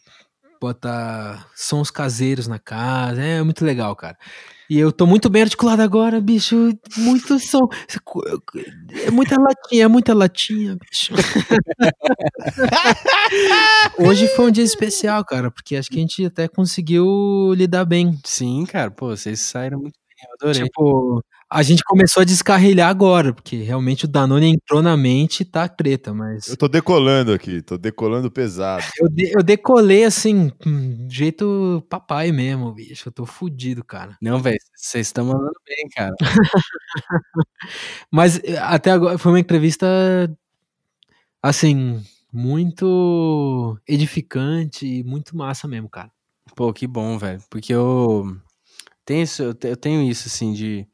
botar sons caseiros na casa, é muito legal, cara. E eu tô muito bem articulado agora, bicho. Muito som. É muita latinha, é muita latinha, bicho. Hoje foi um dia especial, cara, porque acho que a gente até conseguiu lidar bem. Sim, cara, pô, vocês saíram muito bem, eu adorei. Tipo, A gente começou a descarrilhar agora, porque realmente o Danone entrou na mente e tá treta, mas. Eu tô decolando aqui, tô decolando pesado. Eu, de- eu decolei assim, jeito papai mesmo, bicho. Eu tô fudido, cara. Não, velho, vocês estão mandando bem, cara. Mas eh, até agora foi uma entrevista, assim, muito edificante e muito massa mesmo, cara. Pô, que bom, velho. Porque eu tenho isso, eu tenho isso, assim, de,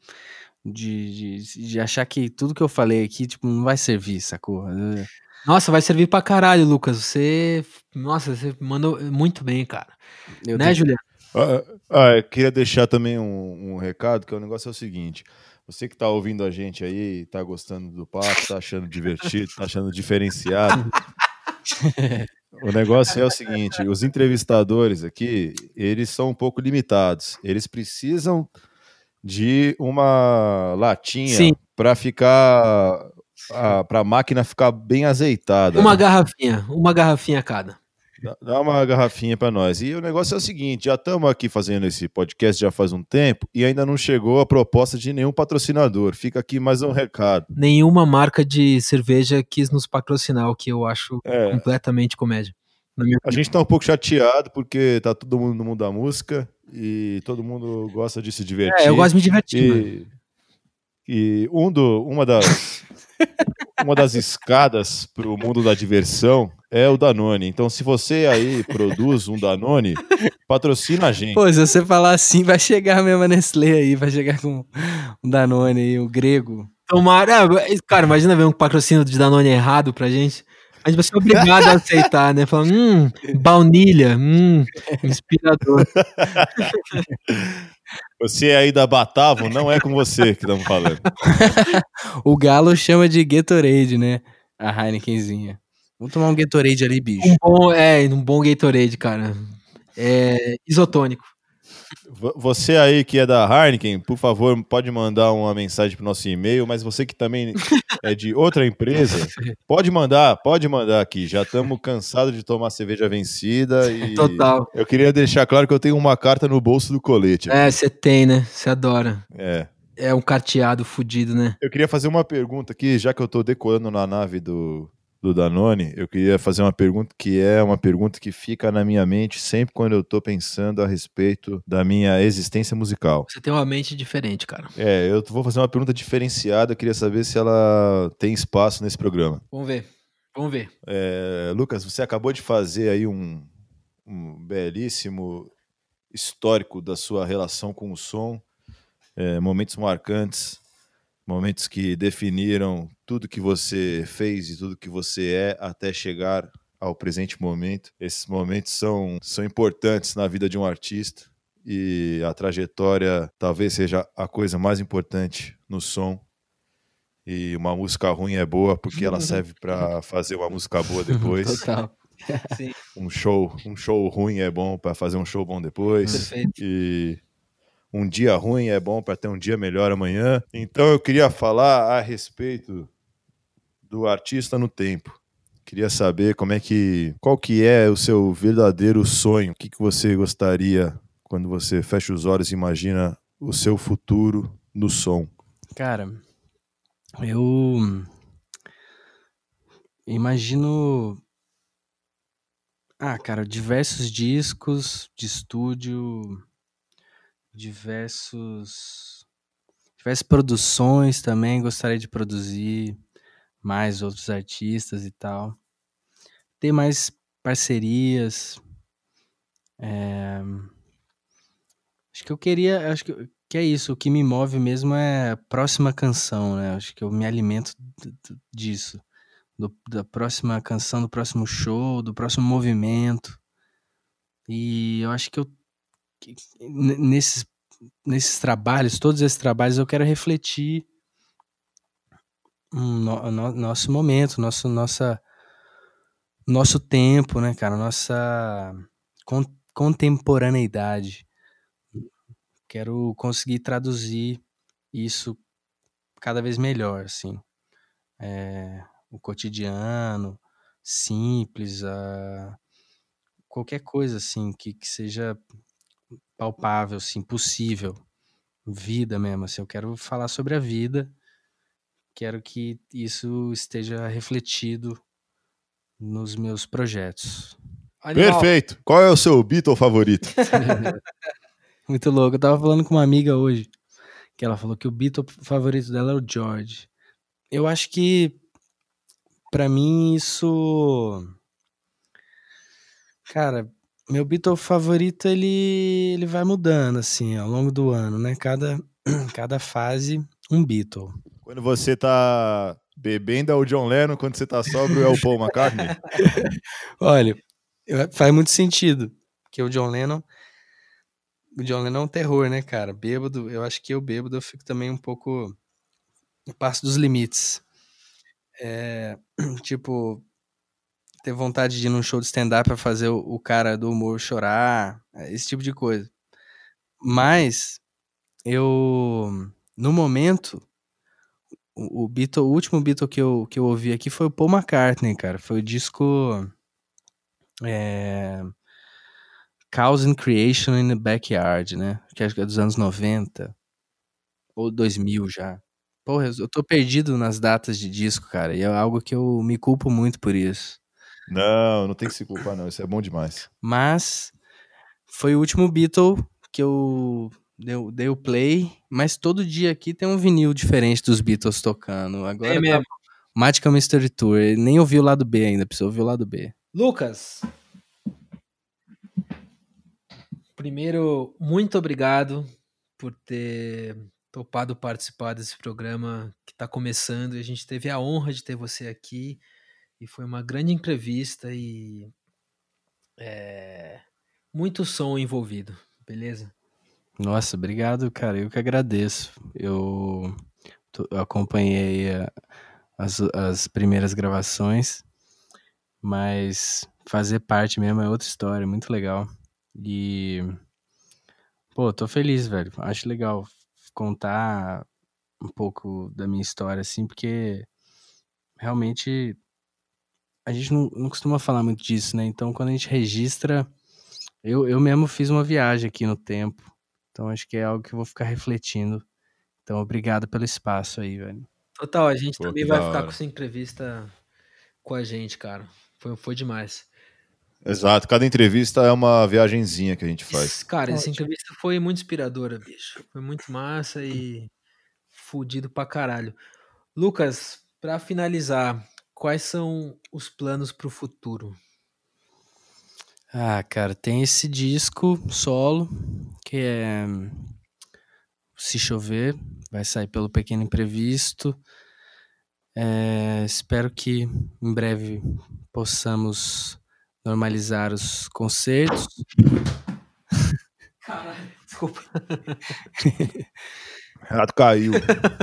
de, de, de achar que tudo que eu falei aqui, tipo, não vai servir, sacou? Eu- Nossa, vai servir pra caralho, Lucas. Você. Nossa, você mandou muito bem, cara. eu né, tenho- Juliano? Ah, ah, eu queria deixar também um, um recado, que o negócio é o seguinte. Você que tá ouvindo a gente aí, tá gostando do papo, tá achando divertido, tá achando diferenciado. O negócio é o seguinte, os entrevistadores aqui, eles são um pouco limitados. Eles precisam de uma latinha para ficar para a máquina ficar bem azeitada. Uma né? garrafinha, uma garrafinha cada. Dá- Dá uma garrafinha para nós. E o negócio é o seguinte: já estamos aqui fazendo esse podcast já faz um tempo e ainda não chegou a proposta de nenhum patrocinador. Fica aqui mais um recado. Nenhuma marca de cerveja quis nos patrocinar, o que eu acho É, completamente comédia. A gente tá um pouco chateado porque tá todo mundo no mundo da música e todo mundo gosta de se divertir. É, eu gosto de me divertir, mano. E, e um do, uma das uma das escadas para o mundo da diversão é o Danone. Então, se você aí produz um Danone, patrocina a gente. Pô, se você falar assim, vai chegar mesmo a Nestlé aí, vai chegar com um Danone aí, o grego. Tomara. ah, Cara, imagina ver um patrocínio de Danone errado pra gente. A gente vai ser obrigado a aceitar, né? Falar, hum, baunilha, hum, inspirador. Você aí da Batavo, não é com você que estamos falando. O Galo chama de Gatorade, né? A Heinekenzinha. Vamos tomar um Gatorade ali, bicho. Um bom, é, um bom Gatorade, cara. É, isotônico. Você aí que é da Heineken, por favor, pode mandar uma mensagem pro nosso e-mail, mas você que também é de outra empresa, pode mandar, pode mandar aqui. Já estamos cansados de tomar cerveja vencida e Total. eu queria deixar claro que eu tenho uma carta no bolso do colete. É, você tem, né? Você adora. É. É um carteado fudido, né? Eu queria fazer uma pergunta aqui, já que eu tô decolando na nave do, do Danone, eu queria fazer uma pergunta que é uma pergunta que fica na minha mente sempre quando eu tô pensando a respeito da minha existência musical. Você tem uma mente diferente, cara. É, eu vou fazer uma pergunta diferenciada, eu queria saber se ela tem espaço nesse programa. Vamos ver. Vamos ver. É, Lucas, você acabou de fazer aí um, um belíssimo histórico da sua relação com o som, é, momentos marcantes, momentos que definiram tudo que você fez e tudo que você é até chegar ao presente momento. Esses momentos são, são importantes na vida de um artista e a trajetória talvez seja a coisa mais importante no som. E uma música ruim é boa porque ela serve para fazer uma música boa depois. Total. um show, um show ruim é bom para fazer um show bom depois. Perfeito. E um dia ruim é bom para ter um dia melhor amanhã. Então eu queria falar a respeito do artista no tempo. Queria saber como é que, qual que é o seu verdadeiro sonho? O que, que você gostaria quando você fecha os olhos e imagina o seu futuro no som? Cara, eu imagino. Ah, cara, diversos discos de estúdio, diversos. diversas produções também. Gostaria de produzir mais outros artistas e tal. Ter mais parcerias. É, Acho que eu queria. Acho que, que é isso. O que me move mesmo é a próxima canção, né? Acho que eu me alimento disso. Do- da próxima canção, do próximo show, do próximo movimento. E eu acho que eu. Nesses, nesses trabalhos, todos esses trabalhos, eu quero refletir no- no- nosso momento, nosso, nossa, nosso tempo, né, cara? Nossa con- contemporaneidade quero conseguir traduzir isso cada vez melhor, assim. É, o cotidiano, simples, a qualquer coisa, assim, que, que seja palpável, assim, possível. vida mesmo, assim, eu quero falar sobre a vida, quero que isso esteja refletido nos meus projetos. Animal. Perfeito. Qual é o seu Beatle favorito? Muito louco. Eu tava falando com uma amiga hoje, que ela falou que o Beatle favorito dela é o George. Eu acho que, pra mim, isso. Cara, meu Beatle favorito, ele, ele vai mudando, assim, ao longo do ano, né? Cada, cada fase, um Beatle. Quando você tá bebendo é o John Lennon, quando você tá sóbrio é o Paul McCartney. Olha, faz muito sentido, porque o John Lennon. O John Lennon é um terror, né, cara? Bêbado, eu acho que eu bêbado eu fico também um pouco. Eu passo dos limites. É, tipo, ter vontade de ir num show de stand-up pra fazer o, o cara do humor chorar, é, esse tipo de coisa. Mas, eu. No momento, o, Beatle, o último Beatle que eu, que eu ouvi aqui foi o Paul McCartney, cara. Foi o disco. É, and Creation in the Backyard, né? Que acho que é dos anos 90. Ou 2000 já. Porra, eu tô perdido nas datas de disco, cara. E é algo que eu me culpo muito por isso. Não, não tem que se culpar, não. Isso é bom demais. Mas foi o último Beatle que eu dei, o- dei o play. Mas todo dia aqui tem um vinil diferente dos Beatles tocando. Agora É tá mesmo. Magical Mystery Tour. Nem ouvi o lado B ainda, precisa ouvir o lado B. Lucas. Primeiro, muito obrigado por ter topado participar desse programa que está começando. E a gente teve a honra de ter você aqui. E foi uma grande entrevista e é, muito som envolvido, beleza? Nossa, obrigado, cara. Eu que agradeço. Eu, tô- eu acompanhei a- as, as primeiras gravações, mas fazer parte mesmo é outra história, muito legal. E, pô, tô feliz, velho. Acho legal contar um pouco da minha história, assim, porque realmente a gente não, não costuma falar muito disso, né? Então, quando a gente registra, eu, eu mesmo fiz uma viagem aqui no tempo. Então acho que é algo que eu vou ficar refletindo. Então obrigado pelo espaço aí, velho. Total, a gente Pô, também vai ficar com essa entrevista com a gente, cara. Foi, foi demais. Exato. Cada entrevista é uma viagenzinha que a gente faz. Esse- Cara, essa Ótimo. entrevista foi muito inspiradora, bicho. Foi muito massa e fudido pra caralho. Lucas, pra finalizar, quais são os planos pro futuro? Ah, cara, tem esse disco solo que é Se Chover, vai sair pelo Pequeno Imprevisto. É, espero que em breve possamos normalizar os concertos. Caralho, desculpa. Renato caiu.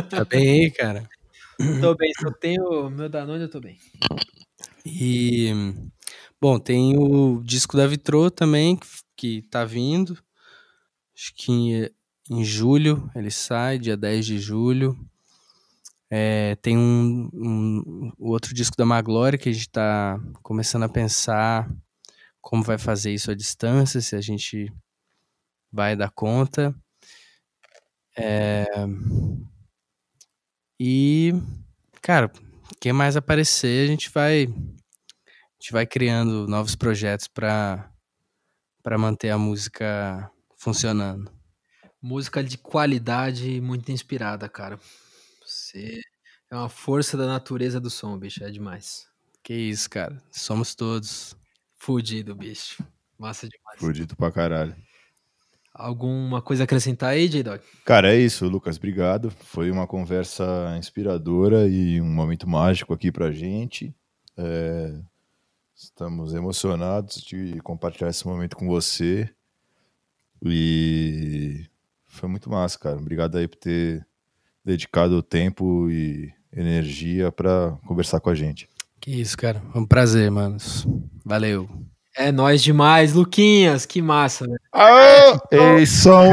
Tá bem aí, cara? Tô bem, se eu tenho meu Danone, eu tô bem. E, bom, tem o disco da Vitrô também, que, tá vindo. Acho que em, em julho ele sai, dia 10 de julho. É, tem um, um- outro disco da Maglória que a gente tá começando a pensar como vai fazer isso à distância, se a gente vai dar conta. É, e, cara, quem mais aparecer, a gente vai a gente vai criando novos projetos para para manter a música funcionando. Música de qualidade e muito inspirada, cara. Você é uma força da natureza do som, bicho. É demais. Que isso, cara. Somos todos. Fudido, bicho. Massa demais. Fudido pra caralho. Alguma coisa a acrescentar aí, J-Dog? Cara, é isso, Lucas. Obrigado. Foi uma conversa inspiradora e um momento mágico aqui pra gente. É, Estamos emocionados de compartilhar esse momento com você. E foi muito massa, cara. Obrigado aí por ter dedicado tempo e energia pra conversar com a gente. Que isso, cara. Foi um prazer, manos. Valeu. É nóis demais, Luquinhas. Que massa, velho. Ei, som!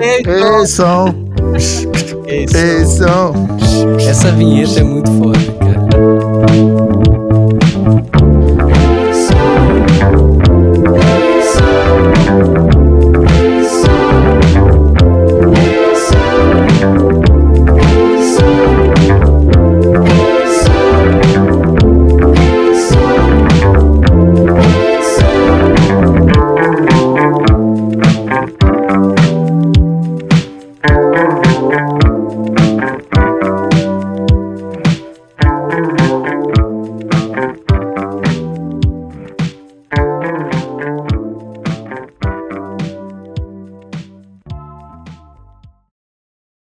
Ei, som! Ei, som! Essa vinheta é muito foda, cara.